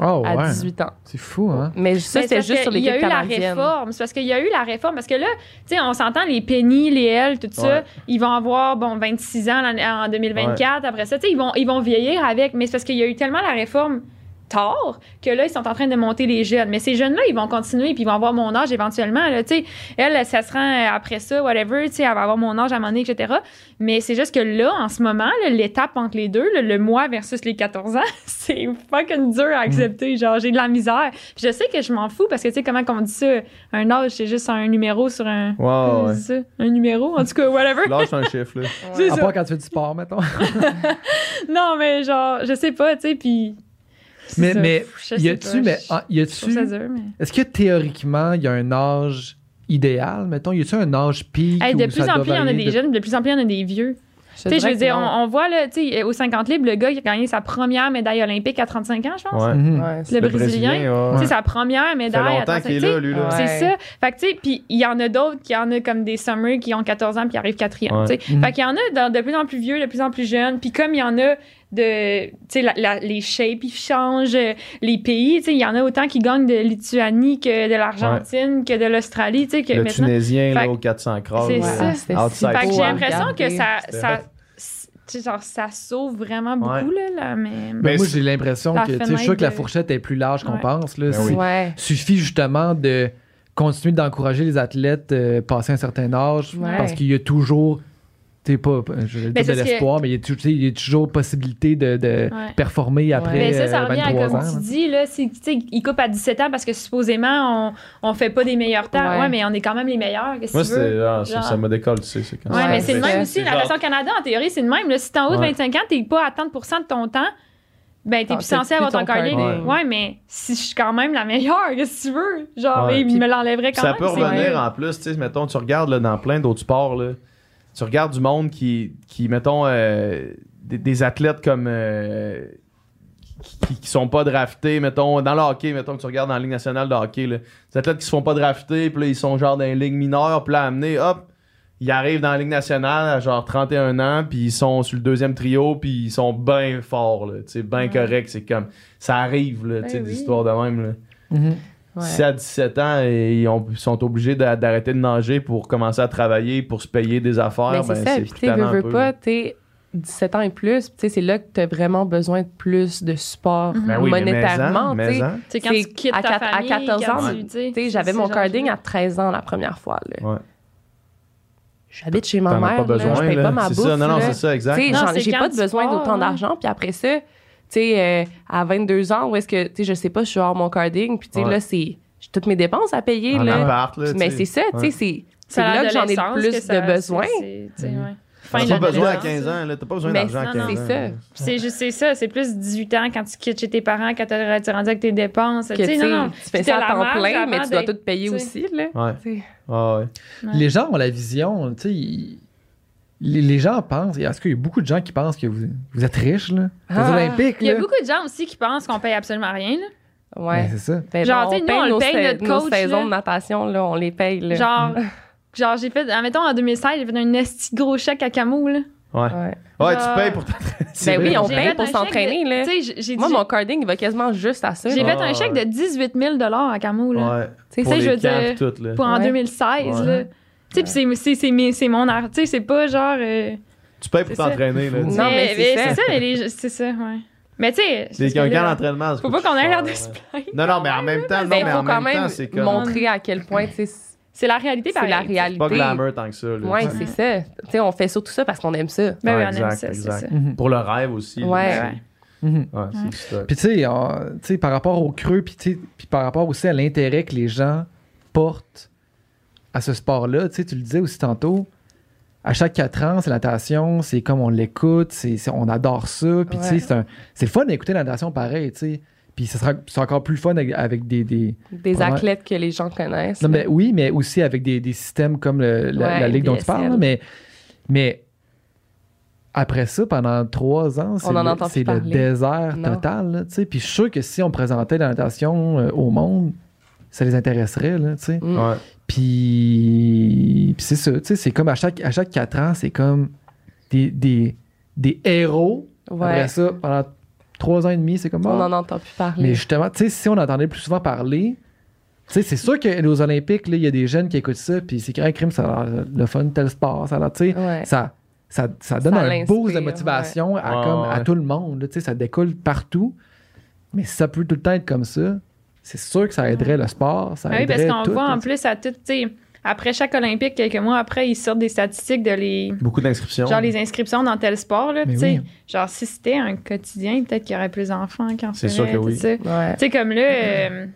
Oh, à ouais. 18 ans. C'est fou, hein? Mais ça, Ben, c'est c'était juste sur Il y a eu la réforme. C'est parce qu'il y a eu la réforme. Parce que là, tu sais, on s'entend, les Penny, les L, tout ça, Ouais. ils vont avoir, bon, 26 ans en 2024. Après ça, tu sais, ils vont, ils vont vieillir avec. Mais c'est parce qu'il y a eu tellement la réforme tard que là, ils sont en train de monter les jeunes. Mais ces jeunes-là, ils vont continuer puis ils vont avoir mon âge éventuellement. Là, tu sais, elle, ça se rend après ça, whatever, tu sais, elle va avoir mon âge à un moment donné, etc. Mais c'est juste que là, en ce moment, l'étape entre les deux, là, le mois versus les 14 ans, c'est fucking dur à accepter. Genre, j'ai de la misère. Puis je sais que je m'en fous parce que, tu sais, comment qu'on dit ça, un âge, c'est juste un numéro sur un. Ouais, ouais. c'est ça, un numéro, en tout cas, whatever. Lâche un chiffre, là. C'est À part quand tu fais du sport, mettons. Non, mais genre, je sais pas, tu sais, puis. Mais ça. mais Je y a-tu, mais ah, y a-tu. Est-ce que théoriquement, il y a un âge idéal, mettons? Y a-tu un âge pic? Hey, de plus ça en plus, il y en a des de- jeunes, de plus en plus, il y en a des vieux. Je Tu sais, je veux dire, on, on voit, là, tu sais, au 50 livres, le gars qui a gagné sa première médaille olympique à 35 ans, je pense. Ouais. Mhm. Ouais, Le Brésilien. ouais. Tu sais, sa première Ça fait médaille à longtemps 35 qu'il est tu sais, là, lui, là. Ouais. C'est ça. Fait que, tu sais, puis il y en a d'autres qui en a comme des summers qui ont 14 ans puis qui arrivent quatrième, Ouais. tu sais. Mhm. Fait qu'il y en a dans- de plus en plus vieux, de plus en plus jeunes. Puis comme il y en a de, tu sais, la- la- les shapes, ils changent, euh, les pays, tu sais, il y en a autant qui gagnent de Lituanie que de l'Argentine, que de l'Australie, tu sais, que Le maintenant... Tunisien, Fait là, au 400 crânes. C'est là. ça. Outside. si Fait que j'ai l'impression que ça... Ça hot. tu sais, genre, ça sauve vraiment beaucoup, Ouais. là, là, mais... Ben, Mais moi, c'est- j'ai l'impression que, tu sais, je suis fenêtre sûr que la fourchette est plus large qu'on Ouais. pense. Là. Ben oui. C'est- Ouais. suffit justement de continuer d'encourager les athlètes euh, passer un certain âge Ouais. parce qu'il y a toujours tu sais, pas, pas- je dire de que- l'espoir, mais il y, a, tou- tu sais, il y a toujours possibilité de, de Ouais. performer après Mais ça, ça euh, revient à 23 comme ans. tu dis, là, c'est, ils coupent à 17 ans parce que supposément, on, on fait pas des meilleurs temps. Ouais, Ouais. mais on est quand même les meilleurs. Qu'est-ce Moi, que tu veux? c'est, ah, ça, Genre. ça me décolle, tu sais. C'est quand Ouais, Ouais, mais c'est le même ça. aussi. La genre- version Canada, en théorie, c'est le même. Là, si t'es en haut de Ouais. 25 ans, t'es pas à 30% de ton temps, ben, t'es Ah, plus censé avoir ton carding. Ouais. mais si je suis quand même la meilleure, qu'est-ce que tu veux? Genre, Ouais. il me l'enlèverait quand ça même. peut c'est revenir en plus, tu sais, mettons, tu regardes là, dans plein d'autres sports, là, tu regardes du monde qui, qui mettons, euh, des, des athlètes comme. euh, qui, qui sont pas draftés, mettons, dans le hockey, mettons que tu regardes dans la Ligue nationale de hockey, là, des athlètes qui se font pas drafter, puis là, ils sont genre dans les ligues mineures, puis là, amenés, hop, ils arrivent dans la Ligue nationale à genre 31 ans, puis ils sont sur le deuxième trio, puis ils sont bien forts, là, tu sais, bien Ouais. corrects, c'est comme, ça arrive, là, tu sais, Ben des oui. histoires de même, là. Mhm. Ouais. Si à 17 ans, et ils, ont- ils sont obligés d'a- d'arrêter de nager pour commencer à travailler, pour se payer des affaires, Mais c'est ben, ça, puis tu veux, pas, là. t'es 17 ans et plus, tu sais, c'est là que t'as vraiment besoin de plus de support. Ben oui, monétairement, mais tu en, quand tu quittes à ta quatre- à famille, 14 quand ans, tu- tu Tu j'avais mon carding à 13 ans la première fois. Là. Ouais. J'habite chez ma as mère, pas besoin, là, je paye là. pas ma C'est bouffe. ça, non, non, c'est ça, exact. Tu j'ai pas tu besoin d'autant hein. d'argent. Puis après ça, tu sais, euh, à 22 ans, où est-ce que, tu sais, je sais pas, je suis hors mon carding. Puis tu sais, Ouais. là, c'est j'ai toutes mes dépenses à payer. En là. appart, là, Mais tu c'est ça, tu sais, Ouais. c'est C'est là que j'en ai le plus ça- de besoin. tu ouais. Fin T'as pas besoin à l'adolescence. 15 ans, là. T'as pas besoin d'argent à non, 15 non, ans. c'est ça. C'est juste c'est ça, c'est plus 18 ans quand tu quittes chez tes parents, quand t'es t'es rendu avec tes dépenses. Que, Tu sais, tu non, tu fais ça à la temps plein, mais tu dois tout payer tu aussi. Là. Ouais. Tu ouais. Les gens ont la vision, tu sais, ils, les, les gens pensent, est-ce qu'il y a beaucoup de gens qui pensent que vous, vous êtes riches, là? Les Ah. Olympiques, Il y a là. beaucoup de gens aussi qui pensent qu'on paye absolument rien. là. Ouais. Ben, c'est ça. Ben, Genre, tu sais, nous, on le nos paye, sa- notre nos coach, saisons là. de natation, là, on les paye. Là. Genre, genre j'ai fait, admettons, en 2016, j'ai fait un esti gros chèque à Camo, là. Ouais. Ouais. Ouais, Genre- tu payes pour t'entraîner. Ben oui, on paye pour s'entraîner, de- là. Tu sais, j'ai- j'ai Moi, dit- mon carding, il va quasiment juste à ça. j'ai fait un chèque de 18 000 à Camo, là. Ouais. Tu sais, je veux dire. Pour en Ouais. 2016, Ouais. là. Tu sais, pis c'est- c'est- c'est c'est mon art. Tu sais, c'est pas genre. euh, Tu payes pour C'est ça. t'entraîner, là. Non, mais c'est mais ça. c'est ça, mais les- c'est ça, ouais. Mais tu sais, Les parce que un là, camp d'entraînement, Faut pas qu'on ait l'air de se plaindre. Non, non, mais en même temps, non, Ben, mais faut en quand même temps, c'est comme. montrer à quel point, tu sais, c'est C'est la réalité, pareil. la réalité. Pas glamour tant que ça, là. Ouais, c'est ça. Tu sais, on fait surtout ça parce qu'on aime ça. Ben oui, on aime exact, ça, c'est exact. ça. Mhm. Pour le rêve aussi. Ouais. Ouais. C'est stock. Puis tu sais, par rapport au creux, puis puis par rapport aussi à l'intérêt que les gens portent à ce sport-là, tu sais, tu le disais aussi tantôt, à chaque quatre ans, c'est la natation, c'est comme on l'écoute, c'est, c'est- on adore ça, puis tu sais, c'est, un- c'est le fun d'écouter la natation pareil, tu sais. Puis ce sera, c'est encore plus fun avec, avec des, des- Des athlètes que les gens connaissent. Non, mais oui, mais aussi avec des, des systèmes comme le- la, Ouais, la ligue dont tu parles, là, mais, mais après ça, pendant trois ans, c'est On en le, désert Non. total. là, tu sais. Puis je suis sûr que si on présentait la natation euh, au monde, ça les intéresserait. Là, tu sais. Mm. Ouais. Puis, puis c'est ça, tu sais, c'est comme à chaque, à chaque quatre ans, c'est comme des, des, des héros. Ouais. Après ça, pendant trois ans et demi, c'est comme... On ah, n'en entend plus parler. mais justement, tu sais, si on entendait plus souvent parler, tu sais, c'est sûr que aux Olympiques, il y a des jeunes qui écoutent ça, puis c'est un crime, ça a l'air le fun, tel sport, ça a l'air, tu sais, Ouais. ça, ça, ça donne Ça un boost de motivation à, Ouais. comme, Ouais, à tout le monde, tu sais, ça découle partout. Mais si ça peut tout le temps être comme ça, c'est sûr que ça aiderait le sport, ça Ah oui, parce qu'on tout, voit en plus à tout, tu sais, après chaque Olympique, quelques mois après, ils sortent des statistiques de les. Beaucoup d'inscriptions. Genre les inscriptions dans tel sport, là, tu sais. oui. Genre, si c'était un quotidien, peut-être qu'il y aurait plus d'enfants qui en C'est sûr que oui. Tu Ouais. sais, comme là, euh,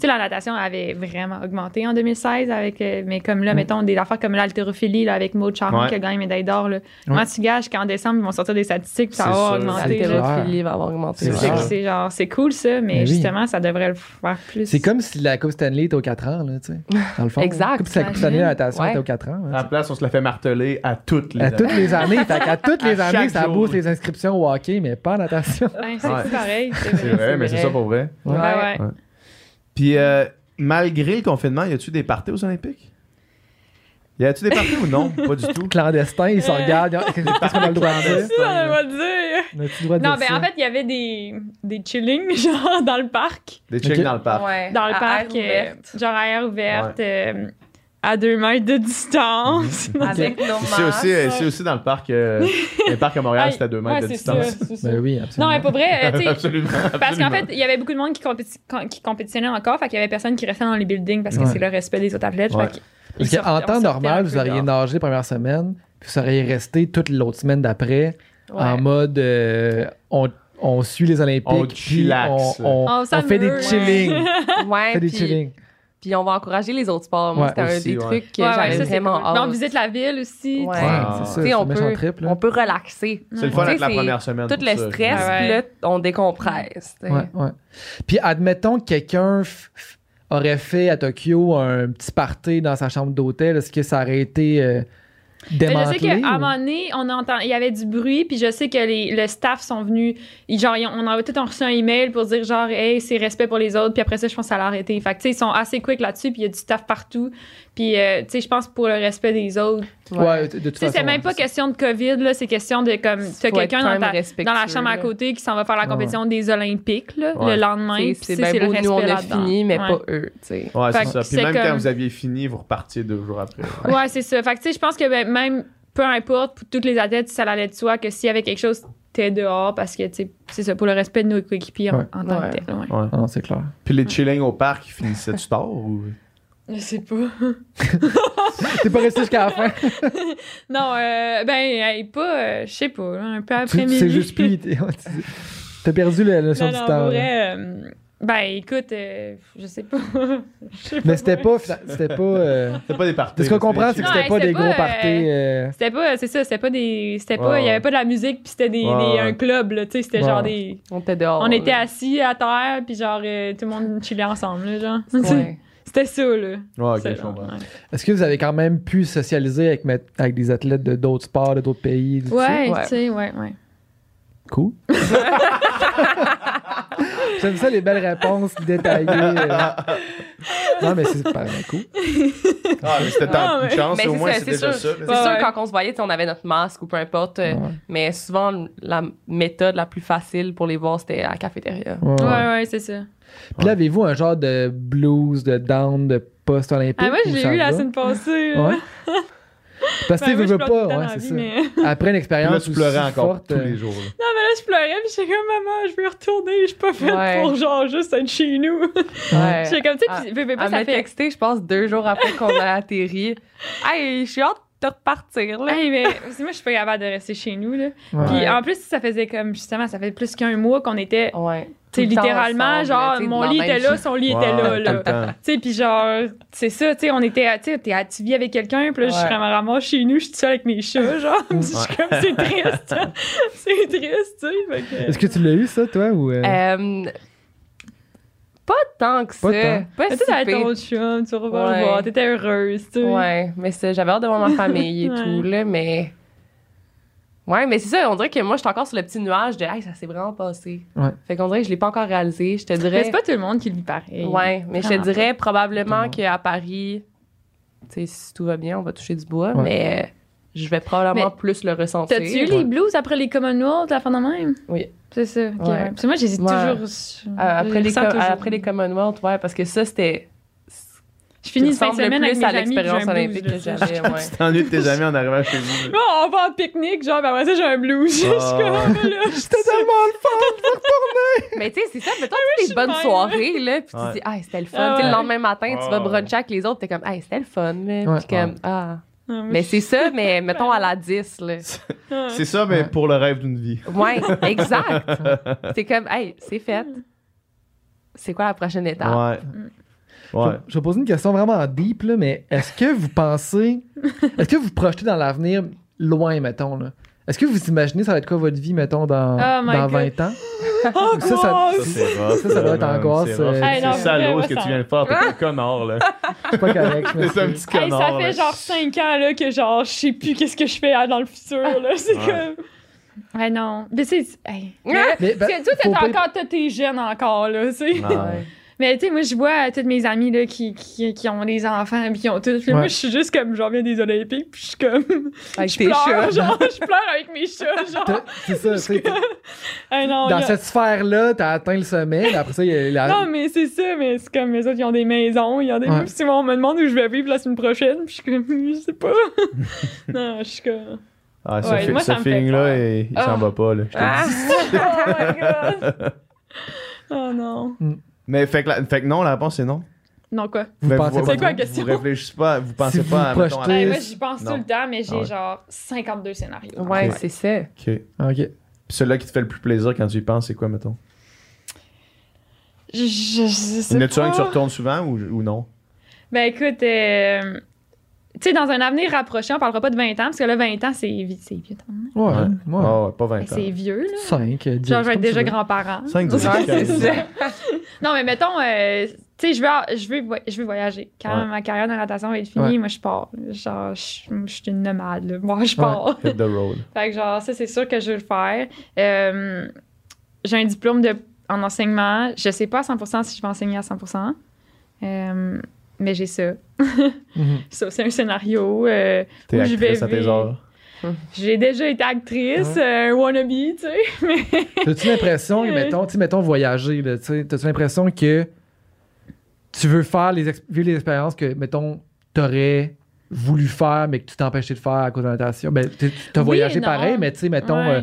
sais, la natation avait vraiment augmenté en 2016, avec, euh, mais comme là, Mm. mettons, des affaires comme l'haltérophilie là, avec Maud Charon Ouais. qui a gagné médaille d'or. Là. Comment tu gages qu'en décembre, ils vont sortir des statistiques, puis ça va augmenter. L'haltérophilie va avoir augmenté. C'est C'est vrai. c'est genre, c'est cool ça, mais Mais oui. justement, ça devrait le faire plus. C'est comme si la Coupe Stanley était aux 4 ans, là, tu sais. Dans le fond. Exact. Comme si la Coupe Stanley de natation Ouais. était aux 4 ans. À là, la place, on se la fait marteler à toutes les À années. toutes les années. qu'à toutes les À années, ça booste les inscriptions au hockey, mais pas en natation. C'est pareil. C'est vrai. mais c'est ça pour vrai. Ouais. Puis, euh, malgré le confinement, y a-tu des parties aux Olympiques? Y a-tu des parties ou non? Pas du tout. Clandestin, ils se regardent. Qu'est-ce qu'on a le droit de dire? Ça, on va le droit de Non, dire ben ça? en fait, il y avait des, des chillings, genre, dans le parc. Des Ok. dans le parc. Ouais. Dans le À parc, air euh, genre à air ouverte, euh, à deux mètres de distance. Avec nos Ici aussi, masques. ici aussi, dans le parc, euh, le parc à Montréal, c'était à deux mètres ouais, de c'est distance. ça, c'est ça. Ben oui, Non, absolument. mais pas vrai, euh, tu sais, absolument. Parce qu'en absolument. fait, il y avait beaucoup de monde qui, compéti- qui compétitionnait encore, fait qu'il y avait personne qui restait dans les buildings parce que Ouais. c'est le respect des autres athlètes. Ouais. fait qu'ils Parce sortaient- qu'en on temps sortait un normal, peu vous auriez dehors. nagé la première semaine, puis vous seriez resté toute l'autre semaine d'après Ouais. en mode euh, on, on suit les Olympiques, On puis chillaxe. on, on- On on fait des s'amuse. chillings. Ouais, fait des puis, chillings. Puis on va encourager les autres sports. Moi, Ouais, c'était un des ouais. trucs que Ouais, j'avais vraiment cool. Mais on hâte. visite la ville aussi. Ouais. Ah. c'est ça, on peut, trip, on peut relaxer. C'est le fun avec la première semaine. Tout le ça. stress, puis là, on décompresse. Ouais, ouais. Puis admettons que quelqu'un f- f- aurait fait à Tokyo un petit party dans sa chambre d'hôtel, est-ce que ça aurait été euh, Mais je sais démantelé? qu'à un moment donné, on entend, il y avait du bruit, puis je sais que les, le staff sont venus. ils- genre, on a tout reçu un email pour dire genre, hey, c'est respect pour les autres, puis après ça, je pense que ça l'a arrêté. Fait que, ils sont assez quick là-dessus, puis il y a du staff partout. Puis, euh, tu sais, je pense pour le respect des autres. Ouais, de toute Tu sais, façon. c'est même pas question de COVID, là, c'est question de comme, t'as Faut être quelqu'un quand dans, dans la chambre à côté qui s'en va faire la compétition des Olympiques, là, Ouais. le lendemain. C'est- tu bien le beau, nous, on respect a fini, mais Ouais. pas eux, tu sais. Ouais, Fait c'est ça. Puis c'est même quand comme- vous aviez fini, vous repartiez deux jours après. Ouais, c'est ça. Fait que, tu sais, je pense que ben, même, peu importe, pour toutes les athlètes, ça allait de soi que s'il y avait quelque chose, t'es dehors parce que, tu sais, c'est ça, pour le respect de nos coéquipiers en- tant que tel. Ouais. Ah Non, c'est clair. Puis les chillings au parc, ils finissaient-tu tard ou? Je sais pas. T'es pas resté jusqu'à la fin? non, euh, ben, hey, pas, euh, je sais pas, un peu après-midi. C'est juste plus. T'as perdu la notion Non, du non, temps. vrai, euh, ben, écoute, euh, je sais pas. Sais Mais c'était pas. C'était pas. euh, C'était pas des parties. Ce qu'on comprend, c'est que c'était pas des pas, gros parties. euh, C'était pas, c'est ça, c'était pas des. C'était pas, il y avait pas de la musique, puis c'était des, un club, là, tu sais, c'était genre des. On était dehors. On était assis à terre, puis genre, euh, tout le monde chillait ensemble, là, genre. Ouais. C'était ça, là. Ouais, ok, je comprends. Est-ce que vous avez quand même pu socialiser avec, des athlètes de d'autres sports, de d'autres pays? Ouais. tu sais, ouais, ouais. Cool. J'aime ça, les belles réponses détaillées. euh. Non, mais c'est pas cool. Ah, mais c'était Ah, de chance, Mais au c'est moins, c'est déjà sûr. ça. C'est Ouais, sûr, quand on se voyait, on avait notre masque ou peu importe. euh, Ouais. Mais souvent, la méthode la plus facile pour les voir, c'était à la cafétéria. Ouais, ouais. C'est ça. Puis là, avez-vous un genre de blues, de down, de post-olympique? Ah, moi, je ou l'ai eu la semaine passée. Parce que Ben, tu veux pas, ouais, c'est ça. mais- Après une là, expérience tu pleurais aussi encore forte, tous euh, les jours. là. Non, mais là, je pleurais, puis j'étais comme, maman, je veux retourner, je suis pas faite Ouais. pour genre juste être chez nous. Ouais. J'étais comme, tu sais, Ah, puis pas, Elle ça m'a fait. texté, je pense, deux jours après qu'on a atterri. Hey, je suis hâte de repartir, là. Hey, mais moi, je suis pas capable de rester chez nous, là. Ouais. Puis Ouais. en plus, ça faisait comme, justement, ça fait plus qu'un mois qu'on était. Ouais. Tu sais, littéralement, ensemble, genre, mon lit était là, son lit Ouais, était là, là. Tu sais, puis genre, c'est ça, tu sais, on était, tu sais, t'es à- tu vis avec quelqu'un, puis là, je suis Ouais. vraiment ramasse chez nous, je suis seule avec mes chats, genre. je suis comme, c'est triste. c'est triste, tu sais. que- Est-ce que tu l'as eu, ça, toi? Ou, euh, Euh, pas tant que ça. Pas tant. Pas Mais si tu avec pire. ton chum, tu Ouais. le voir, t'étais heureuse, tu sais. Ouais, mais c'est- j'avais hâte de voir ma famille et Ouais. tout, là, mais. Ouais, mais c'est ça, on dirait que moi, je suis encore sur le petit nuage de Hey, ça s'est vraiment passé. Ouais. Fait qu'on dirait que je l'ai pas encore réalisé. Je te Mais dirais. c'est pas tout le monde qui le vit pareil. Ouais, mais je te dirais probablement qu'à Paris, tu sais, si tout va bien, on va toucher du bois, Ouais. mais euh, je vais probablement Mais plus le ressentir. T'as-tu eu les blues après les Commonwealth, la fin de même? Oui. C'est ça, ok. Ouais. ouais. Parce que moi, j'hésite Ouais. toujours. Euh, après, je les toujours. après les Commonwealth, ouais, parce que ça, c'était. Je finis ressemble semaine avec plus mes à l'expérience olympique que j'avais, ouais. Tu t'ennuies de tes amis en arrivant chez vous. on va en pique-nique, genre, puis après ça, j'ai un blues. Je suis Ah. comme, là, C'était tellement le fun! Mais tu sais, c'est ça, mettons je des suis bonnes soirées, là, puis Ouais. tu dis, ah, c'était le fun. Ah Tu le lendemain matin, tu vas bruncher avec les autres, t'es comme, ah, c'était le fun, là. Ouais. Puis comme, ah. Ah, Mais c'est ça, mais mettons à la 10, là. Ah. C'est ça, mais Ouais. pour le rêve d'une vie. Ouais, exact. c'est comme, hey, c'est fait. C'est quoi la prochaine étape? Ouais. Ouais. Je, je vais poser une question vraiment deep, là, mais est-ce que vous pensez. Est-ce que vous vous projetez dans l'avenir loin, mettons, là? Est-ce que vous imaginez ça va être quoi votre vie, mettons, dans, Oh dans God. 20 ans? Ça, ça- Ça, c'est rough. Ça, ça doit être angoisse, C'est euh, C'est salaud ce que ça- tu viens de faire. T'es un connard, là. C'est pas correct, je C'est un petit Hey, connard. ça fait là. genre 5 ans là, que genre je sais plus qu'est-ce que je fais ah, dans le futur là, c'est Ouais. comme Ouais non, mais c'est hey. Ah! Mais, ben, Parce que toi pas- encore tes jeunes encore là, tu sais. Ah, Ouais. Mais tu sais moi je vois euh, toutes mes amies là qui, qui, qui ont des enfants puis qui ont tout puis Ouais. moi je suis juste comme je reviens des olympiques puis je suis comme Avec je tes pleure chats. genre je pleure avec mes chats genre. C'est ça, tu sais, Ah Dans cette sphère-là, t'as atteint le sommet, mais après ça, il y a la. non, mais c'est ça, mais c'est comme les autres, ils ont des maisons, ils ont des. Ouais. Si on me demande où je vais vivre la semaine prochaine, puis je suis comme, je sais pas. non, je suis comme. Ah, ce, Ouais, moi, ce ça me fait feeling-là, il, il Ah. s'en va pas, là. je te le Ah! dis. oh my god! Oh non. Mais fait que, la- fait que non, la réponse, c'est non. Non, quoi? Vous Mais pensez vous, pas C'est quoi la vous- question? Vous réfléchissez pas, vous pensez Si vous pas à, mettons, à- projetez- Et- moi, j'y pense Non. tout le temps, mais j'ai Ah ouais. genre 52 scénarios. Ouais, Ok. c'est ça. Ok. Ok. Puis celui-là qui te fait le plus plaisir quand tu y penses, c'est quoi, mettons? Je, sais Y en a-tu un que tu retournes souvent ou, ou non? Ben écoute, euh, tu sais, dans un avenir rapproché, on parlera pas de 20 ans, parce que là, 20 ans, c'est vi- c'est vieux. tabarnak. Ouais, Ouais. ouais. Ah ouais, pas 20 Ben, ans. C'est vieux, là. 5, 10. Genre, je vais être déjà grand-parent. 5, 10, Ouais. Non, mais mettons, euh, tu sais, je veux, je, veux, voy- je veux voyager. Quand Ouais. ma carrière de natation va être finie, Ouais. moi, je pars. Genre, je, je suis une nomade, là. Moi, je Ouais. pars. Hit the road. fait que, genre, ça, c'est sûr que je veux le faire. Euh, j'ai un diplôme de, en enseignement. Je sais pas à 100% si je vais enseigner à 100%. Euh, mais j'ai ça. Mhm. Ça, c'est un scénario euh, T'es où je vais vivre. J'ai déjà été actrice, euh, wannabe, tu sais. Mais T'as-tu l'impression, que, mettons, mettons voyager, là, t'as-tu l'impression que tu veux faire les, vivre les expériences que, mettons, t'aurais voulu faire, mais que tu t'es empêché de faire à cause de la natation? Ben, t'es- tu as Oui voyagé non. pareil, mais tu sais, mettons, Ouais. euh,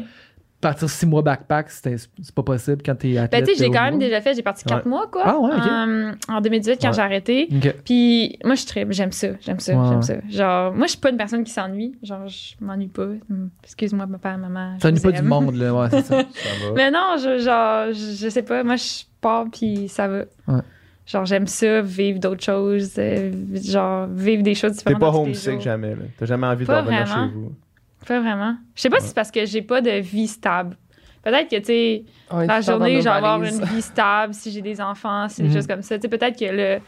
partir six mois backpack, c'était- c'est pas possible quand t'es athlète. Ben, tu sais, j'ai quand même déjà fait. J'ai parti quatre Ouais. mois, quoi. Ah ouais, ok. Euh, en 2018, quand Ouais. j'ai arrêté. Ok. Puis moi, je suis très. J'aime ça. J'aime ça. Ouais. J'aime ça. Genre, moi, je suis pas une personne qui s'ennuie. Genre, je m'ennuie pas. Hum, Excuse-moi, papa, maman. Ça je n'est vous pas du monde, là, ouais, c'est ça. Ça va. Mais non, je, genre, je, je sais pas. Moi, je pars, puis ça va. Ouais. Genre, j'aime ça, vivre d'autres choses. euh, genre, vivre des choses T'es différentes. pas tous les homesick jamais, là. T'as jamais envie de Pas revenir vraiment. chez vous. Pas vraiment. Je sais pas si c'est parce que j'ai pas de vie stable. Peut-être que, tu sais, la journée, je vais avoir une vie stable si j'ai des enfants, si des Mhm. choses comme ça. Tu sais, peut-être que le,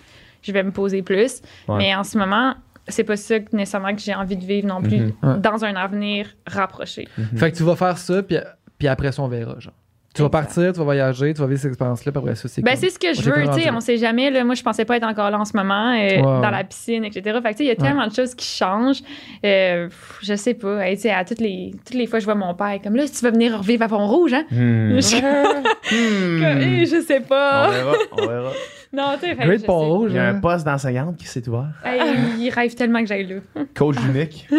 je vais me poser plus. Ouais. Mais en ce moment, c'est pas ça que, nécessairement que j'ai envie de vivre non plus Mhm. Dans un avenir rapproché. Fait que tu vas faire ça, puis, puis après ça, on verra, genre. Tu vas partir, tu vas voyager, tu vas vivre cette expérience-là, puis après ça, c'est Ben, c'est ce que je On veux, tu sais, on sait jamais, là, moi, je pensais pas être encore là en ce moment, euh, dans ouais. la piscine, etc. Fait que, tu sais, il y a tellement de choses qui changent, euh, pff, je sais pas, Hey, tu sais, à toutes les, toutes les fois, je vois mon père, comme là, tu vas venir revivre à Pont-Rouge, hein? Hmm. Je Hmm. comme, je sais On pas. verra, on verra. Non, tu sais, Great. Pont-Rouge, Il y a un hein. poste d'enseignante qui s'est ouvert. Hey, il rêve tellement que j'aille là. Coach unique.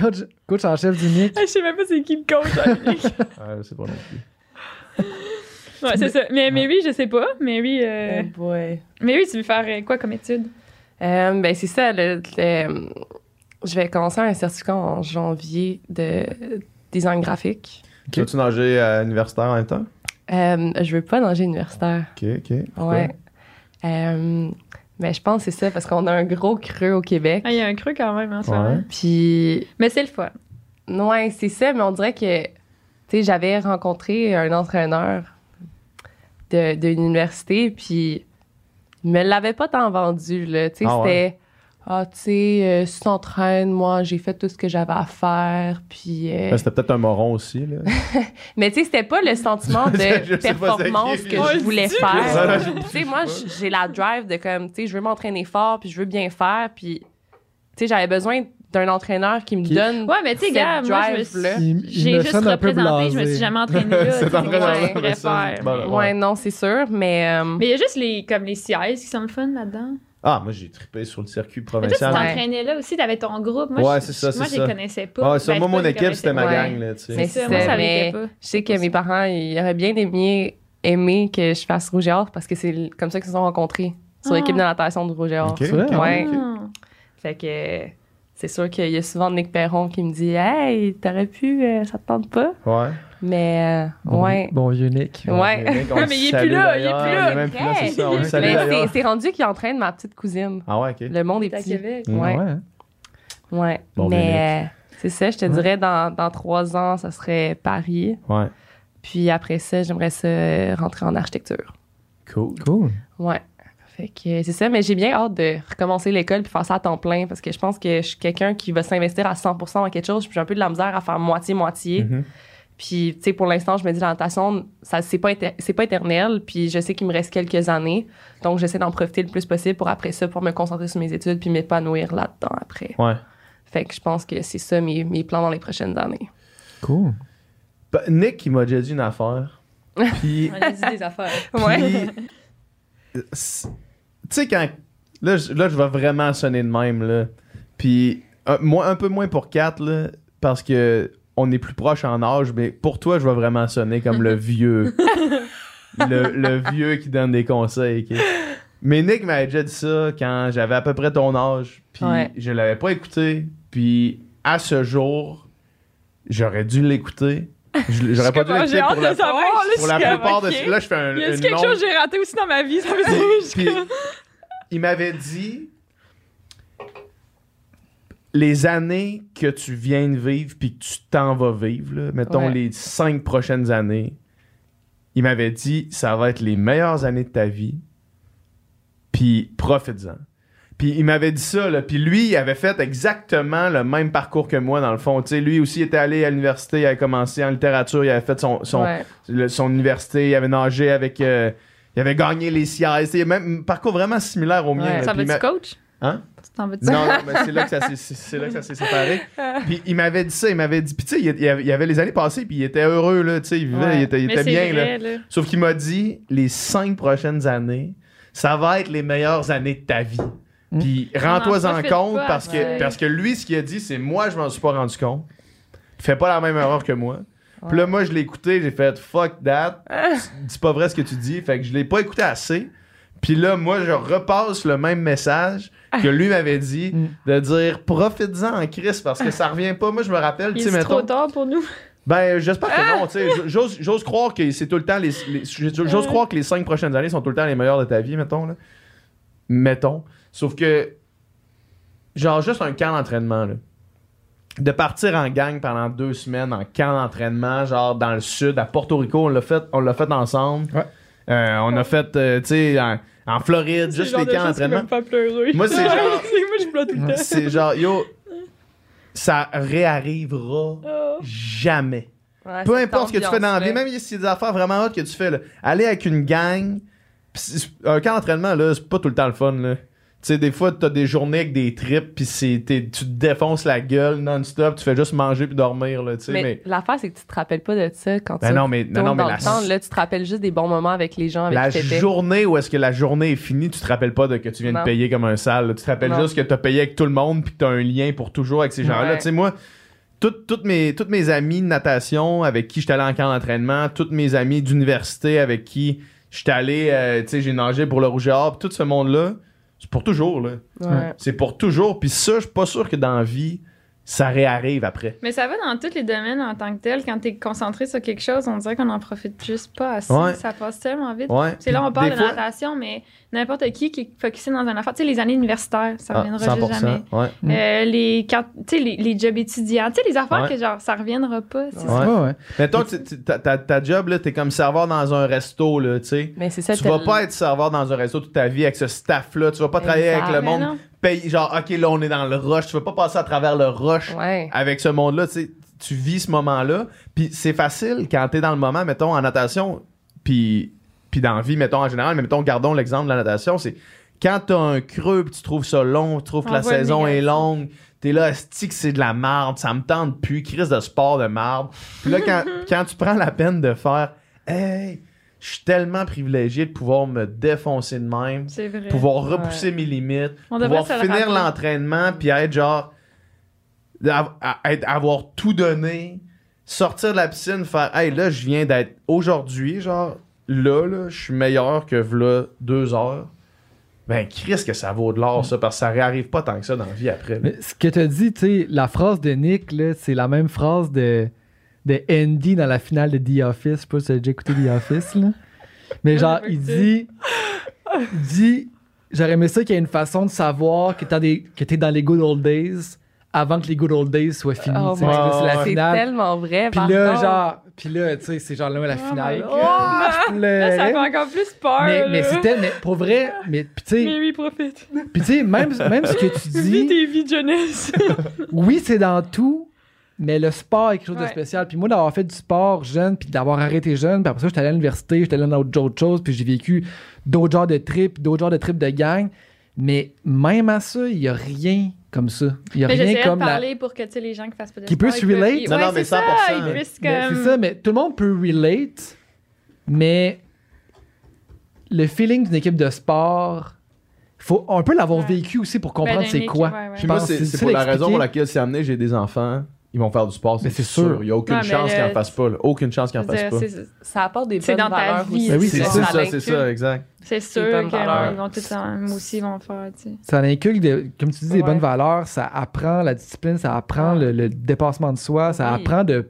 Coach, coach en chef d'unique. je sais même pas c'est qui le coach. Ah, je sais pas non plus. Ouais, c'est ça. Mais Mary, je sais pas. Mary, euh... Oh boy. Mary, tu veux faire euh, quoi comme étude? Euh, ben, c'est ça. le- le- je vais commencer un certificat en janvier de design graphique. Tu vas-tu nager à l'universitaire en même temps? Euh, je veux pas nager universitaire. Ok, ok. Pourquoi? Ouais. Euh, ben, je pense que c'est ça parce qu'on a un gros creux au Québec. Ah, il y a un creux quand même en ce Ouais. moment. Puis, Mais c'est le fun. ouais, c'est ça, mais on dirait que, tu sais, j'avais rencontré un entraîneur de, de l'université, puis il me l'avait pas tant vendu, là. Tu sais, Ah ouais? c'était, ah, tu sais, euh, si t'entraînes, moi, j'ai fait tout ce que j'avais à faire, puis. euh, Ben, C'était peut-être un moron aussi, là. Mais tu sais, c'était pas le sentiment de performance que je voulais faire. Tu sais, moi, j'ai la drive de comme, tu sais, je veux m'entraîner fort, puis je veux bien faire, puis, tu sais, j'avais besoin d'un entraîneur qui me Qui- donne. Ouais, mais tu sais, gars, moi, je me suis- drive-là. Il- il j'ai me juste sonne un peu représenté, je me suis jamais entraînée là. Entraîneur-là ouais, ouais. Ouais, non, c'est sûr, mais. euh, Mais il y a juste les, comme les CIS qui sont le fun là-dedans. Ah, moi, j'ai trippé sur le circuit Mais toi, tu provincial. T'entraînais là aussi, t'avais ton groupe. Moi, Ouais, je, c'est ça, Moi, c'est je les connaissais pas. Ah, ça, Ben, moi, c'est mon équipe, c'était ma Ouais. gang, là, tu sais. Mais C'est ça, c'est moi, ça l'était pas. Je sais que mes parents, ils auraient bien aimé, aimé que je fasse Rouge et Or parce que c'est comme ça qu'ils se sont rencontrés sur Ah. l'équipe de natation de Rouge et Or. C'est? Ouais. Ah. Fait que c'est sûr qu'il y a souvent Nick Perron qui me dit Hey, t'aurais pu, euh, ça te tente pas? Ouais. Mais euh, Bon, ouais. Bon, mecs, on Ouais, mais il est plus là, il est plus là. est même plus là, c'est ça. On le Mais salue c'est d'ailleurs. c'est rendu qu'il entraîne ma petite cousine. Ah ouais, ok. Le monde est T'es à petit. Québec. Mm. Ouais. Ouais, hein? Ouais. Bon, Mais euh, c'est ça, je te Ouais. dirais, dans, dans trois ans, ça serait Paris. Ouais. Puis après ça, j'aimerais ça rentrer en architecture. Cool. Cool. Ouais. Fait que c'est ça, mais j'ai bien hâte de recommencer l'école puis faire ça à temps plein parce que je pense que je suis quelqu'un qui va s'investir à 100% dans quelque chose puis j'ai un peu de la misère à faire moitié-moitié. Mhm. Puis, tu sais, pour l'instant, je me dis, la natation, ça, c'est pas, c'est pas éternel. Puis, je sais qu'il me reste quelques années. Donc, j'essaie d'en profiter le plus possible pour après ça, pour me concentrer sur mes études puis m'épanouir là-dedans après. Ouais. Fait que je pense que c'est ça mes, mes plans dans les prochaines années. Cool. Bah, Nick, il m'a déjà dit une affaire. Puis, On a dit des affaires. Ouais. Puis, tu sais, quand. Là, je- là, je vais vraiment sonner de même, là. Puis, un, moi, un peu moins pour Kat, là, parce que on est plus proche en âge, mais pour toi, je vais vraiment sonner comme le vieux. le, le vieux qui donne des conseils? Mais Nick m'avait déjà dit ça quand j'avais à peu près ton âge, puis Ouais. je l'avais pas écouté, puis à ce jour, j'aurais dû l'écouter. J'aurais pas dû l'écouter pour la, là, pour plupart de... Là, je fais un, Y a une quelque longue- chose que j'ai raté aussi dans ma vie? Ça veut dire Puis, il m'avait dit les années que tu viens de vivre puis que tu t'en vas vivre, là, mettons Ouais. les cinq prochaines années, il m'avait dit ça va être les meilleures années de ta vie, puis profites-en. Puis il m'avait dit ça, là. Puis lui, il avait fait exactement le même parcours que moi, dans le fond. Lui aussi, il était allé à l'université, il avait commencé en littérature, il avait fait son, son, Ouais. le- son université, il avait nagé avec... euh, il avait gagné les CIS. C'est même un parcours vraiment similaire au mien. Ouais. là. Ça va-tu m'a- coach? Hein? Tu t'en vas-tu? Non, non, mais c'est là que ça s'est, c'est- c'est là que ça s'est séparé. Puis il m'avait dit ça, il m'avait dit. Puis tu sais, il y avait, il y avait les années passées, puis il était heureux, là, tu sais, il vivait, Ouais. il était, il Mais était c'est bien, là. vrai, là. Sauf qu'il m'a dit, les cinq prochaines années, ça va être les meilleures années de ta vie. Mm. Puis rends-toi en compte pas, parce que, ouais. parce que lui, ce qu'il a dit, c'est moi, je m'en suis pas rendu compte. Fais pas la même erreur que moi. Puis là, moi, je l'ai écouté, j'ai fait fuck that. C'est pas vrai ce que tu dis. Fait que je l'ai pas écouté assez. Puis là, moi, je repasse le même message que lui m'avait dit Mm. de dire profites-en en crise parce que ça revient pas. Moi, je me rappelle, tu sais, est trop mettons. tard pour nous? Ben, j'espère que non, tu sais. J'ose, j'ose croire que c'est tout le temps les. les- j'ose croire que les cinq prochaines années sont tout le temps les meilleures de ta vie, mettons, là. Mettons. Sauf que. Genre, juste un camp d'entraînement, là. De partir en gang pendant deux semaines en camp d'entraînement, genre dans le sud, à Porto Rico, on l'a fait, on l'a fait ensemble. Ouais. Euh, on a fait, euh, tu sais, en- En Floride, juste genre les camps d'entraînement. me fait pleurer. Moi, c'est genre- moi, je pleure tout le temps. C'est genre, yo, ça réarrivera Oh. jamais. Ouais, Peu importe ce que tu fais dans la vie, même si c'est des affaires vraiment hautes que tu fais, là, aller avec une gang, un camp d'entraînement, là, c'est pas tout le temps le fun, là. Tu sais, des fois, t'as des journées avec des trips, puis tu te défonces la gueule non-stop, tu fais juste manger puis dormir, là, tu sais, Mais, mais... l'affaire, c'est que tu te rappelles pas de ça quand Ben tu non, mais, non, tournes non, mais dans la, le temps. Là, tu te rappelles juste des bons moments avec les gens avec la qui journée où est-ce que la journée est finie, tu te rappelles pas de que tu viens de payer comme un sale, là. Tu te rappelles Non. juste que t'as payé avec tout le monde puis que t'as un lien pour toujours avec ces gens-là. Ouais. Tu sais, moi, toutes, toutes, mes, toutes mes amis de natation avec qui j'étais allé en camp d'entraînement, toutes mes amis d'université avec qui j'étais allé, euh, tu sais, j'ai nagé pour le Rouge et Or, tout ce monde-là, pour toujours, là. Ouais. C'est pour toujours. Puis ça, je suis pas sûr que dans la vie, ça réarrive après. Mais ça va dans tous les domaines en tant que tel. Quand t'es concentré sur quelque chose, on dirait qu'on en profite juste pas assez. Ouais. Ça passe tellement vite. Ouais. C'est là, on parle des de fois- natation, mais n'importe qui qui est focusé dans un affaire. Tu sais, les années universitaires, ça Ah, reviendra juste 100%, jamais. Ouais. Mm. Euh, les, quand- tu sais, les, les jobs étudiants, tu sais, les affaires Ouais. que genre, ça reviendra pas. c'est Ouais. ça. Ouais. Mettons, tu- tu- ta, ta- ta job, là, t'es comme serveur dans un resto, là, tu sais. Mais c'est ça, Tu vas pas être serveur dans un resto toute ta vie avec ce staff-là. Tu vas pas travailler Exact. avec le monde paye genre ok là on est dans le rush tu veux pas passer à travers le rush Ouais. avec ce monde là tu sais, tu vis ce moment là puis c'est facile quand t'es dans le moment mettons en natation puis puis dans la vie mettons en général mais mettons gardons l'exemple de la natation c'est quand t'as un creux puis tu trouves ça long tu trouves que On la le saison est négatif. longue t'es là que c'est de la marde ça me tente plus crise de sport de marde puis là quand, quand tu prends la peine de faire hey je suis tellement privilégié de pouvoir me défoncer de même vrai. pouvoir repousser mes limites, On pouvoir finir l'entraînement, puis être genre. avoir tout donné, sortir de la piscine, faire Hey, là, je viens d'être aujourd'hui, genre, là, là, je suis meilleur que là, deux heures. Ben, Chris, que ça vaut de l'or, ça, parce que ça réarrive pas tant que ça dans la vie après. ce que tu as dit, tu la phrase de Nick, c'est la même phrase de, de Andy dans la finale de The Office. Je sais pas si déjà écouté The Office. Mais genre, il dit, dit, j'aurais aimé ça qu'il y ait une façon de savoir que t'es dans les good old days avant que les good old days soient finis. Oh c'est la. C'est tellement vrai. Puis là, contre. genre, puis là, tu sais, c'est genre là, la Oh finale. Oh, je Là, ça fait encore plus peur. mais, mais c'était, mais pour vrai, mais tu sais, Mais oui, profite. puis tu sais, même, même ce que tu Vis dis, tes vies de jeunesse. oui, c'est dans tout, mais le sport est quelque chose de spécial. Puis moi, d'avoir fait du sport jeune, puis d'avoir arrêté jeune, puis après ça, j'étais allé à l'université, j'étais allé dans d'autres choses, puis j'ai vécu d'autres genres de trips, d'autres genres de trips de gang. Mais même à ça, il n'y a rien comme ça. Il n'y a Mais rien j'essayais de comme la. parler pour que tu sais, les gens qui fassent pas de Qui sport, peuvent- relate. Non, ouais, non, mais c'est ça, 100%, ils là. puissent Mais comme- C'est ça, mais tout le monde peut relate, mais le feeling d'une équipe de sport, faut, on peut l'avoir Ouais. vécu aussi pour comprendre Ben, c'est quoi. ouais, ouais. Puis Je moi, pense c'est que c'est c'est pour la raison pour laquelle si amené j'ai des enfants, ils vont faire du sport, Mais c'est c'est sûr. sûr. Il n'y a aucune chance qu'ils le- en fassent pas. là. Aucune chance qu'ils en Je veux fassent pas. c'est- Ça apporte des C'est bonnes dans ta valeurs vie, aussi. Ben oui, C'est ça, c'est ça, exact. C'est sûr Des bonnes que valeurs. ils vont tout en- moi aussi, ils vont faire, tu sais. Ça inculque, des- comme tu dis, des bonnes valeurs, ça apprend la discipline, ça apprend le, le dépassement de soi, ça Oui. apprend de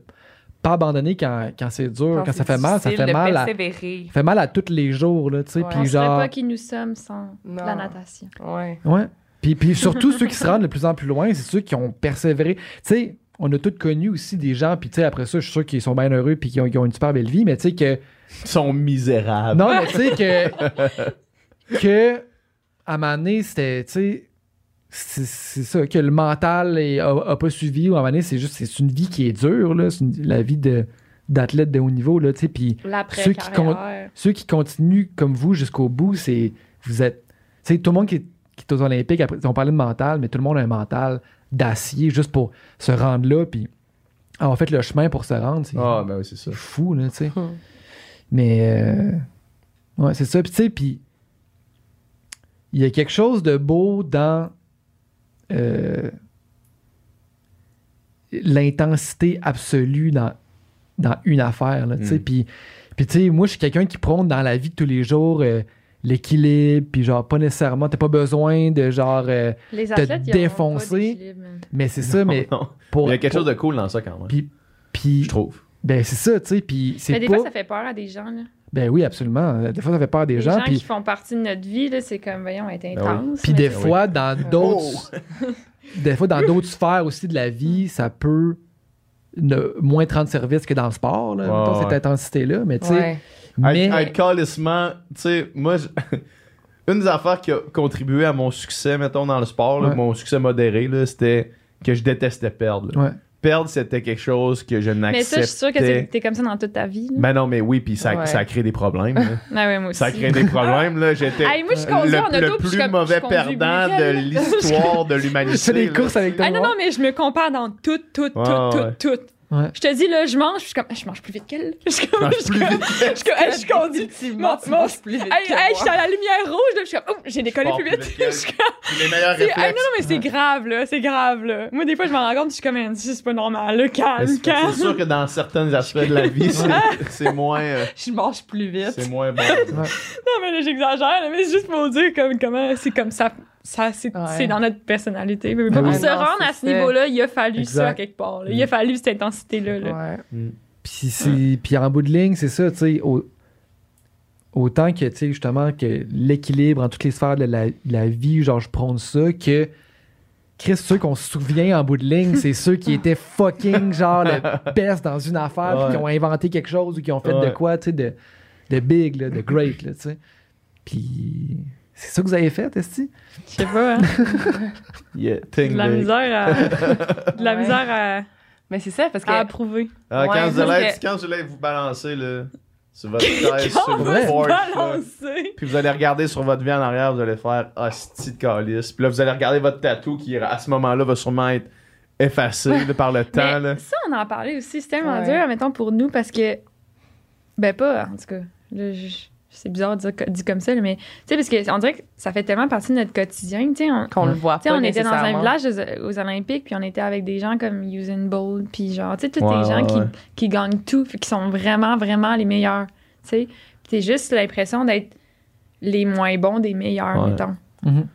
pas abandonner quand, quand c'est dur, quand, ça c'est fait mal, ça fait mal, à, fait mal à tous les jours, là, tu sais, Ouais. puis On serait genre... pas qui nous sommes sans Non. la natation. Ouais. Ouais. Puis, puis surtout, ceux qui se rendent de plus en plus loin, c'est ceux qui ont persévéré. Tu sais, on a tous connu aussi des gens, puis tu sais, après ça, je suis sûr qu'ils sont bien heureux, puis qu'ils ont, une super belle vie, mais tu sais que... Ils sont misérables. Non, mais tu sais que... que, à un moment donné, c'était, tu sais... C'est ça, que le mental est- a, a pas suivi, ou à un moment donné, c'est juste, c'est une vie qui est dure, là, c'est la vie de d'athlète de haut niveau, là, tu sais, puis Ceux qui ceux qui continuent comme vous jusqu'au bout, c'est vous êtes. Tu sais, tout le monde qui est, qui est aux Olympiques, après, on parlait de mental, mais tout le monde a un mental d'acier juste pour se rendre là, puis avoir fait le chemin pour se rendre. C'est Ah, ben oui, c'est ça. c'est fou, là, tu sais. Hmm. Mais, euh, ouais, c'est ça. Puis, tu sais, puis il y a quelque chose de beau dans euh, l'intensité absolue dans, dans une affaire, là, tu sais. Mm. Puis, puis, tu sais, moi, je suis quelqu'un qui prône dans la vie de tous les jours euh, l'équilibre, puis genre, pas nécessairement, t'as pas besoin de genre. euh, Les te athlètes, auront défoncer. mais c'est ça, mais Non, non. pour. Il y a quelque pour- chose de cool dans ça quand même. Puis, puis je trouve. ben, c'est ça, tu sais. Puis, c'est Mais des pas. fois, ça fait peur à des gens. Là. Ben oui, absolument. Des fois, ça fait peur des Les gens. gens Puis, qui font partie de notre vie, là, c'est comme, voyons, être oui. intense. puis des Ben fois, dans d'autres. des fois, dans d'autres sphères aussi de la vie, ça peut ne- moins te rendre service que dans le sport, là, mettons, ouais. cette intensité-là. Mais tu sais. Ouais. Mais. Être calissement, tu sais, moi, je- une des affaires qui a contribué à mon succès, mettons, dans le sport, là, Ouais. mon succès modéré, c'était que je détestais perdre. Ouais. Perdre, c'était quelque chose que je Mais ça, je suis sûre que t'es n'acceptais. t'es comme ça dans toute ta vie. là. Ben non, mais oui, puis ça, Ouais. ça a créé des problèmes. Ah ouais, moi aussi. ça a créé des problèmes, là. J'étais Hey, moi, je conduis en le, auto, le je plus mauvais je perdant de l'histoire de Je l'humanité. fais des courses avec toi. Ah non, non, mais je me compare dans tout, tout, tout, tout, ouais. tout. Ouais. Je te dis, là, je mange, je suis comme, je mange plus vite qu'elle. Je suis comme, Mange je suis plus comme- vite je suis Mon- plus vite Hey, je suis à la lumière rouge, là, je suis comme, oh, j'ai décollé plus plus vite. vite qu'elle. Je suis comme, Les meilleurs c'est- hey, réflexes. non, non, mais c'est grave, là, c'est grave, là. Moi, des fois, je m'en rends compte, je suis comme, c'est pas normal, là, Mais calme, C'est calme. c'est sûr que dans certains aspects de la vie, c'est- c'est moins, euh, Je mange plus vite. c'est moins bon. Non, mais là, j'exagère, là, mais c'est juste pour dire comme, comment c'est comme ça. Ça, c'est Ouais. dans notre personnalité. Mais pour oui. se Non, rendre à ce niveau-là, il a fallu Exact. ça quelque part. là. Il a fallu cette intensité-là. là. Ouais. Puis, c'est- puis en bout de ligne, c'est ça, tu sais, au- autant que, tu sais, justement, que l'équilibre en toutes les sphères de la, de la vie, genre, je prône ça, que Chris, ceux qu'on se souvient en bout de ligne, c'est ceux qui étaient fucking, genre, le best dans une affaire, puis qui ont inventé quelque chose ou qui ont fait de quoi, tu sais, de, de big, là, de great, là, tu sais. Puis, c'est ça que vous avez fait, Esti? Je sais pas, hein. Yeah, De la big. misère à. De la Ouais. misère à, Mais c'est ça, parce que. à approuver. Ah, Ouais, quand, vous parce allez, que- quand vous allez vous balancer là, sur votre chaise, sur votre porch, puis vous allez regarder sur votre vie en arrière, vous allez faire hostie de calice. Puis là, vous allez regarder votre tatou qui, à ce moment-là, va sûrement être effacé là, par le temps. Mais Là. ça, on en parlait aussi. C'est tellement Ouais. dur, mettons, pour nous, parce que. Ben, pas, en tout cas. Là, je- c'est bizarre de dire dit comme ça, mais. Tu sais, parce qu'on dirait que ça fait tellement partie de notre quotidien. Tu sais, on, Qu'on le voit Tu sais, pas. on était dans un village aux, aux Olympiques, puis on était avec des gens comme Usain Bolt, puis genre, tu sais, tous Ouais, des gens ouais, qui, qui gagnent tout, puis qui sont vraiment, vraiment les meilleurs. Tu sais, Puis t'as juste l'impression d'être les moins bons des meilleurs, Ouais. mettons.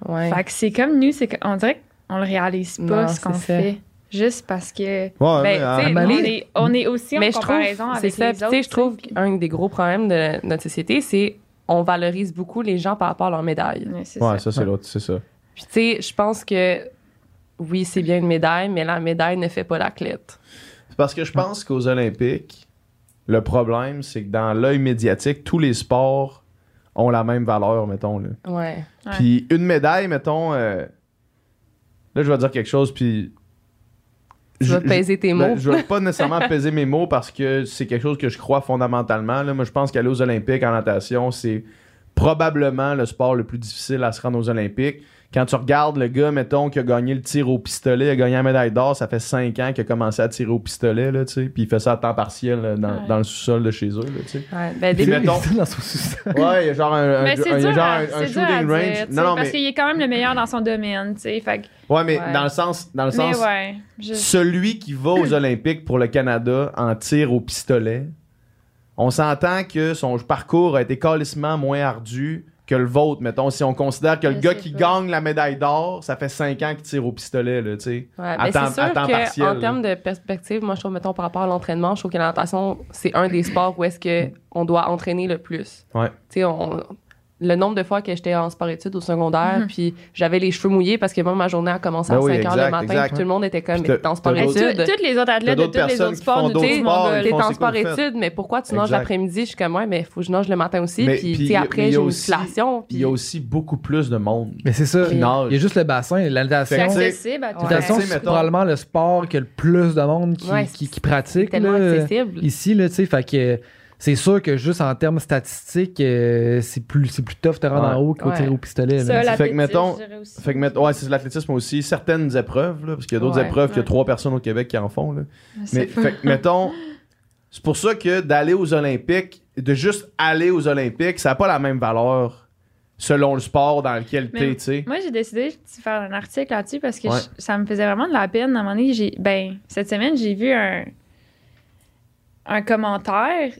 Ouais. Fait que c'est comme nous, c'est qu'on dirait qu'on le réalise pas, Non, ce qu'on fait. Juste parce que. Ouais, Ben, mais, tu sais, à on, est, on est aussi en Mais je trouve, comparaison c'est avec ça. les Puis, autres. tu sais, je trouve qu'un des gros problèmes de notre société, c'est on valorise beaucoup les gens par rapport à leur médaille. Ouais, c'est ouais, ça. ça, c'est l'autre, c'est ça. Puis, tu sais, je pense que oui, c'est bien une médaille, mais la médaille ne fait pas l'athlète. C'est parce que je pense qu'aux Olympiques, le problème, c'est que dans l'œil médiatique, tous les sports ont la même valeur, mettons. Là. Ouais. Ouais. Puis une médaille, mettons. euh, Là, je vais dire quelque chose, puis. Tu je- vas peser tes je- mots. ben, je vais pas nécessairement peser mes mots parce que c'est quelque chose que je crois fondamentalement. Là. Moi, je pense qu'aller aux Olympiques en natation, c'est probablement le sport le plus difficile à se rendre aux Olympiques. Quand tu regardes le gars, mettons, qui a gagné le tir au pistolet, il a gagné la médaille d'or, ça fait 5 ans qu'il a commencé à tirer au pistolet, là, tu sais, puis il fait ça à temps partiel là, dans, Ouais. dans le sous-sol de chez eux. Là, tu sais. Ouais. Ben, Puis mettons- Dans son sous-sol. Ouais, il y a genre un, dur, genre à, un- shooting dire, range. Non, non, parce mais, qu'il est quand même le meilleur dans son domaine, tu sais. Fait ouais, mais Ouais. dans le sens, dans le Mais sens ouais. je- celui qui va aux Olympiques pour le Canada en tir au pistolet, on s'entend que son parcours a été calissement moins ardu que le vôtre, mettons. Si on considère que le Je gars qui pas. gagne la médaille d'or, ça fait 5 ans qu'il tire au pistolet, là, tu sais. Ouais, À ben, temps- c'est sûr à temps partiel, là. termes de perspective, moi, je trouve, mettons, par rapport à l'entraînement, je trouve que la natation, c'est un des sports où est-ce que on doit entraîner le plus. Ouais. Tu sais, on... le nombre de fois que j'étais en sport-études au secondaire, Mhm. puis j'avais les cheveux mouillés parce que moi, ma journée a commencé à Ben oui, 5 heures exact, le matin, exact. puis tout le monde était comme, t'es en sport-études. tous les autres athlètes de tous les autres sports nous disent, T'es font en sport-études, mais pourquoi tu nages l'après-midi? Je suis comme, ouais, mais faut que je nage le matin aussi, Mais- puis, il après, il j'ai une musculation, Il puis... y a aussi beaucoup plus de monde. Mais c'est ça. Il y a juste le bassin, la natation. C'est accessible à. La natation, c'est probablement le sport que le plus de monde qui, pratique. tellement accessible. Ici, là, tu sais, fait que c'est sûr que juste en termes statistiques, euh, c'est plus, c'est plus tough de te rendre Ouais. en haut qu'au Ouais. tir au pistolet. Ça, là. Fait que, mettons-. Fait que, ouais, c'est l'athlétisme aussi. Certaines épreuves, là, parce qu'il y a d'autres Ouais, épreuves qu'il y a trois personnes au Québec qui en font. Là. Mais, pas. fait que, mettons, c'est pour ça que d'aller aux Olympiques, de juste aller aux Olympiques, ça n'a pas la même valeur selon le sport dans lequel tu sais. Moi, j'ai décidé de faire un article là-dessus parce que Ouais. je- ça me faisait vraiment de la peine. À un moment donné, j'ai, ben, cette semaine, j'ai vu un, un commentaire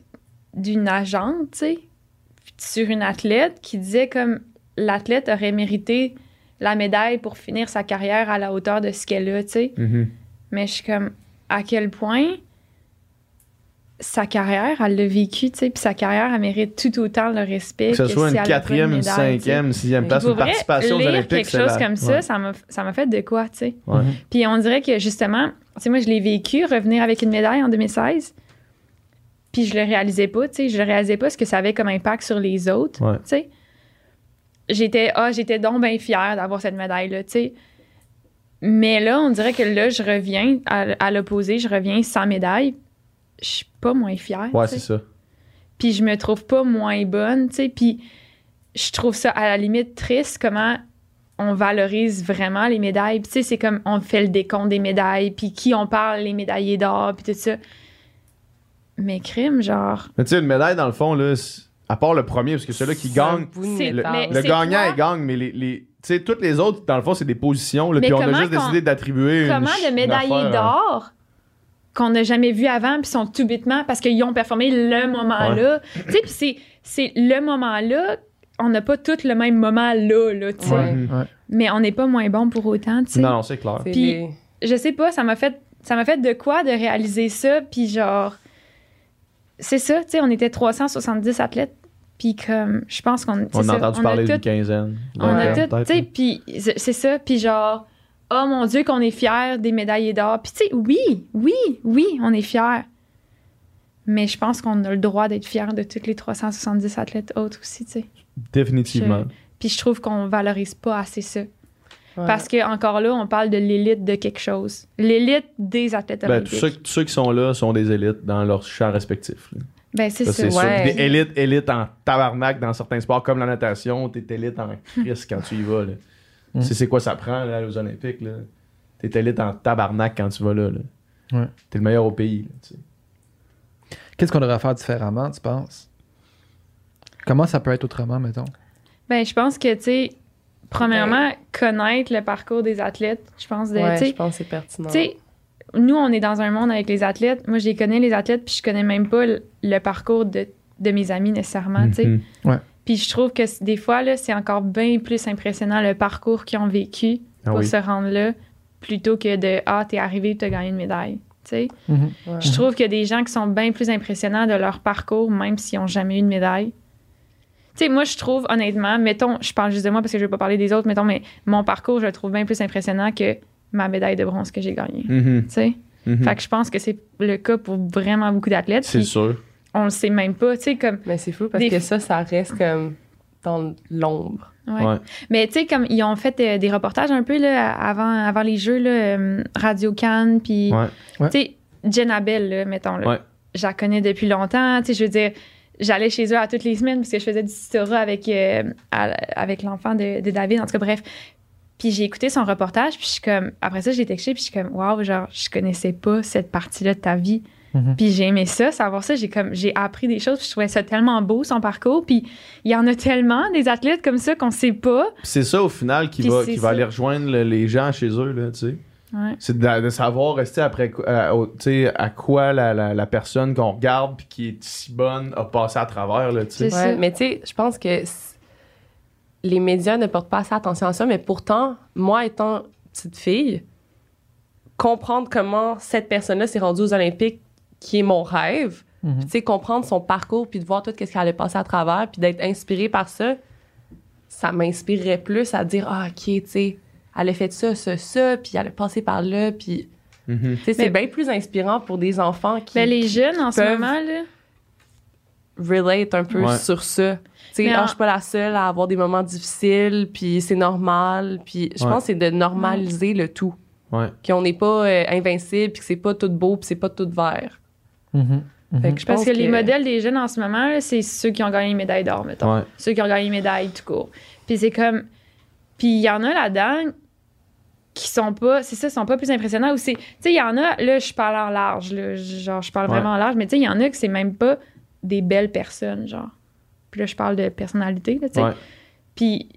d'une agente, tu sais, sur une athlète qui disait comme l'athlète aurait mérité la médaille pour finir sa carrière à la hauteur de ce qu'elle a, tu sais. Mhm. Mais je suis comme, à quel point sa carrière, elle l'a vécu, tu sais, puis sa carrière, elle mérite tout autant le respect. Que ce soit si une quatrième, une cinquième, une sixième place, une participation aux lire Olympiques. quelque chose la- comme ça, Ouais. ça m'a ça m'a fait de quoi, tu sais. Puis on dirait que justement, tu sais, moi, je l'ai vécu, revenir avec une médaille en 2016. Puis je le réalisais pas, tu sais. Je le réalisais pas ce que ça avait comme impact sur les autres, Ouais. tu sais. j'étais ah j'étais donc bien fière d'avoir cette médaille là tu sais mais là on dirait que là je reviens à, à l'opposé je reviens sans médaille je suis pas moins fière Ouais, c'est ça. puis je me trouve pas moins bonne tu sais puis je trouve ça à la limite triste comment on valorise vraiment les médailles Puis, tu sais c'est comme on fait le décompte des médailles puis qui on parle les médaillés d'or puis tout ça mais crime genre Mais tu sais, une médaille, dans le fond, là, à part le premier, parce que celui-là qui gagne, le, le gagnant, il gagne, mais les. les tu sais, toutes les autres, dans le fond, c'est des positions, là, puis on a comment juste décidé d'attribuer. une comment une médaillés affaire, hein. d'or qu'on n'a jamais vu avant puis sont tout bêtement parce qu'ils ont performé le moment-là. Tu sais, puis c'est, c'est le moment-là, on n'a pas tous le même moment là, là, tu sais. Ouais. Ouais. Mais on n'est pas moins bon pour autant, tu sais. Non, non, c'est clair. Puis- les- Je sais pas, ça m'a fait ça m'a fait de quoi de réaliser ça puis genre c'est ça, tu sais, on était 370 athlètes puis comme je pense qu'on On a entendu on parler d'une quinzaine. on a tout, tu sais, puis c'est ça, puis genre, oh mon Dieu, qu'on est fiers des médaillés d'or. Puis tu sais, oui, oui, oui, on est fiers. Mais je pense qu'on a le droit d'être fiers de tous les 370 athlètes autres aussi, tu sais. Définitivement. Puis je trouve qu'on valorise pas assez ça. Ouais. Parce que encore là, on parle de l'élite de quelque chose. L'élite des athlètes Ben, tous olympiques. ceux, tous ceux qui sont là sont des élites dans leur champ respectif. là. Ben, c'est Ça. Ouais. Des élites, élites en tabarnak dans certains sports, comme la natation, t'es élite en crise quand tu y vas. Là. Mm. Tu sais, c'est quoi ça prend là, aux Olympiques. Là? T'es élite en tabarnak quand tu vas là. là. Ouais. T'es le meilleur au pays. Qu'est-ce qu'on devrait faire différemment, tu penses? Comment ça peut être autrement, mettons? Ben, je pense que, tu sais, premièrement, connaître le parcours des athlètes, je pense, de, Ouais, tu sais, je pense que c'est pertinent. Tu sais, nous, on est dans un monde avec les athlètes. Moi, je les connais, les athlètes, puis je connais même pas le, le parcours de, de mes amis nécessairement, tu sais. Mhm. Puis je trouve que des fois, là, c'est encore bien plus impressionnant le parcours qu'ils ont vécu Ah pour oui. se rendre là, plutôt que de « Ah, t'es arrivé, t'as gagné une médaille », tu sais. Mhm. Ouais. Je trouve qu'il y a des gens qui sont bien plus impressionnants de leur parcours, même s'ils n'ont jamais eu de médaille. Tu sais, moi, je trouve, honnêtement, mettons, je parle juste de moi parce que je ne veux pas parler des autres, mettons, mais mon parcours, je le trouve bien plus impressionnant que ma médaille de bronze que j'ai gagnée. Mhm. Tu sais? Mhm. Fait que je pense que c'est le cas pour vraiment beaucoup d'athlètes. C'est sûr. On le sait même pas. Tu sais, comme. Mais c'est fou parce Des- que ça, ça reste comme dans l'ombre. ouais. Ouais. Mais tu sais, comme ils ont fait euh, des reportages un peu là, avant, avant les Jeux, là, euh, Radio Cannes, puis. Ouais. Ouais. Tu sais, Jen Abel, là, mettons. Là, Ouais. Je la connais depuis longtemps. Tu sais, je veux dire. J'allais chez eux à toutes les semaines parce que je faisais du tutorat avec, euh, à- avec l'enfant de, de David. En tout cas, bref. Puis j'ai écouté son reportage, puis je suis comme. Après ça, j'ai texté, puis je suis comme, waouh, genre, je connaissais pas cette partie-là de ta vie. Mhm. Puis j'ai aimé ça, savoir ça. J'ai comme j'ai appris des choses. Puis je trouvais ça tellement beau son parcours. Puis il y en a tellement des athlètes comme ça qu'on sait pas. Puis C'est ça au final qui Puis va, qui va aller rejoindre le- les gens chez eux, là, tu sais. Ouais. C'est de, de savoir rester après quoi- à, au- tu sais, à quoi la, la, la personne qu'on regarde puis qui est si bonne a passé à travers, là, tu sais. C'est Ouais, mais tu sais, je pense que les médias ne portent pas assez attention à ça, mais pourtant, moi étant petite fille, comprendre comment cette personne-là s'est rendue aux Olympiques, qui est mon rêve, Mhm. tu sais, comprendre son parcours, puis de voir tout ce qu'elle a passé à travers, puis d'être inspirée par ça, ça m'inspirerait plus à dire, ah, OK, tu sais, elle a fait ça, ça, ça, puis elle a passé par là, puis Mhm. c'est Mais- bien plus inspirant pour des enfants qui Ben, les jeunes en ce peuvent- moment, là. relate un peu Ouais. sur ça. Tu sais, Mais ah, je suis pas la seule à avoir des moments difficiles, puis c'est normal, puis je Ouais. pense que c'est de normaliser le tout. Ouais. Qu'on n'est pas euh, invincible, puis que c'est pas tout beau, puis c'est pas tout vert. Mhm. Fait que je Parce pense que, les modèles des jeunes en ce moment, là, c'est ceux qui ont gagné une médaille d'or, mettons. Ouais. Ceux qui ont gagné une médaille tout court. Puis c'est comme. Puis il y en a là-dedans qui sont pas. C'est ça, sont pas plus impressionnants. Ou c'est. Tu sais, il y en a. Là, je parle en large. Là, genre, je parle Ouais. vraiment en large. Mais tu sais, il y en a que c'est même pas des belles personnes, genre. Puis là, je parle de personnalité, là, tu sais. Ouais. Puis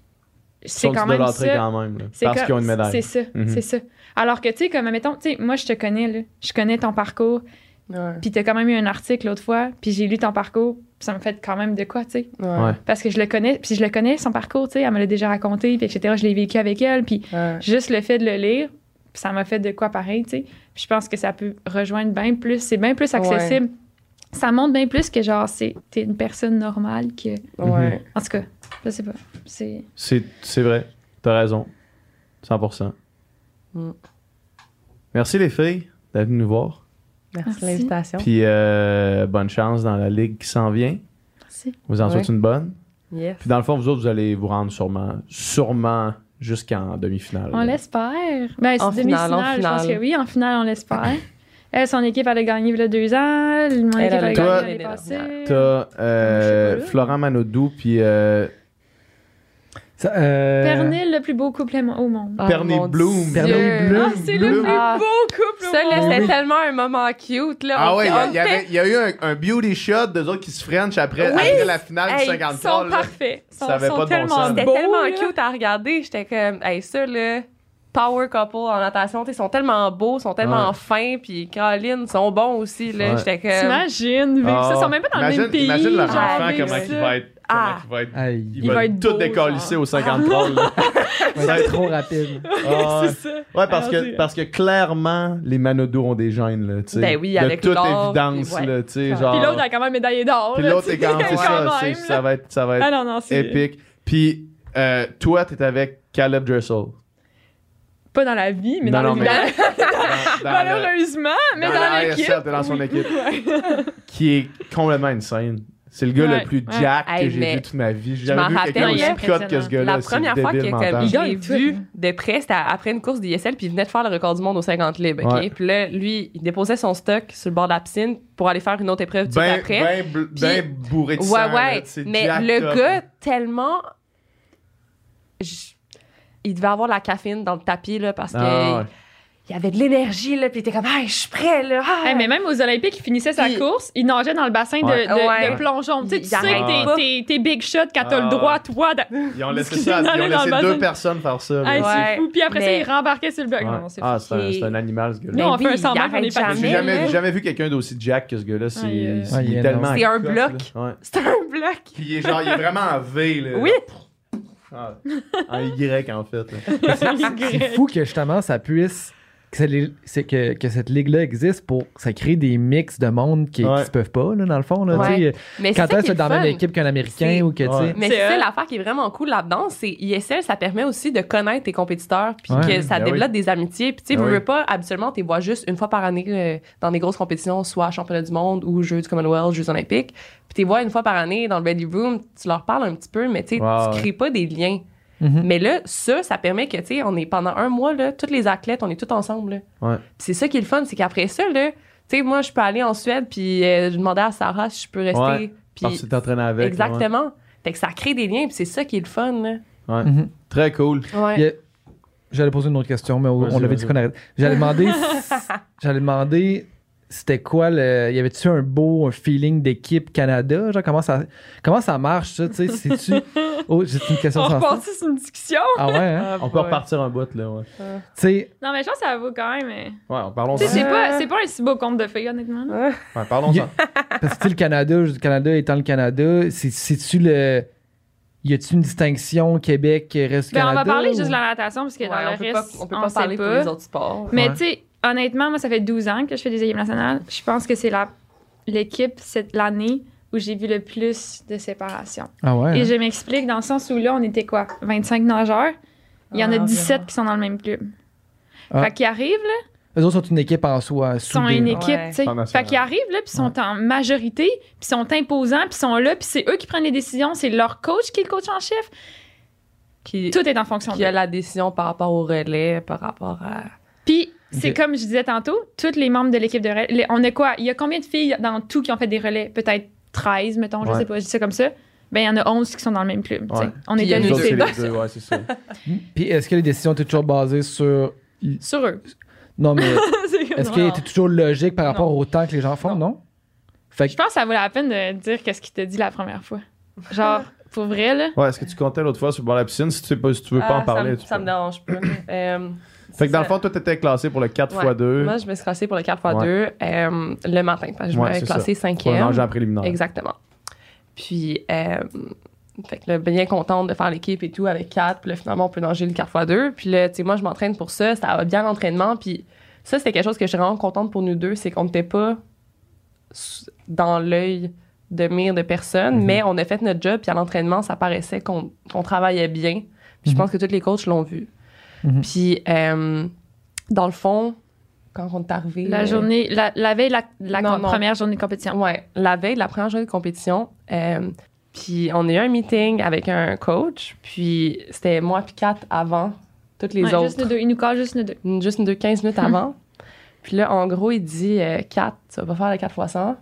c'est quand même ça. quand même, là, parce qu'ils ont une médaille. C'est ça, Mhm. c'est ça. Alors que, tu sais, comme, mettons, tu sais, moi, je te connais, là. Je connais ton parcours. Ouais. Puis t'as quand même eu un article l'autre fois. Puis j'ai lu ton parcours. Puis ça me fait quand même de quoi, tu sais. Ouais. Parce que je le connais. Puis je le connais, son parcours, tu sais. Elle me l'a déjà raconté, puis etc. Je l'ai vécu avec elle. Puis Ouais. juste le fait de le lire, ça m'a fait de quoi pareil, tu sais. Puis je pense que ça peut rejoindre bien plus. C'est bien plus accessible. Ça montre bien plus que, genre, c'est t'es une personne normale que... Ouais. En tout cas, je sais pas. C'est... C'est c'est vrai. T'as raison. 100%. Mm. Merci les filles d'être venues nous voir. Merci, de l'invitation. Puis euh, bonne chance dans la ligue qui s'en vient. Merci. Vous en Ouais. souhaitez une bonne? Yes. Puis dans le fond, vous autres, vous allez vous rendre sûrement, sûrement jusqu'en demi-finale. On l'espère. Ben, En c'est demi-finale, je pense que oui. En finale, on l'espère. Elle, son équipe, elle a gagné il y a deux ans. Mon Elle, équipe, elle a gagné l'année passée. T'as euh. Florent Manodou, puis euh, Ça, euh, Pernil, le plus beau couple au monde. Oh, Perny mon Bloom. Dieu. Perny Bloom. Ah, c'est le plus Ah. beau couple au Ça, là, monde. c'était Oui. tellement un moment cute, là. Ah ouais, il y a- on il y, y a eu un, un beauty shot de autres qui se French après, Oui. après la finale Hey, du Ils 53. sont là. parfaits. Ils sont, Ça avait sont pas de bon tellement sens. C'était tellement là. cute à regarder. J'étais comme, hey, ça, là, power couple en natation, ils sont tellement beaux, ils sont tellement Ouais. fins, puis Caroline, ils sont bons aussi, là. Ouais. J'étais comme. T'imagines, vivre Ah, ça. Ils sont même pas dans imagine, le même pays. Imagine leur enfant, comment ça. il va être. Ah. Il va être. Aïe, Il, Il va, va être être tout décalissé au 53. là. ça va être trop rapide. Ah, ouais. C'est ça. Ouais, parce Ah, que, parce que clairement, les Manodos ont des gènes, là. Ben oui, de avec toute l'or, évidence, puis ouais. là, tu sais, Puis genre. Puis l'autre, a quand même médaillé d'or. Puis l'autre est quand ça, même, ça va être, ça va être Ah non, non, c'est épique. Puis, euh, toi, t'es avec Caleb Dressel. Pas dans la vie, mais Non, dans non, le mais- dans- Dans- dans Malheureusement, mais dans dans, la l'équipe. Dans son équipe. Ouais. qui est complètement insane. C'est le gars Ouais, le plus ouais. jack que Hey, j'ai vu toute ma vie. J'ai je m'en jamais vu rappelle, quelqu'un il est aussi cut que ce gars-là. La première fois que l'ai tout, vu là. de près, c'était après une course d'ISL, puis il venait de faire le record du monde aux 50 libres, OK? Ouais. Puis là, lui, il déposait son stock sur le bord de la piscine pour aller faire une autre épreuve de Ben, après. ben, bl- Puis- ben bourré de ouais, sang. ouais. Mais le up. gars, tellement... je- Il devait avoir de la caféine dans le tapis, là, parce que... Ah, ouais. Il y avait de l'énergie, là, puis il était comme, hey, je suis prêt, là. ah! Hey, mais même aux Olympiques, il finissait sa Puis- course, il nageait dans le bassin de, Ouais. de, Ouais. de plongeon. Tu sais, Il tu sais arrête que t'es- t'es- t'es big shot quand t'as Ah. le droit, toi. de- Ils ont laissé ça, ils ont laissé deux bassin. personnes faire ça. Hey, Ouais. C'est fou. Puis après ça, il rembarquait sur le. Non, c'est Ah, c'est un, c'est un animal, ce gars-là. Nous, on fait un semblant qu'on est pas J'ai jamais, jamais, vu quelqu'un d'aussi jack que ce gars-là. C'est, tellement. un bloc. C'est un bloc. Puis il est genre, il est vraiment en V, là. Oui. Ah, en Y, en fait. là. C'est fou que justement ça puisse. Que, que, que cette ligue-là existe pour. Ça crée des mix de monde qui, Ouais. qui se peuvent pas, là, dans le fond. Là, Ouais. Mais Quand est-ce est dans la même équipe qu'un Américain ou que tu sais. Ouais. Mais C'est l'affaire qui est vraiment cool là-dedans, c'est ISL, ça permet aussi de connaître tes compétiteurs, puis Ouais. que ça Ben développe des amitiés. Puis tu sais, Ben veux, oui. pas, habituellement, tu les vois juste une fois par année euh, dans des grosses compétitions, soit championnat du monde ou Jeux du Commonwealth, Jeux olympiques. Puis tu les vois une fois par année dans le ready room, tu leur parles un petit peu, mais tu sais, tu crées pas des liens. Mhm. Mais là, ça, ça permet que, tu sais, on est pendant un mois, là, tous les athlètes, on est tous ensemble. là. Ouais. Puis c'est ça qui est le fun, c'est qu'après ça, là, tu sais, moi, je peux aller en Suède, puis euh, je demandais à Sarah si je peux rester. Ouais, puis Parce que t'es entraîné avec. Exactement. Fait que ça crée des liens, puis c'est ça qui est le fun. Là. Ouais. Mhm. Très cool. A- J'allais poser une autre question, mais on Vas-y, on avait vas-y. dit qu'on arrête. J'allais demander. J'allais demander. C'était quoi le. Y avait-tu un beau un feeling d'équipe Canada? Genre, comment ça, comment ça marche, ça? Tu sais, c'est-tu. Oh, j'ai une question On sans repartit sur une discussion. Ah ouais, hein? On peut repartir un bout, là. Ouais, Tu sais, Non, mais je pense que ça vaut quand même. mais- ouais parlons Tu ça. c'est pas, c'est pas un si beau compte de filles, honnêtement. là. Ouais, parlons ça. parce que tu sais, le Canada, le Canada étant le Canada, c'est- c'est-tu le. Y a-tu une distinction Québec reste Ben, on Canada? va parler ou- juste de la natation, parce que Ouais, dans on le peut reste, pas, on peut pas sait parler pour les autres sports. Mais Ouais. tu sais, honnêtement, moi, ça fait 12 ans que je fais des équipes nationales. Je pense que c'est la, l'équipe, cette l'année où j'ai vu le plus de séparation. Ah ouais. Et hein? je m'explique dans le sens où là, on était quoi? 25 nageurs. Il y en a Ah, 17 environ. qui sont dans le même club. Ah. Fait qu'ils arrivent, là, Eux autres sont une équipe en soi. ils sont une équipe, Ouais. tu sais. Fait qu'ils arrivent, là, puis ils sont en majorité, puis sont imposants, puis sont là, puis c'est eux qui prennent les décisions, c'est leur coach qui est le coach en chef. Qui, Tout est en fonction qui a la décision par rapport au relais, par rapport à. Puis, c'est comme je disais tantôt, tous les membres de l'équipe de relais, on a quoi? Il y a combien de filles dans tout qui ont fait des relais? Peut-être 13, mettons, je Ouais. sais pas, je dis ça comme ça. Ben, il y en a 11 qui sont dans le même club. Ouais. On Puis il y est habitués. c'est les deux, ouais, c'est ça. Puis est-ce que les décisions étaient toujours basées sur. Sur eux. Non, mais est-ce non. étaient toujours logiques par rapport Non. au temps que les gens font, non? Fait Je que. pense que ça vaut la peine de dire qu'est-ce qu'il t'a dit la première fois. Genre, pour vrai, là. Ouais, est-ce que tu comptais l'autre fois sur le bord de la piscine? Si tu, sais pas, si tu veux pas Ah, en parler, Ça, me- tu ça me dérange pas. Fait que dans le fond, toi, t'étais classé pour le 4x2 Moi, je me suis classée pour le 4x2 euh, le matin, parce que je m'avais classée pour un préliminaire. Exactement. Puis, euh, fait que là, bien contente de faire l'équipe et tout avec 4. Puis là, finalement, on peut nager le 4x2. Puis là, tu sais, moi, je m'entraîne pour ça. Ça va bien l'entraînement. Puis ça, c'était quelque chose que je suis vraiment contente pour nous deux. C'est qu'on n'était pas dans l'œil de mire de personne, Mhm. mais on a fait notre job. Puis à l'entraînement, ça paraissait qu'on qu'on travaillait bien. Puis je Mhm. pense que tous les coachs l'ont vu. Mhm. Puis, euh, dans le fond, quand on est arrivé... La euh, journée, la, la veille, la, la Non, com- non. première journée de compétition. Ouais, la veille de la première journée de compétition, euh, Puis on a eu un meeting avec un coach, puis c'était moi puis quatre avant toutes les Ouais, autres. Juste nous deux. Il nous colle juste nous deux. Juste une deux, 15 minutes avant. Puis là, en gros, il dit euh, 4, tu vas pas faire le 4 x 100.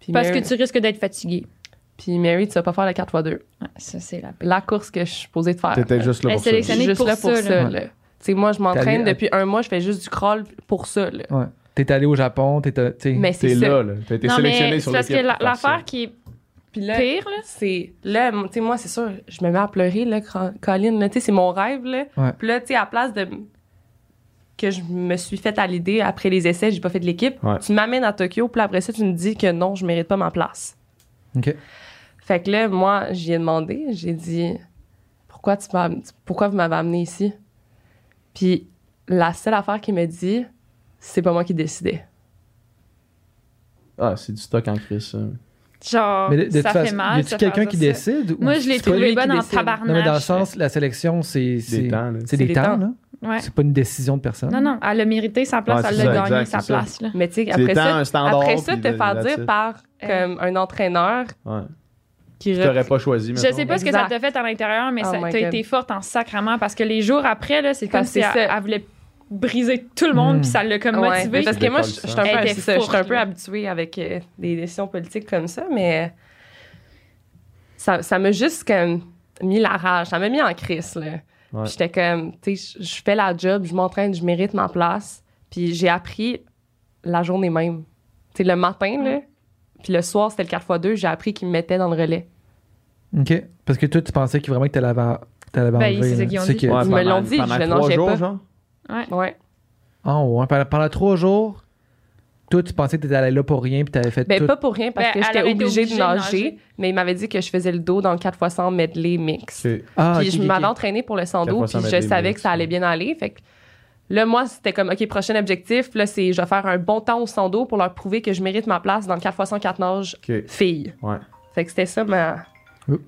Puis Parce que tu risques d'être fatigué. Puis Mary, tu vas pas faire le 4 x 2. Ouais, ça, c'est la. La course que je suis supposée de faire. T'étais juste là pour ça. juste pour là pour ça, ça. là. sais, moi, je m'entraîne allée- depuis un mois, je fais juste du crawl pour ça. Là. Ouais. T'es allé au Japon, t'es. tu sais. Mais c'est T'es ça. là, là. T'as été Non, sélectionné mais sur c'est parce que la- l'affaire qui est Puis là, pire, là, c'est là tu sais moi c'est sûr je me mets à pleurer là Colin là tu sais c'est mon rêve là Ouais. puis là tu sais à place de que je me suis faite à l'idée après les essais j'ai pas fait de l'équipe Ouais. tu m'amènes à Tokyo puis après ça tu me dis que non je mérite pas ma place Ok. Fait que là moi j'y ai demandé j'ai dit pourquoi tu pourquoi vous m'avez amené ici? Puis la seule affaire qu'il me dit c'est pas moi qui décidais Ah, c'est du stock en crise, ça. genre, Mais de, de toute ça fait façon, mal. y a-tu quelqu'un qui ça. décide ou Moi, je l'ai c'est pas trouvé bonne en tabarnak. Non, mais dans le sens, la sélection, c'est. C'est temps, là. c'est des, des temps, temps. là. Ouais. C'est pas une décision de personne. Non, non, elle a mérité sa place, Ouais, elle ça, gagné sa place. Là. mais tu sais après ça après ça te faire dire par comme un entraîneur Ouais. Qui re- t'aurais pas choisi, Je sais pas ce que ça t'a fait à l'intérieur, mais Oh ça my t'a God. été forte en sacrement parce que les jours après, là, c'est comme si elle, voulait briser tout le monde, Mm. puis ça l'a comme Ouais, motivé. parce que moi, je, je suis un peu, ça, je un habituée avec euh, des décisions politiques comme ça, mais ça ça m'a juste comme mis la rage. Ça m'a mis en crise, là. Ouais. Puis J'étais comme, tu sais, je- je fais la job, je m'entraîne, je mérite ma place. Puis j'ai appris la journée même. Tu sais, le matin, là, puis le soir, c'était le 4x2, j'ai appris qu'ils me mettaient dans le relais. OK. Parce que toi, tu pensais que vraiment que t'allais avoir. T'allais Ben, c'est qu'ils ont dit. Ouais, Ils me pendant- l'ont dit, je trois mangeais jours, pas. genre? Ouais. Ah ouais, pendant, pendant trois jours, toi, tu pensais que t'étais allé là pour rien puis t'avais fait Ben, tout? pas pour rien, parce Ben, que j'étais obligée, obligée de nager, nager. mais il m'avait dit que je faisais le dos dans le 4x100 medley mix. Ah, puis ok, je ok, m'avais entraîné pour le Quatre 100 dos, fois puis je savais que ça allait ouais. bien aller. Fait que là, moi, c'était comme, OK, prochain objectif, là, c'est je vais faire un bon temps au 100 dos pour leur prouver que je mérite ma place dans le 4x100 4 nages Ok. fille. Ouais. Fait que c'était ça ma...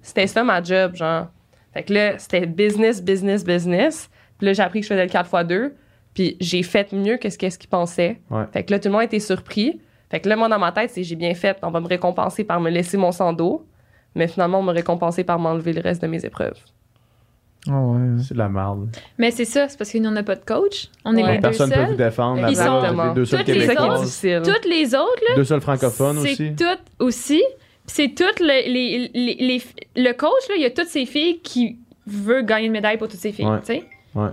C'était ça ma job, genre. Fait que là, c'était business, business, business. Puis là, j'ai appris que je faisais le 4x2. Puis j'ai fait mieux que ce qu'est-ce qu'ils pensaient. Ouais. Fait que là, tout le monde était surpris. Fait que là, moi, dans ma tête, c'est j'ai bien fait. On va me récompenser par me laisser mon sang d'eau. Mais finalement, on m'a récompensé par m'enlever le reste de mes épreuves. Ah ouais. C'est de la merde. Mais c'est ça, c'est parce que nous, on n'a pas de coach. On est les deux Personne peut vous seuls. défendre. Ils sont- les deux seuls Toutes les. Toutes autres, là, Deux seuls francophones c'est aussi. tout aussi. C'est tout le, les, les, les- le coach, là, il y a toutes ces filles qui veut gagner une médaille pour toutes ces filles, Ouais. tu sais. Ouais.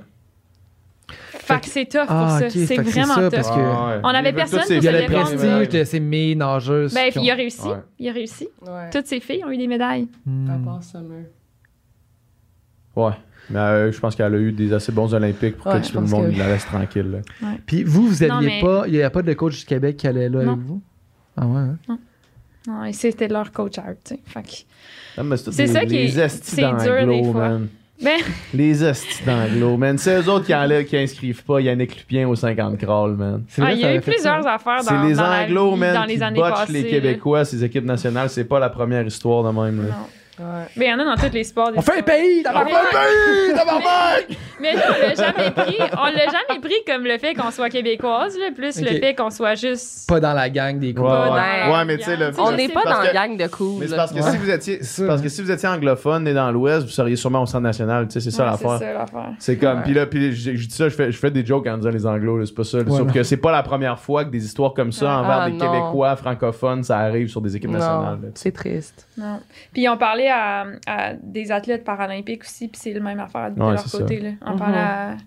Fait que c'est tough Ah, pour ça. ok, c'est vraiment ça, tough. parce que- Ah, ouais. On avait veulent personne pour Il y a se le prestige de ces mes nageuses. Ben, qui il a réussi. Ouais. Il a réussi. Ouais. Toutes ces filles ont eu des médailles. Hmm. À part Summer? Ouais. Mais euh, je pense qu'elle a eu des assez bons Olympiques pour Ouais, que tout le monde que la laisse tranquille. Puis vous, vous Non, aviez mais- pas. Il n'y a pas de coach du Québec qui allait là Non. avec vous? Ah ouais, hein? Non, et c'était leur coach out, tu sais. Non, mais c'est ça qui est- c'est dur d'anglo, des fois. man. Ben, Les estis d'anglo, man. C'est eux autres qui enlèvent, qui inscrivent pas Yannick Lupien au 50 crawl, man. Ah, il y a eu ça, plusieurs affaires dans, les dans la anglo, vie, man, dans qui les années botchent passées. les. Québécois, ces équipes nationales. C'est pas la première histoire de même. là. Non. Ouais. Mais il y en a dans tous les sports. des On fait un sports. pays! tabarnak! Mais là, on l'a jamais pris. On l'a jamais pris comme le fait qu'on soit québécoise, là, plus le fait qu'on soit juste. Pas dans la gang des Ouais, coups. Pas ouais. dans la Ouais, mais tu sais, le-. On n'est pas dans la gang de cool. Mais c'est parce que Ouais. si vous étiez, parce que si vous étiez anglophone et dans l'Ouest, vous seriez sûrement au centre national. Tu sais, c'est ça Ouais, l'affaire. C'est ça l'affaire. C'est comme, Ouais. puis là, puis je, je dis ça, je fais, je fais des jokes en disant les anglos, là, c'est pas ça. Ouais, Sauf non. que c'est pas la première fois que des histoires comme ça envers Ah, des non. Québécois francophones, ça arrive sur des équipes nationales. C'est triste. Non. Puis on parlait à, à des athlètes paralympiques aussi, puis c'est la même affaire de Ouais, leur côté. Là. On Mhm. parlait à,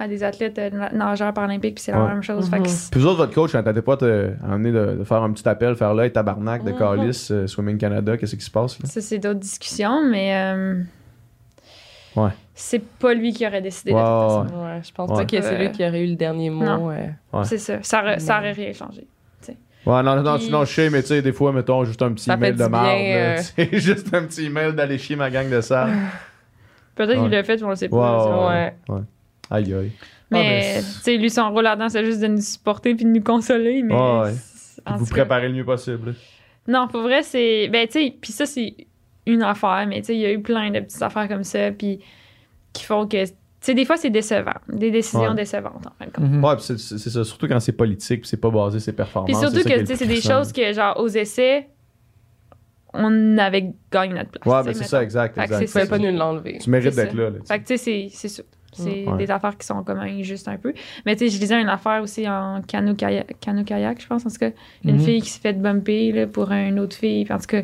à des athlètes euh, na- nageurs paralympiques, puis c'est la Ouais. même chose. Fait que c'est- Puis vous autres, votre coach, quand t'étais pas amener de, de faire un petit appel, faire là, et tabarnak de Mhm. Calis, euh, Swimming Canada, qu'est-ce qui se passe là? ça, c'est d'autres discussions, mais euh, Ouais. c'est pas lui qui aurait décidé Ouais, de toute façon. ouais. Je pense Ouais. pas que c'est lui qui aurait eu le dernier mot. non. ouais. Ouais. C'est ça. Ça, aurait- ça aurait rien changé. Ouais, non, non, Puis- sinon, je sais, mais tu sais, des fois, mettons juste un petit Ça email de marde. euh. C'est juste un petit email d'aller chier ma gang de salle. Peut-être Ouais. qu'il l'a fait, mais on le sait Ouais, pas. ouais, Ouais. Aïe, aïe. Mais, Ah, ben, tu sais, lui, son rôle là-dedans, c'est juste de nous supporter puis de nous consoler. Mais Ouais, vous tout cas- préparez le mieux possible. Non, pour vrai, c'est. Ben, tu sais, puis ça, c'est une affaire, mais tu sais, il y a eu plein de petites affaires comme ça, puis qui font que. Sais, des fois, c'est décevant. Des décisions Ouais. décevantes, en fin de compte. Mhm. Ouais, c'est c'est ça, surtout quand c'est politique, puis c'est pas basé sur ses performances. Puis surtout que, c'est des choses que, genre, aux essais, on avait gagné notre place. Ouais, sais, c'est ça, mettons. exact. Fait que exact. ça. pas nous l'enlever. Tu mérites C'est d'être ça. là. là. Fait que, tu sais, c'est- c'est ça. C'est Ouais. des affaires qui sont comme injustes un peu. Mais tu sais, je lisais une affaire aussi en cano-kayak, cano-kayak, je pense. En tout cas, une Mhm. fille qui s'est fait bumper là, pour une autre fille. Puis En tout cas,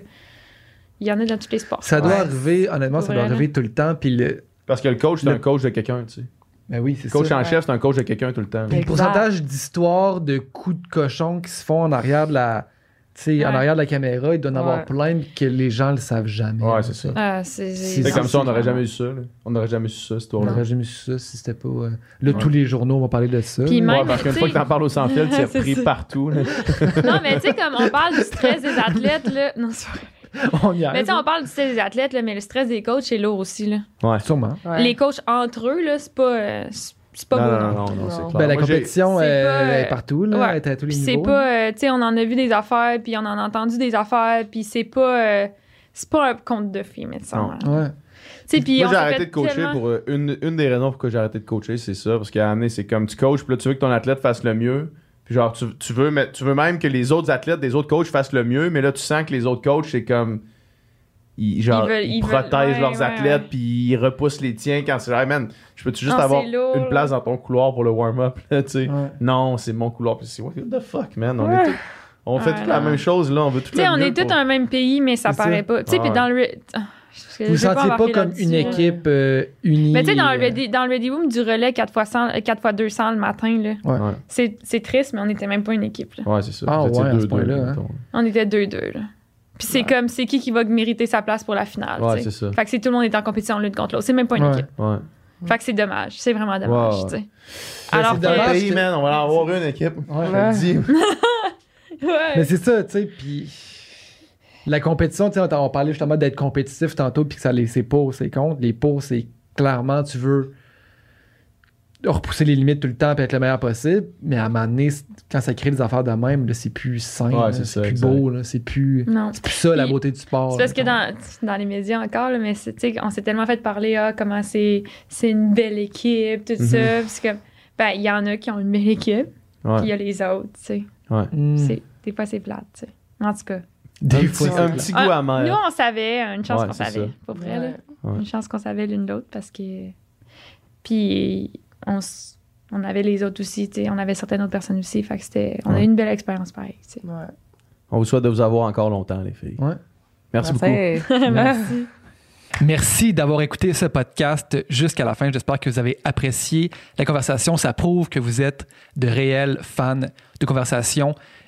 il y en a dans tous les sports. Ça doit arriver, honnêtement, Pour ça doit arriver tout le temps. Puis le. Parce que le coach, c'est Le- un coach de quelqu'un, tu sais. Ben oui, c'est Le coach ça. en chef, c'est un coach de quelqu'un tout le temps. Le pourcentage d'histoires de coups de cochon qui se font en arrière de la. Tu sais, en Ouais. arrière de la caméra, il doit en avoir Ouais. plein que les gens le savent jamais. Ouais, c'est ça. Ah, c'est comme ça, on n'aurait jamais eu ça. là. On n'aurait jamais su ça, cette On n'aurait jamais su ça si c'était pas. euh, Là, Ouais. tous les journaux vont parler de ça. Puis même- Ouais, parce qu'une tu fois sais- que t'en parles au sans fil, tu es C'est repris ça. partout. Non, mais tu sais, comme on parle du stress des athlètes, là. Non, c'est vrai. on y Mais tu arrive. sais, on parle du stress des athlètes, là, mais le stress des coachs, c'est lourd aussi, là. Ouais. Sûrement. Ouais. Les coachs entre eux, là, c'est pas. euh, c'est- pas Non, beau, non, non. non, c'est clair. Ben, la Moi, compétition C'est euh, pas, est partout, là. ouais. Elle est à tous les Puis c'est niveaux. pas, euh, tu sais, on en a vu des affaires, puis on en a entendu des affaires, puis c'est pas, euh, c'est pas un conte de filles, mais ça. Non. Ouais. Tu sais, puis Moi, j'ai arrêté de coacher tellement- pour euh, une, une des raisons pourquoi j'ai arrêté de coacher, c'est ça. Parce qu'à un moment donné, c'est comme tu coaches, puis là, tu veux que ton athlète fasse le mieux. Puis genre, tu, tu veux, mais, tu veux même que les autres athlètes des autres coachs fassent le mieux, mais là, tu sens que les autres coachs, c'est comme. Ils, genre, Ils veulent- ils ils veulent- protègent ouais, leurs ouais, athlètes, ouais. puis ils repoussent les tiens quand c'est. Hey man, je peux-tu juste Non, avoir une place dans ton couloir pour le warm-up, là, tu sais? Ouais. Non, c'est mon couloir. Puis c'est what the fuck, man? On, Ouais. est tous- on fait Ouais, toute la même chose, là. On veut tout Tu sais, le on est tous pour- un même pays, mais ça paraît pas. Tu sais, Ah puis ouais. dans le. Vous ne sentiez pas embarquer comme une là. équipe euh, unie. Mais tu sais, dans, le euh, ready- dans le Ready Room du relais 4x100, euh, 4x200 le matin, là, Ouais. Ouais, c'est c'est triste, mais on n'était même pas une équipe. Là. ouais c'est ça. Ah Vous étiez ouais, à ce deux-deux, point-là, hein. mettons. On était 2-2. Là. Puis c'est comme, c'est qui qui va mériter sa place pour la finale. Ouais, c'est ça. Fait que c'est tout le monde est en compétition l'une contre l'autre. C'est même pas une Ouais. équipe. Ouais. Fait que c'est dommage. C'est vraiment dommage. Sais. Alors c'est que- dommage. Pays, man, on va en avoir une équipe. Ouais. Je te le dis. Ouais. Mais c'est ça, tu sais, puis la compétition, tu sais, on parlait justement d'être compétitif tantôt, puis que ça les c'est pour, c'est contre. Les pour, c'est clairement, tu veux repousser les limites tout le temps puis être le meilleur possible, mais à un moment donné, quand ça crée des affaires de même, là, c'est plus sain, Ouais, c'est c'est ça, plus exact. beau, là, c'est plus, plus ça la beauté du sport. C'est parce que dans, dans les médias encore, là, mais c'est- tu sais, on s'est tellement fait parler, ah, comment c'est c'est une belle équipe, tout ça. Puis c'est comme, ben, il y en a qui ont une belle équipe, Ouais. puis il y a les autres, tu sais. Hmm. C'est- Des fois, c'est plate, tu sais. En tout cas. Des un fois, petit, c'est un clair. petit goût Ah, amer. Nous, on savait, une chance Ouais, qu'on savait, ça. pour vrai, là. Ouais. Une chance qu'on savait l'une l'autre parce que. Puis, on, s- on avait les autres aussi, tu sais. On avait certaines autres personnes aussi. Fait que c'était. On a eu une belle expérience pareil, tu sais. Ouais. On vous souhaite de vous avoir encore longtemps, les filles. Ouais. Merci beaucoup. Merci. Merci. Merci d'avoir écouté ce podcast jusqu'à la fin. J'espère que vous avez apprécié la conversation. Ça prouve que vous êtes de réels fans de conversation